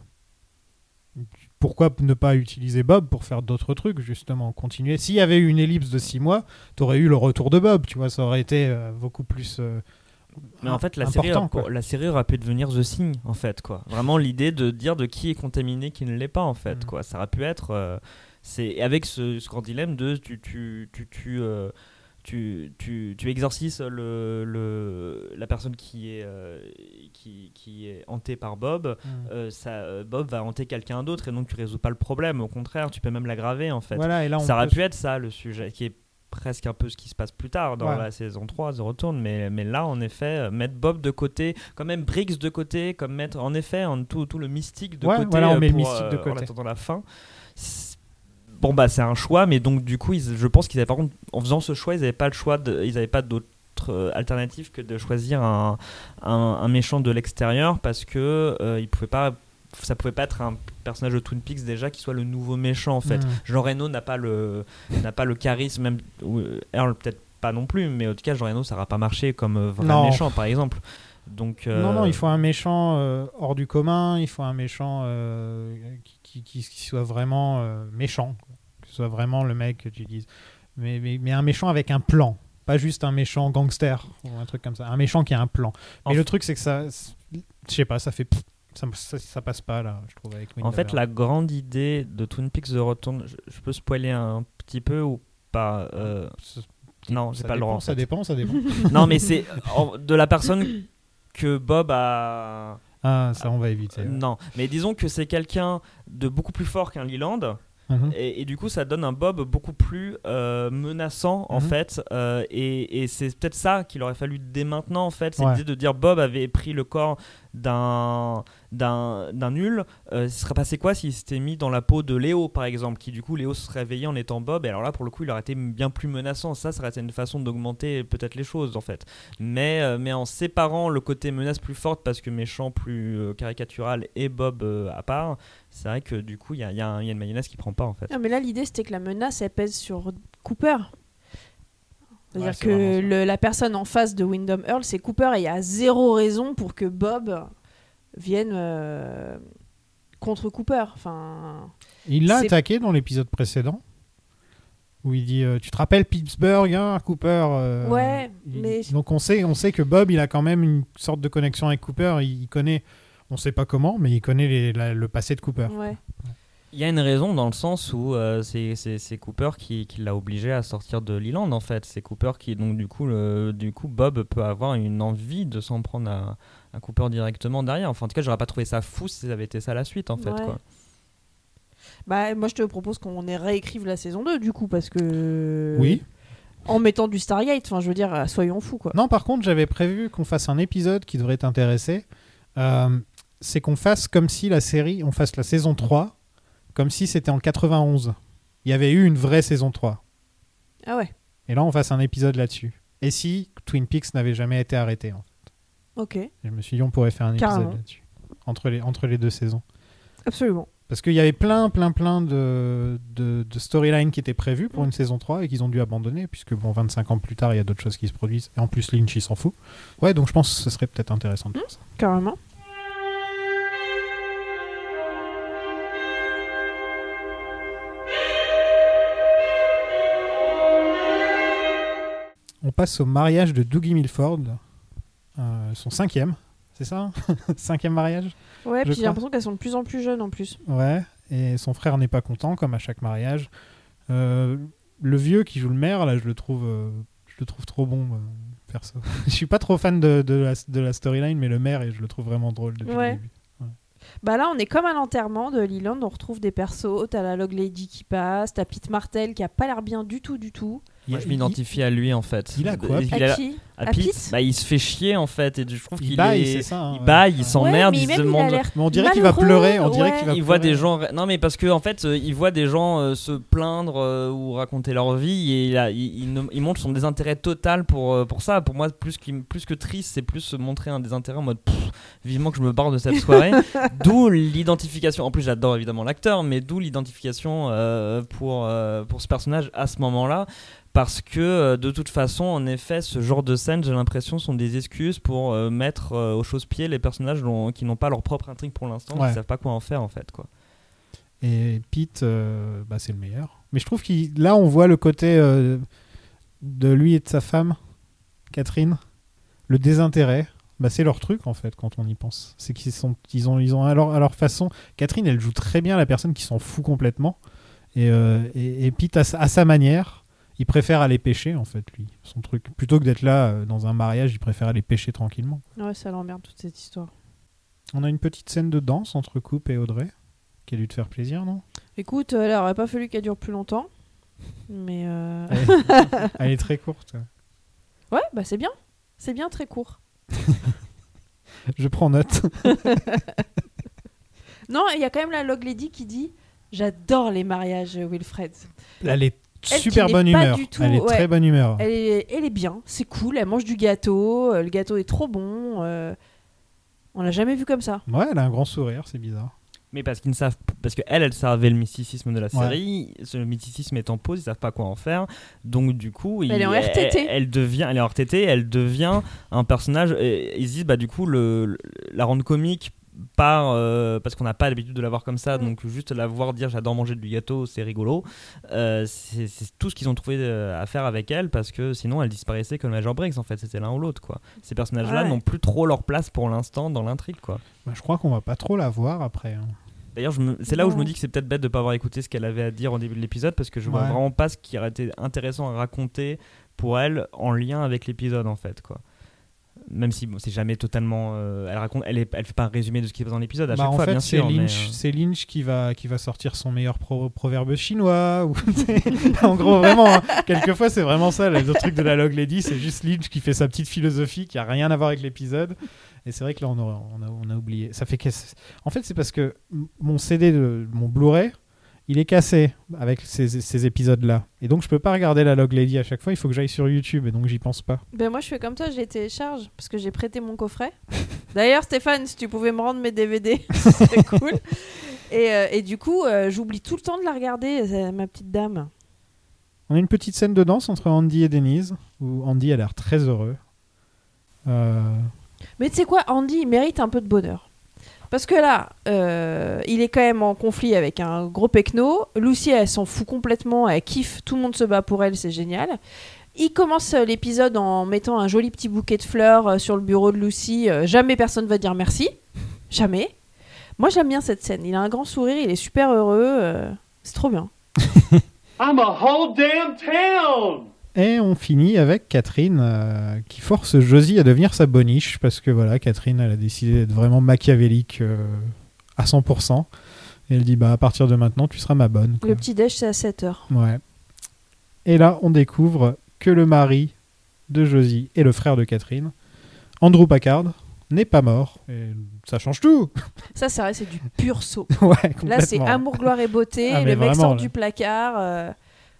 Pourquoi ne pas utiliser Bob pour faire d'autres trucs, justement, continuer? S'il y avait eu une ellipse de six mois, t'aurais eu le retour de Bob, tu vois, ça aurait été euh, beaucoup plus. Mais en fait, la série, quoi. la série aurait pu devenir The Thing, en fait, quoi. Vraiment l'idée de dire de qui est contaminé, qui ne l'est pas, en fait, Mm. quoi. Ça aurait pu être. euh, c'est et avec ce, ce grand dilemme de tu tu tu tu euh, tu, tu, tu exorcises le, le, la personne qui est, euh, qui, qui est hantée par Bob, Mm. euh, ça, Bob va hanter quelqu'un d'autre et donc tu résous pas le problème. Au contraire, tu peux même l'aggraver en fait. Voilà, et là, ça aurait peut- pu être ça le sujet, qui est presque un peu ce qui se passe plus tard dans Ouais. la saison 3 The Return mais, mais là en effet euh, mettre Bob de côté quand même Briggs de côté comme mettre en effet en tout, tout le mystique de Ouais, côté voilà, on euh, met le pour, mystique de euh, en attendant la fin bon bah c'est un choix mais donc du coup ils- je pense qu'ils avaient par contre en faisant ce choix ils n'avaient pas le choix de, ils n'avaient pas d'autre euh, alternative que de choisir un, un, un méchant de l'extérieur parce que euh, pouvaient pas ça pouvait pas être un personnage de Twin Peaks déjà qui soit le nouveau méchant en fait. Mm. Jean Reno n'a pas le n'a pas le charisme même Earl peut-être pas non plus mais en tout cas Jean Reno ça n'aura pas marché comme euh, vrai Non. méchant par exemple. Donc euh, Non, non, il faut un méchant euh, hors du commun, il faut un méchant euh, qui, qui- qui soit vraiment méchant, quoi. que ce soit vraiment le mec que tu dises. Mais, mais, mais un méchant avec un plan, pas juste un méchant gangster ou un truc comme ça. Un méchant qui a un plan. Mais En le truc, c'est que ça, je sais pas, ça fait. Ça, ça, ça passe pas là, je trouve, avec En fait, la grande idée de Twin Peaks The Return, je, je peux spoiler un petit peu ou pas euh, Non, Ça pas le droit. ça dépend, ça dépend. non, mais c'est de la personne que Bob a. Ah, ça, on va éviter. ouais. Non, mais disons que c'est quelqu'un de beaucoup plus fort qu'un Leland. Mhm. Et, et du coup, ça donne un Bob beaucoup plus euh, menaçant en Mhm. fait. euh, et et c'est peut-être ça qu'il aurait fallu dès maintenant en fait. C'est Ouais. l'idée de dire Bob avait pris le corps d'un nul. Euh, il serait passé quoi s'il s'était mis dans la peau de Léo par exemple, qui du coup Léo se serait réveillé en étant Bob. Et alors là, pour le coup, il aurait été bien plus menaçant. Ça, été une façon d'augmenter peut-être les choses en fait. Mais euh, mais en séparant le côté menace plus forte parce que méchant plus euh, caricatural et Bob euh, à part, c'est vrai que du coup, il y a, y y a une mayonnaise qui prend pas en fait. Non, mais là, l'idée, c'était que la menace, elle pèse sur Cooper. C'est-à-dire Ouais, que le- la personne en face de Wyndham Earl, c'est Cooper, et il y a zéro raison pour que Bob vienne euh, contre Cooper. Enfin, Il l'a attaqué dans l'épisode précédent. Où il dit euh, Tu te rappelles Pittsburgh, hein, Cooper euh, Ouais, il- mais- Donc on sait, on sait que Bob, il a quand même une sorte de connexion avec Cooper. Il, il connaît, on sait pas comment, mais il connaît les- la- le passé de Cooper. ouais. Il y a une raison dans le sens où euh, c'est- Cooper qui, qui l'a obligé à sortir de Leland en fait. C'est Cooper qui donc du coup le- du coup Bob peut avoir une envie de s'en prendre à, à Cooper directement derrière. Enfin en tout cas j'aurais pas trouvé ça fou si ça avait été ça la suite en fait quoi. Bah, moi, je te propose qu'on réécrive la saison 2, du coup, parce que. Oui. En mettant du Stargate, enfin, je veux dire, soyons fous, quoi. Non, par contre, j'avais prévu qu'on fasse un épisode qui devrait t'intéresser. Euh, c'est qu'on fasse comme si la série, on fasse la saison 3, comme si c'était en 91. Il y avait eu une vraie saison 3. Ah ouais, Et là, on fasse un épisode là-dessus. Et si Twin Peaks n'avait jamais été arrêté en fait. ok, Et Je me suis dit, on pourrait faire un épisode là-dessus. Entre les, entre les deux saisons. absolument. Parce qu'il y avait plein, plein, plein de, de, de storylines qui étaient prévues pour une saison 3 et qu'ils ont dû abandonner, puisque bon, 25 ans plus tard, il y a d'autres choses qui se produisent. Et en plus, Lynch, il s'en fout. Ouais, donc je pense que ce serait peut-être intéressant de faire ça. Carrément. On passe au mariage de Dougie Milford, euh, son cinquième, c'est ça hein Cinquième mariage Ouais, puis j'ai l'impression qu'elles sont de plus en plus jeunes en plus. Ouais, et son frère n'est pas content, comme à chaque mariage. Euh, le vieux qui joue le maire, là, je le trouve, euh, je le trouve trop bon, perso. je suis pas trop fan de, de la, de la storyline, mais le maire, et je le trouve vraiment drôle depuis Ouais. le début. Bah là, on est comme à l'enterrement de Leland, on retrouve des persos. T'as la Log Lady qui passe, t'as Pete Martel qui a pas l'air bien du tout, du tout. Moi, je m'identifie à lui en fait. il a quoi, Il a- à À Pete, Pete bah, il se fait chier en fait et je trouve Il qu'il baille, est... c'est ça, hein, il ouais. baille, il Ouais, s'emmerde, mais il se il demande. Mais on dirait qu'il va pleurer, on dirait ouais. qu'il va il voit des gens non mais parce que en fait euh, il voit des gens euh, se plaindre euh, ou raconter leur vie et il, a- il, il ne- il montre son désintérêt total pour euh, pour ça pour moi plus qu'il- plus que triste c'est plus se montrer un désintérêt en mode pff, vivement que je me barre de cette soirée d'où l'identification en plus j'adore évidemment l'acteur mais d'où l'identification euh, pour euh, pour ce personnage à ce moment-là parce que euh, de toute façon, en effet, ce genre de scène, j'ai l'impression, sont des excuses pour euh, mettre euh, au chausse-pied les personnages dont- qui n'ont pas leur propre intrigue pour l'instant, Ouais. qui savent pas quoi en faire en fait. Quoi. Et Pete, euh, bah, c'est le meilleur. Mais je trouve qu'il là, on voit le côté de lui et de sa femme, Catherine, le désintérêt. Bah, c'est leur truc en fait quand on y pense. C'est qu'ils sont, ils ont, ils ont à leur, à leur façon. Catherine, elle joue très bien la personne qui s'en fout complètement. Et, et, et Pete, à, à sa manière, il préfère aller pêcher en fait lui. Son truc, plutôt que d'être là euh, dans un mariage, il préfère aller pêcher tranquillement. Ouais, ça l'emmerde toute cette histoire. On a une petite scène de danse entre Coupe et Audrey, qui a dû te faire plaisir, non? Écoute, euh, là, aurait pas fallu qu'elle dure plus longtemps. Mais. euh, elle, elle est très courte. ouais, bah c'est bien. C'est bien très court. Je prends note. Non, il y a quand même la Log Lady qui dit J'adore les mariages, Wilfred. Elle est Elle super qui bonne n'est pas humeur. du tout- elle est ouais. très bonne humeur. Elle est, elle est bien, c'est cool, elle mange du gâteau, euh, le gâteau est trop bon. euh, On l'a jamais vu comme ça. Ouais, elle a un grand sourire, c'est bizarre. Mais parce qu'ils ne savent, parce que elle, elle savait le mysticisme de la série. Ce mysticisme est en pause, ils savent pas quoi en faire. Donc du coup, Elle il- est en RTT. Elle, elle devient, elle est en RTT, elle devient un personnage. Et ils se disent bah du coup le, le- la rendre comique par euh, parce qu'on n'a pas l'habitude de la voir comme ça, Mm. donc juste la voir dire j'adore manger du gâteau, c'est rigolo. Euh, c'est tout ce qu'ils ont trouvé euh, à faire avec elle parce que sinon elle disparaissait comme Major Briggs en fait, c'était l'un ou l'autre quoi. Ces personnages-là Ouais. n'ont plus trop leur place pour l'instant dans l'intrigue quoi. Bah, je crois qu'on va pas trop la voir après. hein. D'ailleurs, c'est là où je me dis que c'est peut-être bête de pas avoir écouté ce qu'elle avait à dire au début de l'épisode parce que je vois Ouais. vraiment pas ce qui aurait été intéressant à raconter pour elle en lien avec l'épisode en fait quoi. Même si bon, c'est jamais totalement, euh, elle raconte, elle, est, elle fait pas un résumé de ce qui se passe dans l'épisode à Bah, chaque en fois fait, bien c'est sûr. mais, Lynch, euh, c'est Lynch qui va, qui va sortir son meilleur pro- proverbe chinois. Ou, en gros, vraiment, hein, quelquefois, c'est vraiment ça. Le truc de la Log Lady, c'est juste Lynch qui fait sa petite philosophie qui a rien à voir avec l'épisode. Et c'est vrai que là, on a, on a, on a oublié. Ça fait en fait, c'est parce que mon CD, de, mon Blu-ray, il est cassé avec ces, ces épisodes-là. Et donc, je peux pas regarder la Log Lady à chaque fois. Il faut que j'aille sur YouTube. Et donc, j'y pense pas. Ben moi je fais comme toi, je les télécharge parce que j'ai prêté mon coffret. D'ailleurs Stéphane, si tu pouvais me rendre mes DVD, ce serait cool. Et, euh, et du coup, euh, j'oublie tout le temps de la regarder, euh, ma petite dame. On a une petite scène de danse entre Andy et Denise où Andy a l'air très heureux. Mais tu sais quoi, Andy, il mérite un peu de bonheur. Parce que là, euh, il est quand même en conflit avec un gros pecno. Lucy, elle s'en fout complètement, elle kiffe, tout le monde se bat pour elle, c'est génial. Il commence euh, l'épisode en mettant un joli petit bouquet de fleurs euh, sur le bureau de Lucy. Jamais personne va dire merci. Jamais. Moi, j'aime bien cette scène. Il a un grand sourire, il est super heureux. c'est trop bien. I'm a whole damn town! Et on finit avec Catherine euh, qui force Josie à devenir sa boniche parce que voilà, Catherine elle a décidé d'être vraiment machiavélique euh, à 100%. Et elle dit bah à partir de maintenant tu seras ma bonne. quoi. Le petit déj, c'est à 7h. Ouais. Et là on découvre que le mari de Josie et le frère de Catherine, Andrew Packard, n'est pas mort. Et ça change tout. Ça, c'est vrai, c'est du pur saut. ouais, Là, c'est amour, gloire et beauté. Ah, le mec vraiment, sort là. du placard. euh,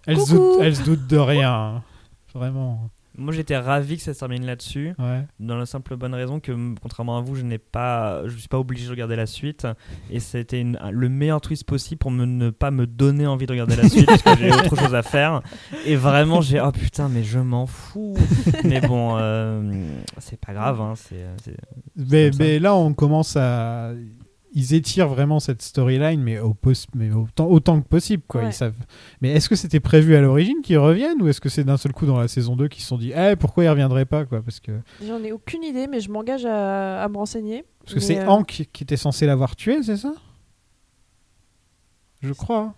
Elle, se doute, elle se doute de rien. Vraiment. Moi, j'étais ravi que ça se termine là-dessus. Ouais. Dans la simple bonne raison que, contrairement à vous, je n'ai pas, je suis pas obligé de regarder la suite. Et c'était le meilleur twist possible pour me, ne pas me donner envie de regarder la suite parce que j'ai autre chose à faire. Et vraiment, j'ai oh putain, mais je m'en fous. mais bon, euh, c'est pas grave. Hein, ça. mais là, on commence à. Ils étirent vraiment cette storyline, mais, au mais autant, autant que possible. Quoi. Ouais. Ils savent... Mais est-ce que c'était prévu à l'origine qu'ils reviennent ou est-ce que c'est d'un seul coup dans la saison 2 qu'ils se sont dit eh, pourquoi ils reviendraient pas quoi? Parce que, J'en ai aucune idée, mais je m'engage à, à me renseigner. parce que c'est euh, Hank qui était censé l'avoir tué, c'est ça? Je crois.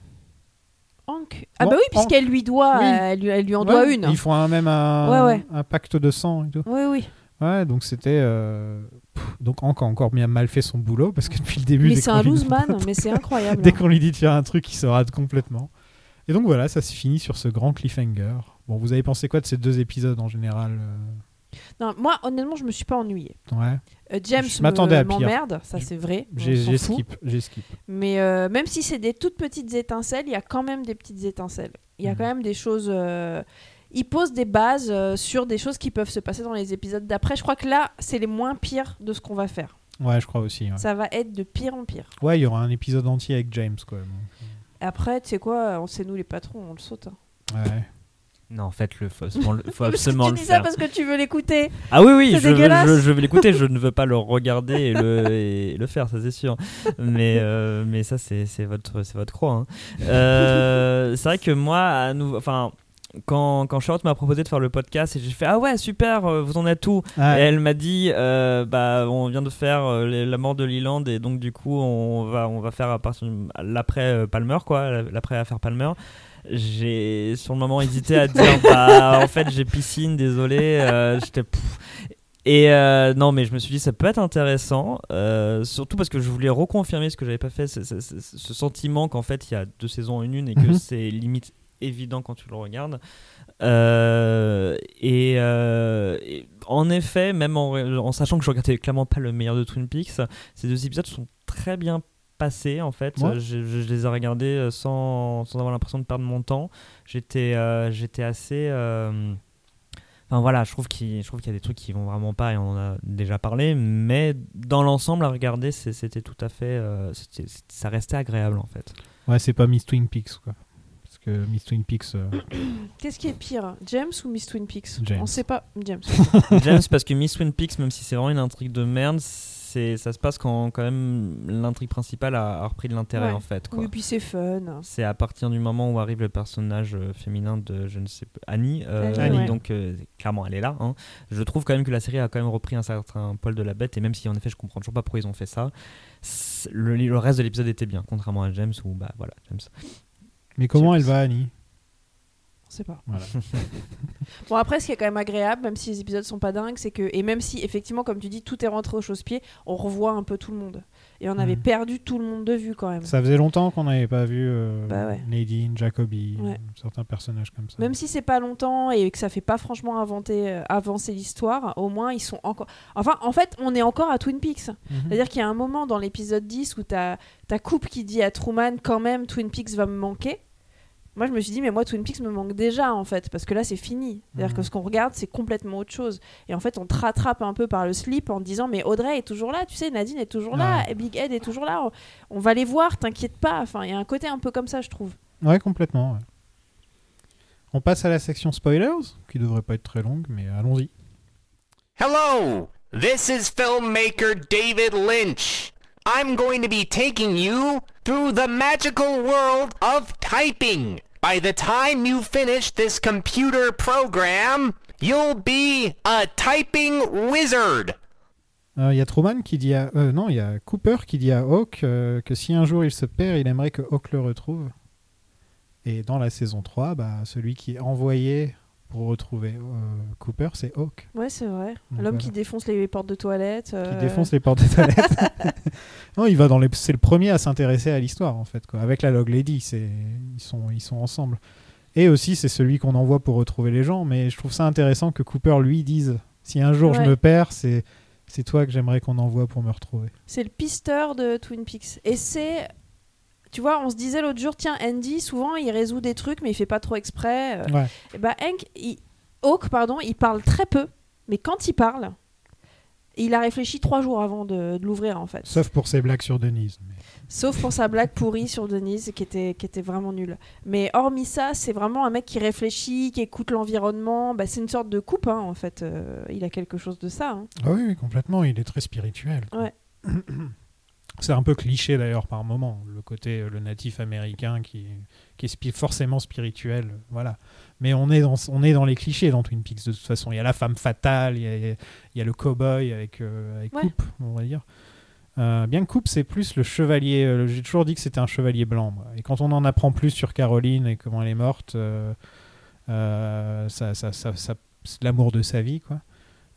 Hank? Ah Bon, bah oui, puisqu'elle lui doit, Oui. elle, lui, elle lui en doit une. Ils font un- même un, Ouais, ouais. un pacte de sang et tout. Oui, oui. Ouais, donc c'était. euh, Donc Hank a encore bien mal fait son boulot parce que depuis le début. Mais c'est un loose man, mais c'est incroyable. Dès qu'on lui dit de faire un truc, il se rate complètement. Et donc voilà, ça se finit sur ce grand cliffhanger. Bon, vous avez pensé quoi de ces deux épisodes en général euh Non, moi, honnêtement, je me suis pas ennuyée. Ouais. Euh, James me- m'emmerde, ça c'est vrai. J'ai skip. Mais euh, même si c'est des toutes petites étincelles, il y a quand même des petites étincelles. Il y a quand même des choses. euh, Il pose des bases euh, sur des choses qui peuvent se passer dans les épisodes d'après. Je crois que là, c'est les moins pires de ce qu'on va faire. Ouais, je crois aussi. Ouais, Ça va être de pire en pire. Ouais, il y aura un épisode entier avec James, quoi. donc, Après, tu sais quoi, on sait nous les patrons, on le saute. hein. Ouais. Non, faites-le, faut absolument, le- faut absolument tu le dis faire. ça parce que tu veux l'écouter. Ah oui, oui, C'est je, veux- dégueulasse. je, je vais l'écouter, je ne veux pas le regarder et le, et le faire, ça c'est sûr. Mais, euh, mais ça, c'est c'est votre, c'est votre croix. hein. Euh, c'est vrai que moi, à nous, enfin, quand, quand Charlotte m'a proposé de faire le podcast, et j'ai fait Ah ouais, super, euh, vous en êtes Ah, Et elle m'a dit euh, Bah, on vient de faire euh, les- la mort de Leland, et donc du coup, on va, on va faire à partir l'après euh, Palmer, quoi, l'après affaire Palmer j'ai sur le moment hésité à dire bah en fait j'ai piscine désolé euh, j'étais pff. et euh, non mais je me suis dit ça peut être intéressant euh, surtout parce que je voulais reconfirmer ce que j'avais pas fait ce, ce- ce- ce sentiment qu'en fait il y a deux saisons en une et que Mhm. c'est limite évident quand tu le regardes Euh, et, euh, et en effet même en, en sachant que je regardais clairement pas le meilleur de Twin Peaks ces deux épisodes sont très bien passés en fait Ouais. je, je- je les ai regardés euh, sans, sans avoir l'impression de perdre mon temps j'étais euh, j'étais assez enfin voilà je trouve qu'il y a des trucs qui vont vraiment pas et on en a déjà parlé mais dans l'ensemble à regarder c'était tout à fait ça restait agréable en fait Ouais, c'est pas Miss Twin Peaks, quoi. Que Miss Twin Peaks. euh, Qu'est-ce qui est pire, James ou Miss Twin Peaks? James. On sait pas. James. James parce que Miss Twin Peaks même si c'est vraiment une intrigue de merde c'est ça se passe quand quand même l'intrigue principale a, a repris de l'intérêt Ouais. en fait quoi Oui, puis c'est fun. C'est à partir du moment où arrive le personnage euh, féminin de, je ne sais pas, Annie. euh, Annie, ouais. Donc, euh, clairement, elle est là. hein. Je trouve quand même que la série a quand même repris un certain poil de la bête. Et même si, en effet, je comprends toujours pas pourquoi ils ont fait ça, c'est- le, le reste de l'épisode était bien. Contrairement à James, où, bah voilà, James. Mais comment elle va, Annie? On sait pas. Voilà. Bon après ce qui est quand même agréable, même si les épisodes sont pas dingues, c'est que et même si effectivement comme tu dis tout est rentré au chausse-pied, on revoit un peu tout le monde. Et on avait perdu tout le monde de vue quand même. Ça faisait longtemps qu'on n'avait pas vu euh, Bah ouais. Nadine, Jacoby, Ouais. certains personnages comme ça. Même si c'est pas longtemps et que ça fait pas franchement inventer, euh, avancer l'histoire, au moins ils sont encore. Enfin, en fait, on est encore à Twin Peaks. Mhm. C'est-à-dire qu'il y a un moment dans l'épisode 10 où t'as ta coupe qui dit à Truman quand même Twin Peaks va me manquer. Moi, je me suis dit, mais moi, Twin Peaks me manque déjà, en fait, parce que là, c'est fini. C'est-à-dire Mhm. que ce qu'on regarde, c'est complètement autre chose. Et en fait, on te rattrape un peu par le slip en disant, mais Audrey est toujours là, tu sais, Nadine est toujours là, et Big Ed est toujours là, on, on va les voir, t'inquiète pas. Enfin, il y a un côté un peu comme ça, je trouve. Ouais, complètement. ouais. On passe à la section spoilers, qui devrait pas être très longue, mais allons-y. Hello, this is filmmaker David Lynch. I'm going to be taking you through the magical world of typing. By the time you finish this computer program, you'll be a typing wizard. Euh, Il y a Truman qui dit à... euh, non, il y a Cooper qui dit à Hawk euh, que si un jour il se perd, il aimerait que Hawk le retrouve. Et dans la saison 3, bah, celui qui est envoyé pour retrouver euh, Cooper, c'est Hawk. Ouais, c'est vrai. L'homme voilà. qui défonce les portes de toilette. Qui euh, défonce les portes des toilettes. non, il va dans les... C'est le premier à s'intéresser à l'histoire, en fait. Quoi. Avec la Log Lady, c'est... Ils, sont... ils sont ensemble. Et aussi, c'est celui qu'on envoie pour retrouver les gens. Mais je trouve ça intéressant que Cooper lui dise si un jour je me perds, c'est... c'est toi que j'aimerais qu'on envoie pour me retrouver. C'est le pisteur de Twin Peaks. Et c'est. Tu vois, on se disait l'autre jour, tiens, Andy, souvent, il résout des trucs, mais il fait pas trop exprès. euh. Ouais. Et bah, Hank, il- Hawk, pardon, il parle très peu, mais quand il parle, il a réfléchi trois jours avant de, de l'ouvrir, en fait. Sauf pour ses blagues sur Denise. mais- Sauf pour sa blague pourrie sur Denise, qui était, qui était vraiment nulle. Mais hormis ça, c'est vraiment un mec qui réfléchit, qui écoute l'environnement. Bah, c'est une sorte de coupe, hein, en fait. Euh, il a quelque chose de ça. hein. Ah oui, oui, complètement. Il est très spirituel. quoi. Ouais. C'est un peu cliché d'ailleurs par moment, le côté euh, le natif américain qui, qui est spi- forcément spirituel, euh, voilà. Mais on est dans on est dans les clichés dans Twin Peaks de toute façon. Il y a la femme fatale, il y a, il y a le cowboy avec euh, avec Ouais. coupe, on va dire. Euh, bien que Coupe, c'est plus le chevalier. euh, J'ai toujours dit que c'était un chevalier blanc. moi. Et quand on en apprend plus sur Caroline et comment elle est morte, ça, ça, ça- ça- c'est l'amour de sa vie, quoi.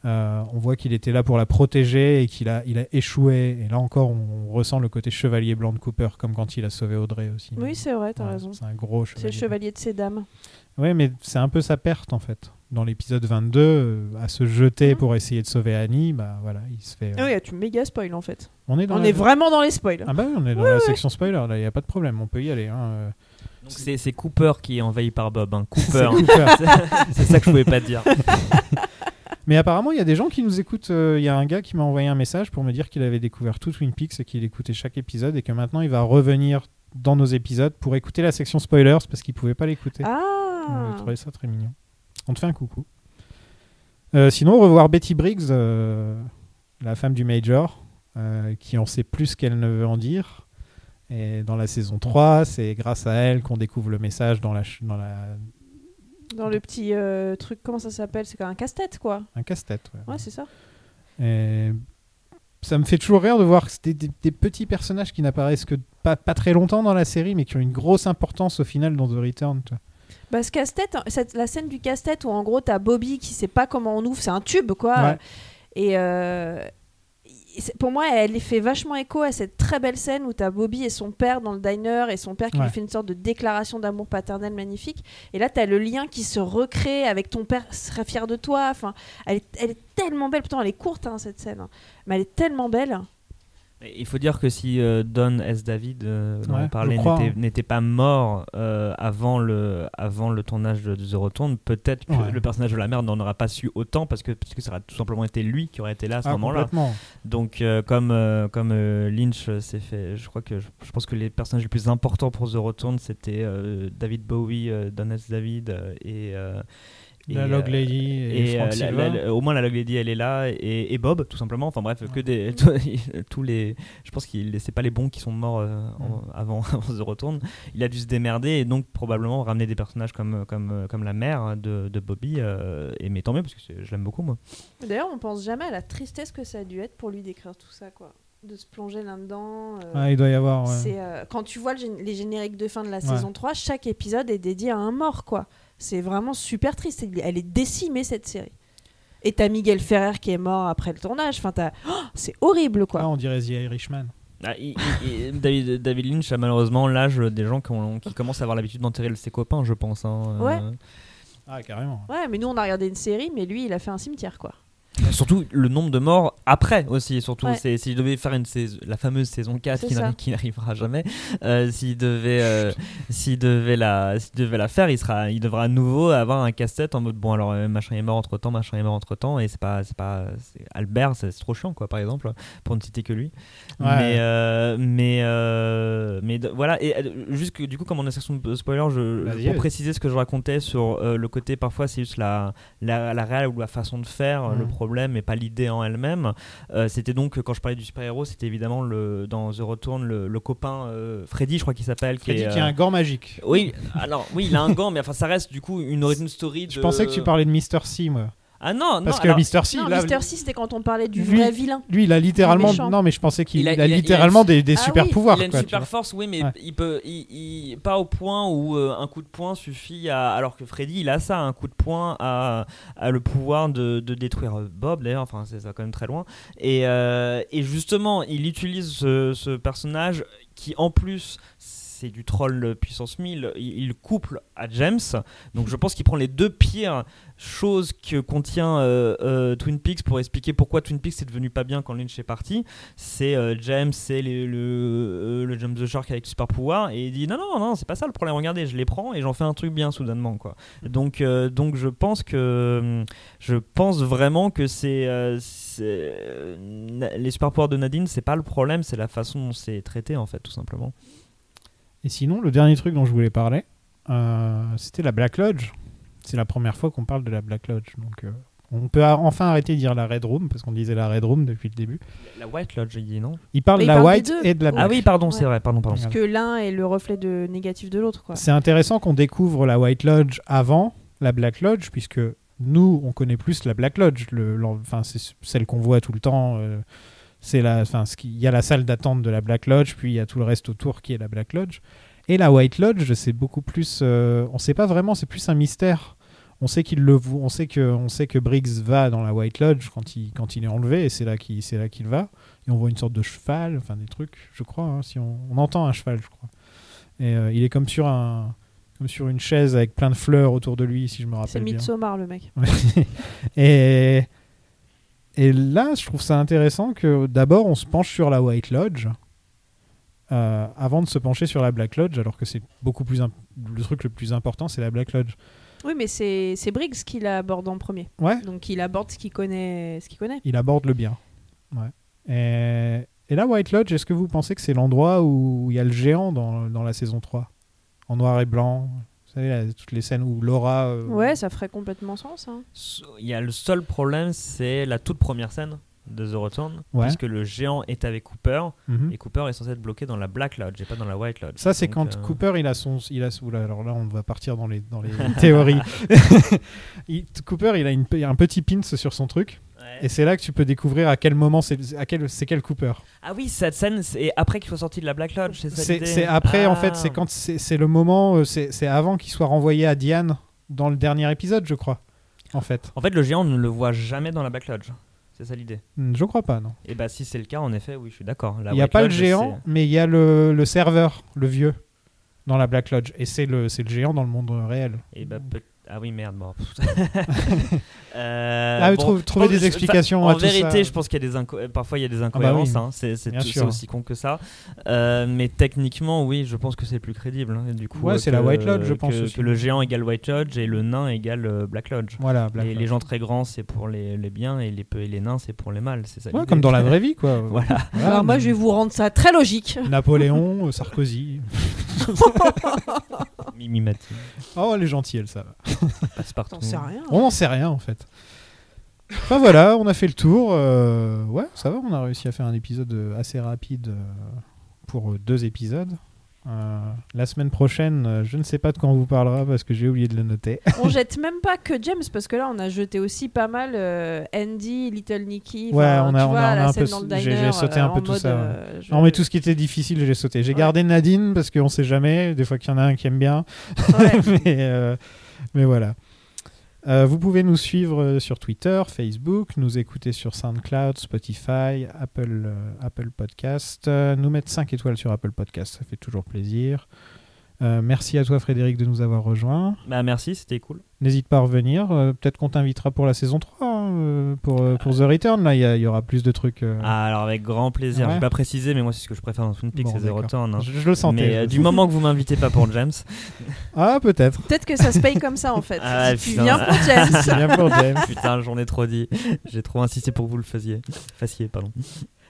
Euh, on voit qu'il était là pour la protéger et qu'il a, il a échoué. Et là encore, on, ressent le côté chevalier blanc de Cooper, comme quand il a sauvé Audrey aussi. Oui, c'est vrai, t'as Ouais, raison. C'est un gros C'est chevalier. le chevalier de ces dames. Oui, mais c'est un peu sa perte en fait. Dans l'épisode 22, euh, à se jeter Mhm. pour essayer de sauver Annie, bah voilà, il se fait. euh, Ah oui, tu méga spoil en fait. On est dans On la- est vraiment dans les spoils. Ah bah oui, on est dans la section spoiler, là, il n'y a pas de problème, on peut y aller. hein. Donc c'est c'est Cooper qui est envahi par Bob. hein. C'est Cooper. C'est- c'est ça que je pouvais pas dire. Mais apparemment, il y a des gens qui nous écoutent. euh, Il y a un gars qui m'a envoyé un message pour me dire qu'il avait découvert tout Twin Peaks et qu'il écoutait chaque épisode et que maintenant il va revenir dans nos épisodes pour écouter la section spoilers parce qu'il pouvait pas l'écouter. Ah J'ai trouvé ça très mignon. On te fait un coucou. Euh, sinon, revoir Betty Briggs, euh, la femme du Major, euh, qui en sait plus qu'elle ne veut en dire. Et dans la saison 3, c'est grâce à elle qu'on découvre le message dans la, ch- dans la Dans le petit euh, truc, comment ça s'appelle C'est un casse-tête quoi. un casse-tête. ouais. Ouais, c'est ça. Et ça me fait toujours rire de voir des, des- des petits personnages qui n'apparaissent que pas, pas très longtemps dans la série, mais qui ont une grosse importance au final dans The Return. tu vois. Bah, ce casse-tête, la scène du casse-tête où en gros t'as Bobby qui sait pas comment on ouvre, c'est un tube quoi. Ouais. Et euh, pour moi, elle fait vachement écho à cette très belle scène où t'as Bobby et son père dans le diner et son père qui Ouais. lui fait une sorte de déclaration d'amour paternel magnifique. Et là, t'as le lien qui se recrée avec ton père serait fier de toi. Enfin, elle est, elle est tellement belle. Pourtant, elle est courte hein, cette scène, hein. mais elle est tellement belle. Il faut dire que si euh, Don S. David, euh, dont Ouais, on parlait, n'était hein. n'était pas mort euh, avant, le, avant le tournage de, de The Return, peut-être que Ouais. le personnage de la mère n'en aura pas su autant parce que, parce que ça aurait tout simplement été lui qui aurait été là à ce Ah, moment-là. Donc, comme, comme Lynch s'est fait, je crois que je, je pense que les personnages les plus importants pour The Return, c'était David Bowie, Don S. David et. Euh, La Log euh, Lady et Frank euh, la- Silva. la- la- au moins la Log Lady elle est là et, et Bob tout simplement enfin bref que des tous les je pense qu'il c'est pas les bons qui sont morts euh, en- avant, avant The Return il a dû se démerder et donc probablement ramener des personnages comme comme comme la mère de, de Bobby euh, et mais tant mieux parce que c'est- je l'aime beaucoup moi D'ailleurs, on pense jamais à la tristesse que ça a dû être pour lui d'écrire tout ça, quoi. De se plonger là-dedans. euh, Ah, il doit y avoir. ouais. euh, quand tu vois le gén- les génériques de fin de la Ouais. saison 3, chaque épisode est dédié à un mort, quoi. C'est vraiment super triste. Elle- est décimée, cette série. Et t'as Miguel Ferrer qui est mort après le tournage. Enfin, t'as- Oh, c'est horrible, quoi. Ah, on dirait The Irishman. Ah, il- il- il- David, David Lynch a malheureusement l'âge des gens qui, ont- qui commencent à avoir l'habitude d'enterrer ses copains je pense hein, euh. Ouais. Ah, carrément. Ouais, mais nous, on a regardé une série, mais lui, il a fait un cimetière, quoi. Surtout le nombre de morts après aussi. Surtout, Ouais. c'est s'il devait faire une saison, la fameuse saison 4 C'est qui, ça. n'arri- qui n'arrivera jamais, euh, s'il devait, euh, s'il devait la, s'il devait la faire, il sera, il devra à nouveau avoir un casse-tête en mode bon alors euh, machin est mort entre temps, machin est mort entre temps et c'est pas, c'est pas, c'est- Albert, c'est c'est trop chiant quoi par exemple pour ne citer que lui. Ouais. Mais euh, mais euh, mais de- voilà et euh, juste que du coup comme on est section de spoiler, je, Vas-y, pour préciser ce que je racontais sur euh, le côté parfois c'est juste la la, la réelle ou la façon de faire le problème et pas l'idée en elle-même. Euh, c'était donc quand je parlais du super-héros, c'était évidemment le dans The Return le, le copain euh, Freddy, je crois qu'il s'appelle. Freddy est, qui a euh, un gant magique. Oui, alors oui, il a un gant, mais enfin ça reste du coup une origin story. De... Je pensais que tu parlais de Mr. C, moi. Ah non, non. Parce que alors- Mr. C, non, là, Mister C, c'était quand on parlait du lui- vrai vilain. lui, il a littéralement. méchant. Non, mais je pensais qu'il Il a, a- il a- il a littéralement une- des, des Ah super oui, pouvoirs. il a une quoi, tu super vois. force, oui, mais Ouais. il peut, il, il- pas au point où euh, un coup de poing suffit à. Alors que Freddy, il a ça, un coup de poing a, a le pouvoir de, de détruire euh, Bob, d'ailleurs, enfin, c'est ça quand même très loin. Et, euh, et justement, il utilise ce, ce personnage qui, en plus, c'est du troll puissance 1000, il, couple à James. Donc je pense qu'il prend les deux pires choses que contient euh, euh, Twin Peaks pour expliquer pourquoi Twin Peaks est devenu pas bien quand Lynch est parti. C'est euh, James, c'est le, le James the Shark avec super pouvoir et il dit non non non c'est pas ça le problème regardez je les prends et j'en fais un truc bien soudainement quoi. Donc donc je pense que je pense vraiment que c'est les super pouvoirs de Nadine c'est pas le problème c'est la façon dont c'est traité en fait tout simplement. Et sinon, le dernier truc dont je voulais parler, euh, c'était la Black Lodge. C'est la première fois qu'on parle de la Black Lodge. Donc, euh, on peut enfin arrêter de dire la Red Room, parce qu'on disait la Red Room depuis le début. La White Lodge il dit non Il parle de la parle White et de la Black. Ah oui pardon Ouais. c'est vrai pardon pardon. Voilà. Que l'un est le reflet de négatif de l'autre, quoi. C'est intéressant qu'on découvre la White Lodge avant la Black Lodge, puisque nous, on connaît plus la Black Lodge. Le, enfin, c'est celle qu'on voit tout le temps. euh, C'est la, enfin, ce qui- il y a la salle d'attente de la Black Lodge, puis il y a tout le reste autour qui est la Black Lodge. Et la White Lodge, c'est beaucoup plus. euh, on sait pas vraiment, c'est plus un mystère. On sait qu'il le on sait que, on sait que Briggs va dans la White Lodge quand il, quand il est enlevé, et c'est là qu'il, c'est là qu'il va. Et on voit une sorte de cheval, enfin des trucs, je crois. hein, si on, on entend un cheval, je crois. Et euh, il est comme sur un, comme sur une chaise avec plein de fleurs autour de lui, si je me C'est rappelle bien. Midsommar, le mec. Et, et là, je trouve ça intéressant que d'abord on se penche sur la White Lodge euh, avant de se pencher sur la Black Lodge, alors que c'est beaucoup plus. imp- Le truc le plus important, c'est la Black Lodge. Oui, mais c'est c'est Briggs qui l'aborde en premier. Ouais. Donc il aborde ce qu'il connaît. Ce qu'il connaît. Il aborde le bien. Ouais. Et, et la White Lodge, est-ce que vous pensez que c'est l'endroit où il y a le géant dans, dans la saison 3 En noir et blanc? Savez, là, toutes les scènes où Laura. euh, Ouais, ça ferait complètement sens. hein. Il y a le seul problème, c'est la toute première scène de The Return, Ouais. puisque le géant est avec Cooper, Mhm. et Cooper est censé être bloqué dans la Black Lodge et pas dans la White Lodge. Ça, c'est Donc, quand euh, Cooper, il a son. Il a, oula, alors là, on va partir dans les, dans les théories. Il- Cooper, il a une, il a un petit pins sur son truc. Et c'est là que tu peux découvrir à quel moment c'est à quel, Cooper. Ah oui, cette scène, c'est après qu'il soit sorti de la Black Lodge, c'est ça C'est l'idée c'est après, en Ah. fait, c'est quand c'est c'est le moment, euh, c'est avant qu'il soit renvoyé à Diane dans le dernier épisode, je crois. En fait. En fait, le géant ne le voit jamais dans la Black Lodge. C'est ça l'idée. Hmm, Je crois pas, non. Et bah, si c'est le cas, en effet, oui, je suis d'accord. Il n'y a White pas le géant, mais il y a le, le serveur, le vieux, dans la Black Lodge. Et c'est le, le géant dans le monde réel. Et bah, peut- Ah oui, merde, bon. Euh, Ah, bon, trouver des explications En tout ça. vérité, je pense qu'il y a des inco- parfois il y a des bah incohérences. oui, hein, c'est aussi con que ça. Euh, mais techniquement, oui, je pense que c'est plus crédible. hein, du coup, Ouais, c'est la que- White Lodge, je que- pense aussi. Que le géant égale White Lodge et le nain égale euh, Black Lodge. Voilà, Black Et Lodge. les gens très grands, c'est pour les, les biens et les, peu- et les nains, c'est pour les mâles. C'est ça. Ouais, comme dans la vraie vie, quoi. voilà. Voilà, Alors moi, je vais vous rendre ça très logique. Napoléon, euh, Sarkozy. Mimi Mati. Oh, elle est gentille, elle, ça va. Rien. On n'en sait rien, en fait. Enfin voilà, on a fait le tour. euh, ouais, ça va, on a réussi à faire un épisode euh, assez rapide euh, pour deux épisodes. Euh, la semaine prochaine, euh, je ne sais pas de quoi on vous parlera parce que j'ai oublié de le noter. on jette même pas que James parce que là on a jeté aussi pas mal euh, Andy, Little Nicky. Ouais, on a, on a, un peu. J'ai sauté un peu tout ça. ouais. je- Non, mais tout ce qui était difficile, j'ai sauté. J'ai gardé Nadine parce qu'on sait jamais. Des fois qu'il y en a un qui aime bien. mais, mais voilà. Euh, vous pouvez nous suivre euh, sur Twitter, Facebook, nous écouter sur SoundCloud, Spotify, Apple, euh, Apple Podcast, euh, nous mettre 5 étoiles sur Apple Podcast, ça fait toujours plaisir. Euh, merci à toi Frédéric de nous avoir rejoints. Bah merci, c'était cool. N'hésite pas à revenir. euh, Peut-être qu'on t'invitera pour la saison 3, hein, euh, pour, euh, pour The Return. Là, il y, aura plus de trucs. euh, Ah, alors avec grand plaisir. Ouais. Je vais pas préciser, mais moi c'est ce que je préfère dans Twin Peaks, Bon, c'est The. Return. hein. Je- je le sentais, Mais je euh, du moment que vous m'invitez pas pour James. Ah, peut-être. Peut-être que ça se paye comme ça en fait. Ah, si tu viens pour James. Tu viens pour James. Putain, j'en ai trop dit. J'ai trop insisté pour que vous le fassiez. Fassiez, pardon.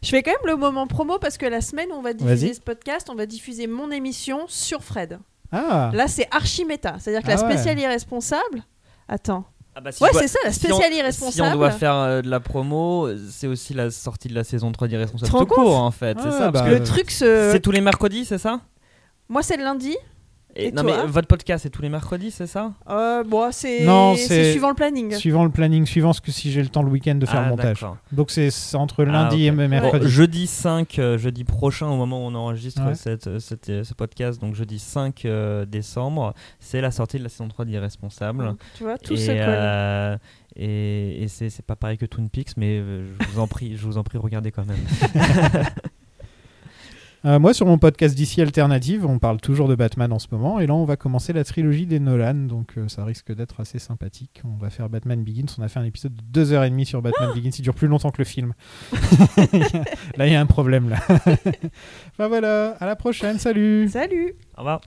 Je fais quand même le moment promo parce que la semaine où on va diffuser ce podcast, on va diffuser mon émission sur Fred. Ah. Là, c'est archi méta. C'est-à-dire que Ah la ouais. spéciale irresponsable. Attends. Ah bah, si ouais, c'est ça, la si on- spéciale Si irresponsable. on doit faire euh, de la promo, c'est aussi la sortie de la saison 3 d'Irresponsable tout court en fait. c'est Ouais, ça, parce bah, que Le truc se. C'est tous les mercredis, c'est ça? Moi, c'est le lundi. Et non mais votre podcast c'est tous les mercredis, c'est ça? Euh, bon, c'est Non, c'est c'est suivant le planning. Suivant le planning, suivant ce que si j'ai le temps le week-end de faire Ah, le montage. Donc c'est entre Ah, lundi et mercredi. Bon, jeudi 5, euh, jeudi prochain, au moment où on enregistre Ouais. cette, euh, cette, euh, ce podcast, donc jeudi 5 euh, décembre, c'est la sortie de la saison 3 d'Irresponsable. Tu vois, tout et, se colle. euh, et, et c'est c'est pas pareil que Twin Peaks, mais je vous en prie, je vous en prie, regardez quand même. Euh, moi, sur mon podcast d'ici Alternative, on parle toujours de Batman en ce moment. Et là, on va commencer la trilogie des Nolan. Donc, euh, ça risque d'être assez sympathique. On va faire Batman Begins. On a fait un épisode de 2h30 sur Batman Begins. Il dure plus longtemps que le film. là, il y a un problème. Là. enfin, voilà. À la prochaine. Salut. Salut. Au revoir.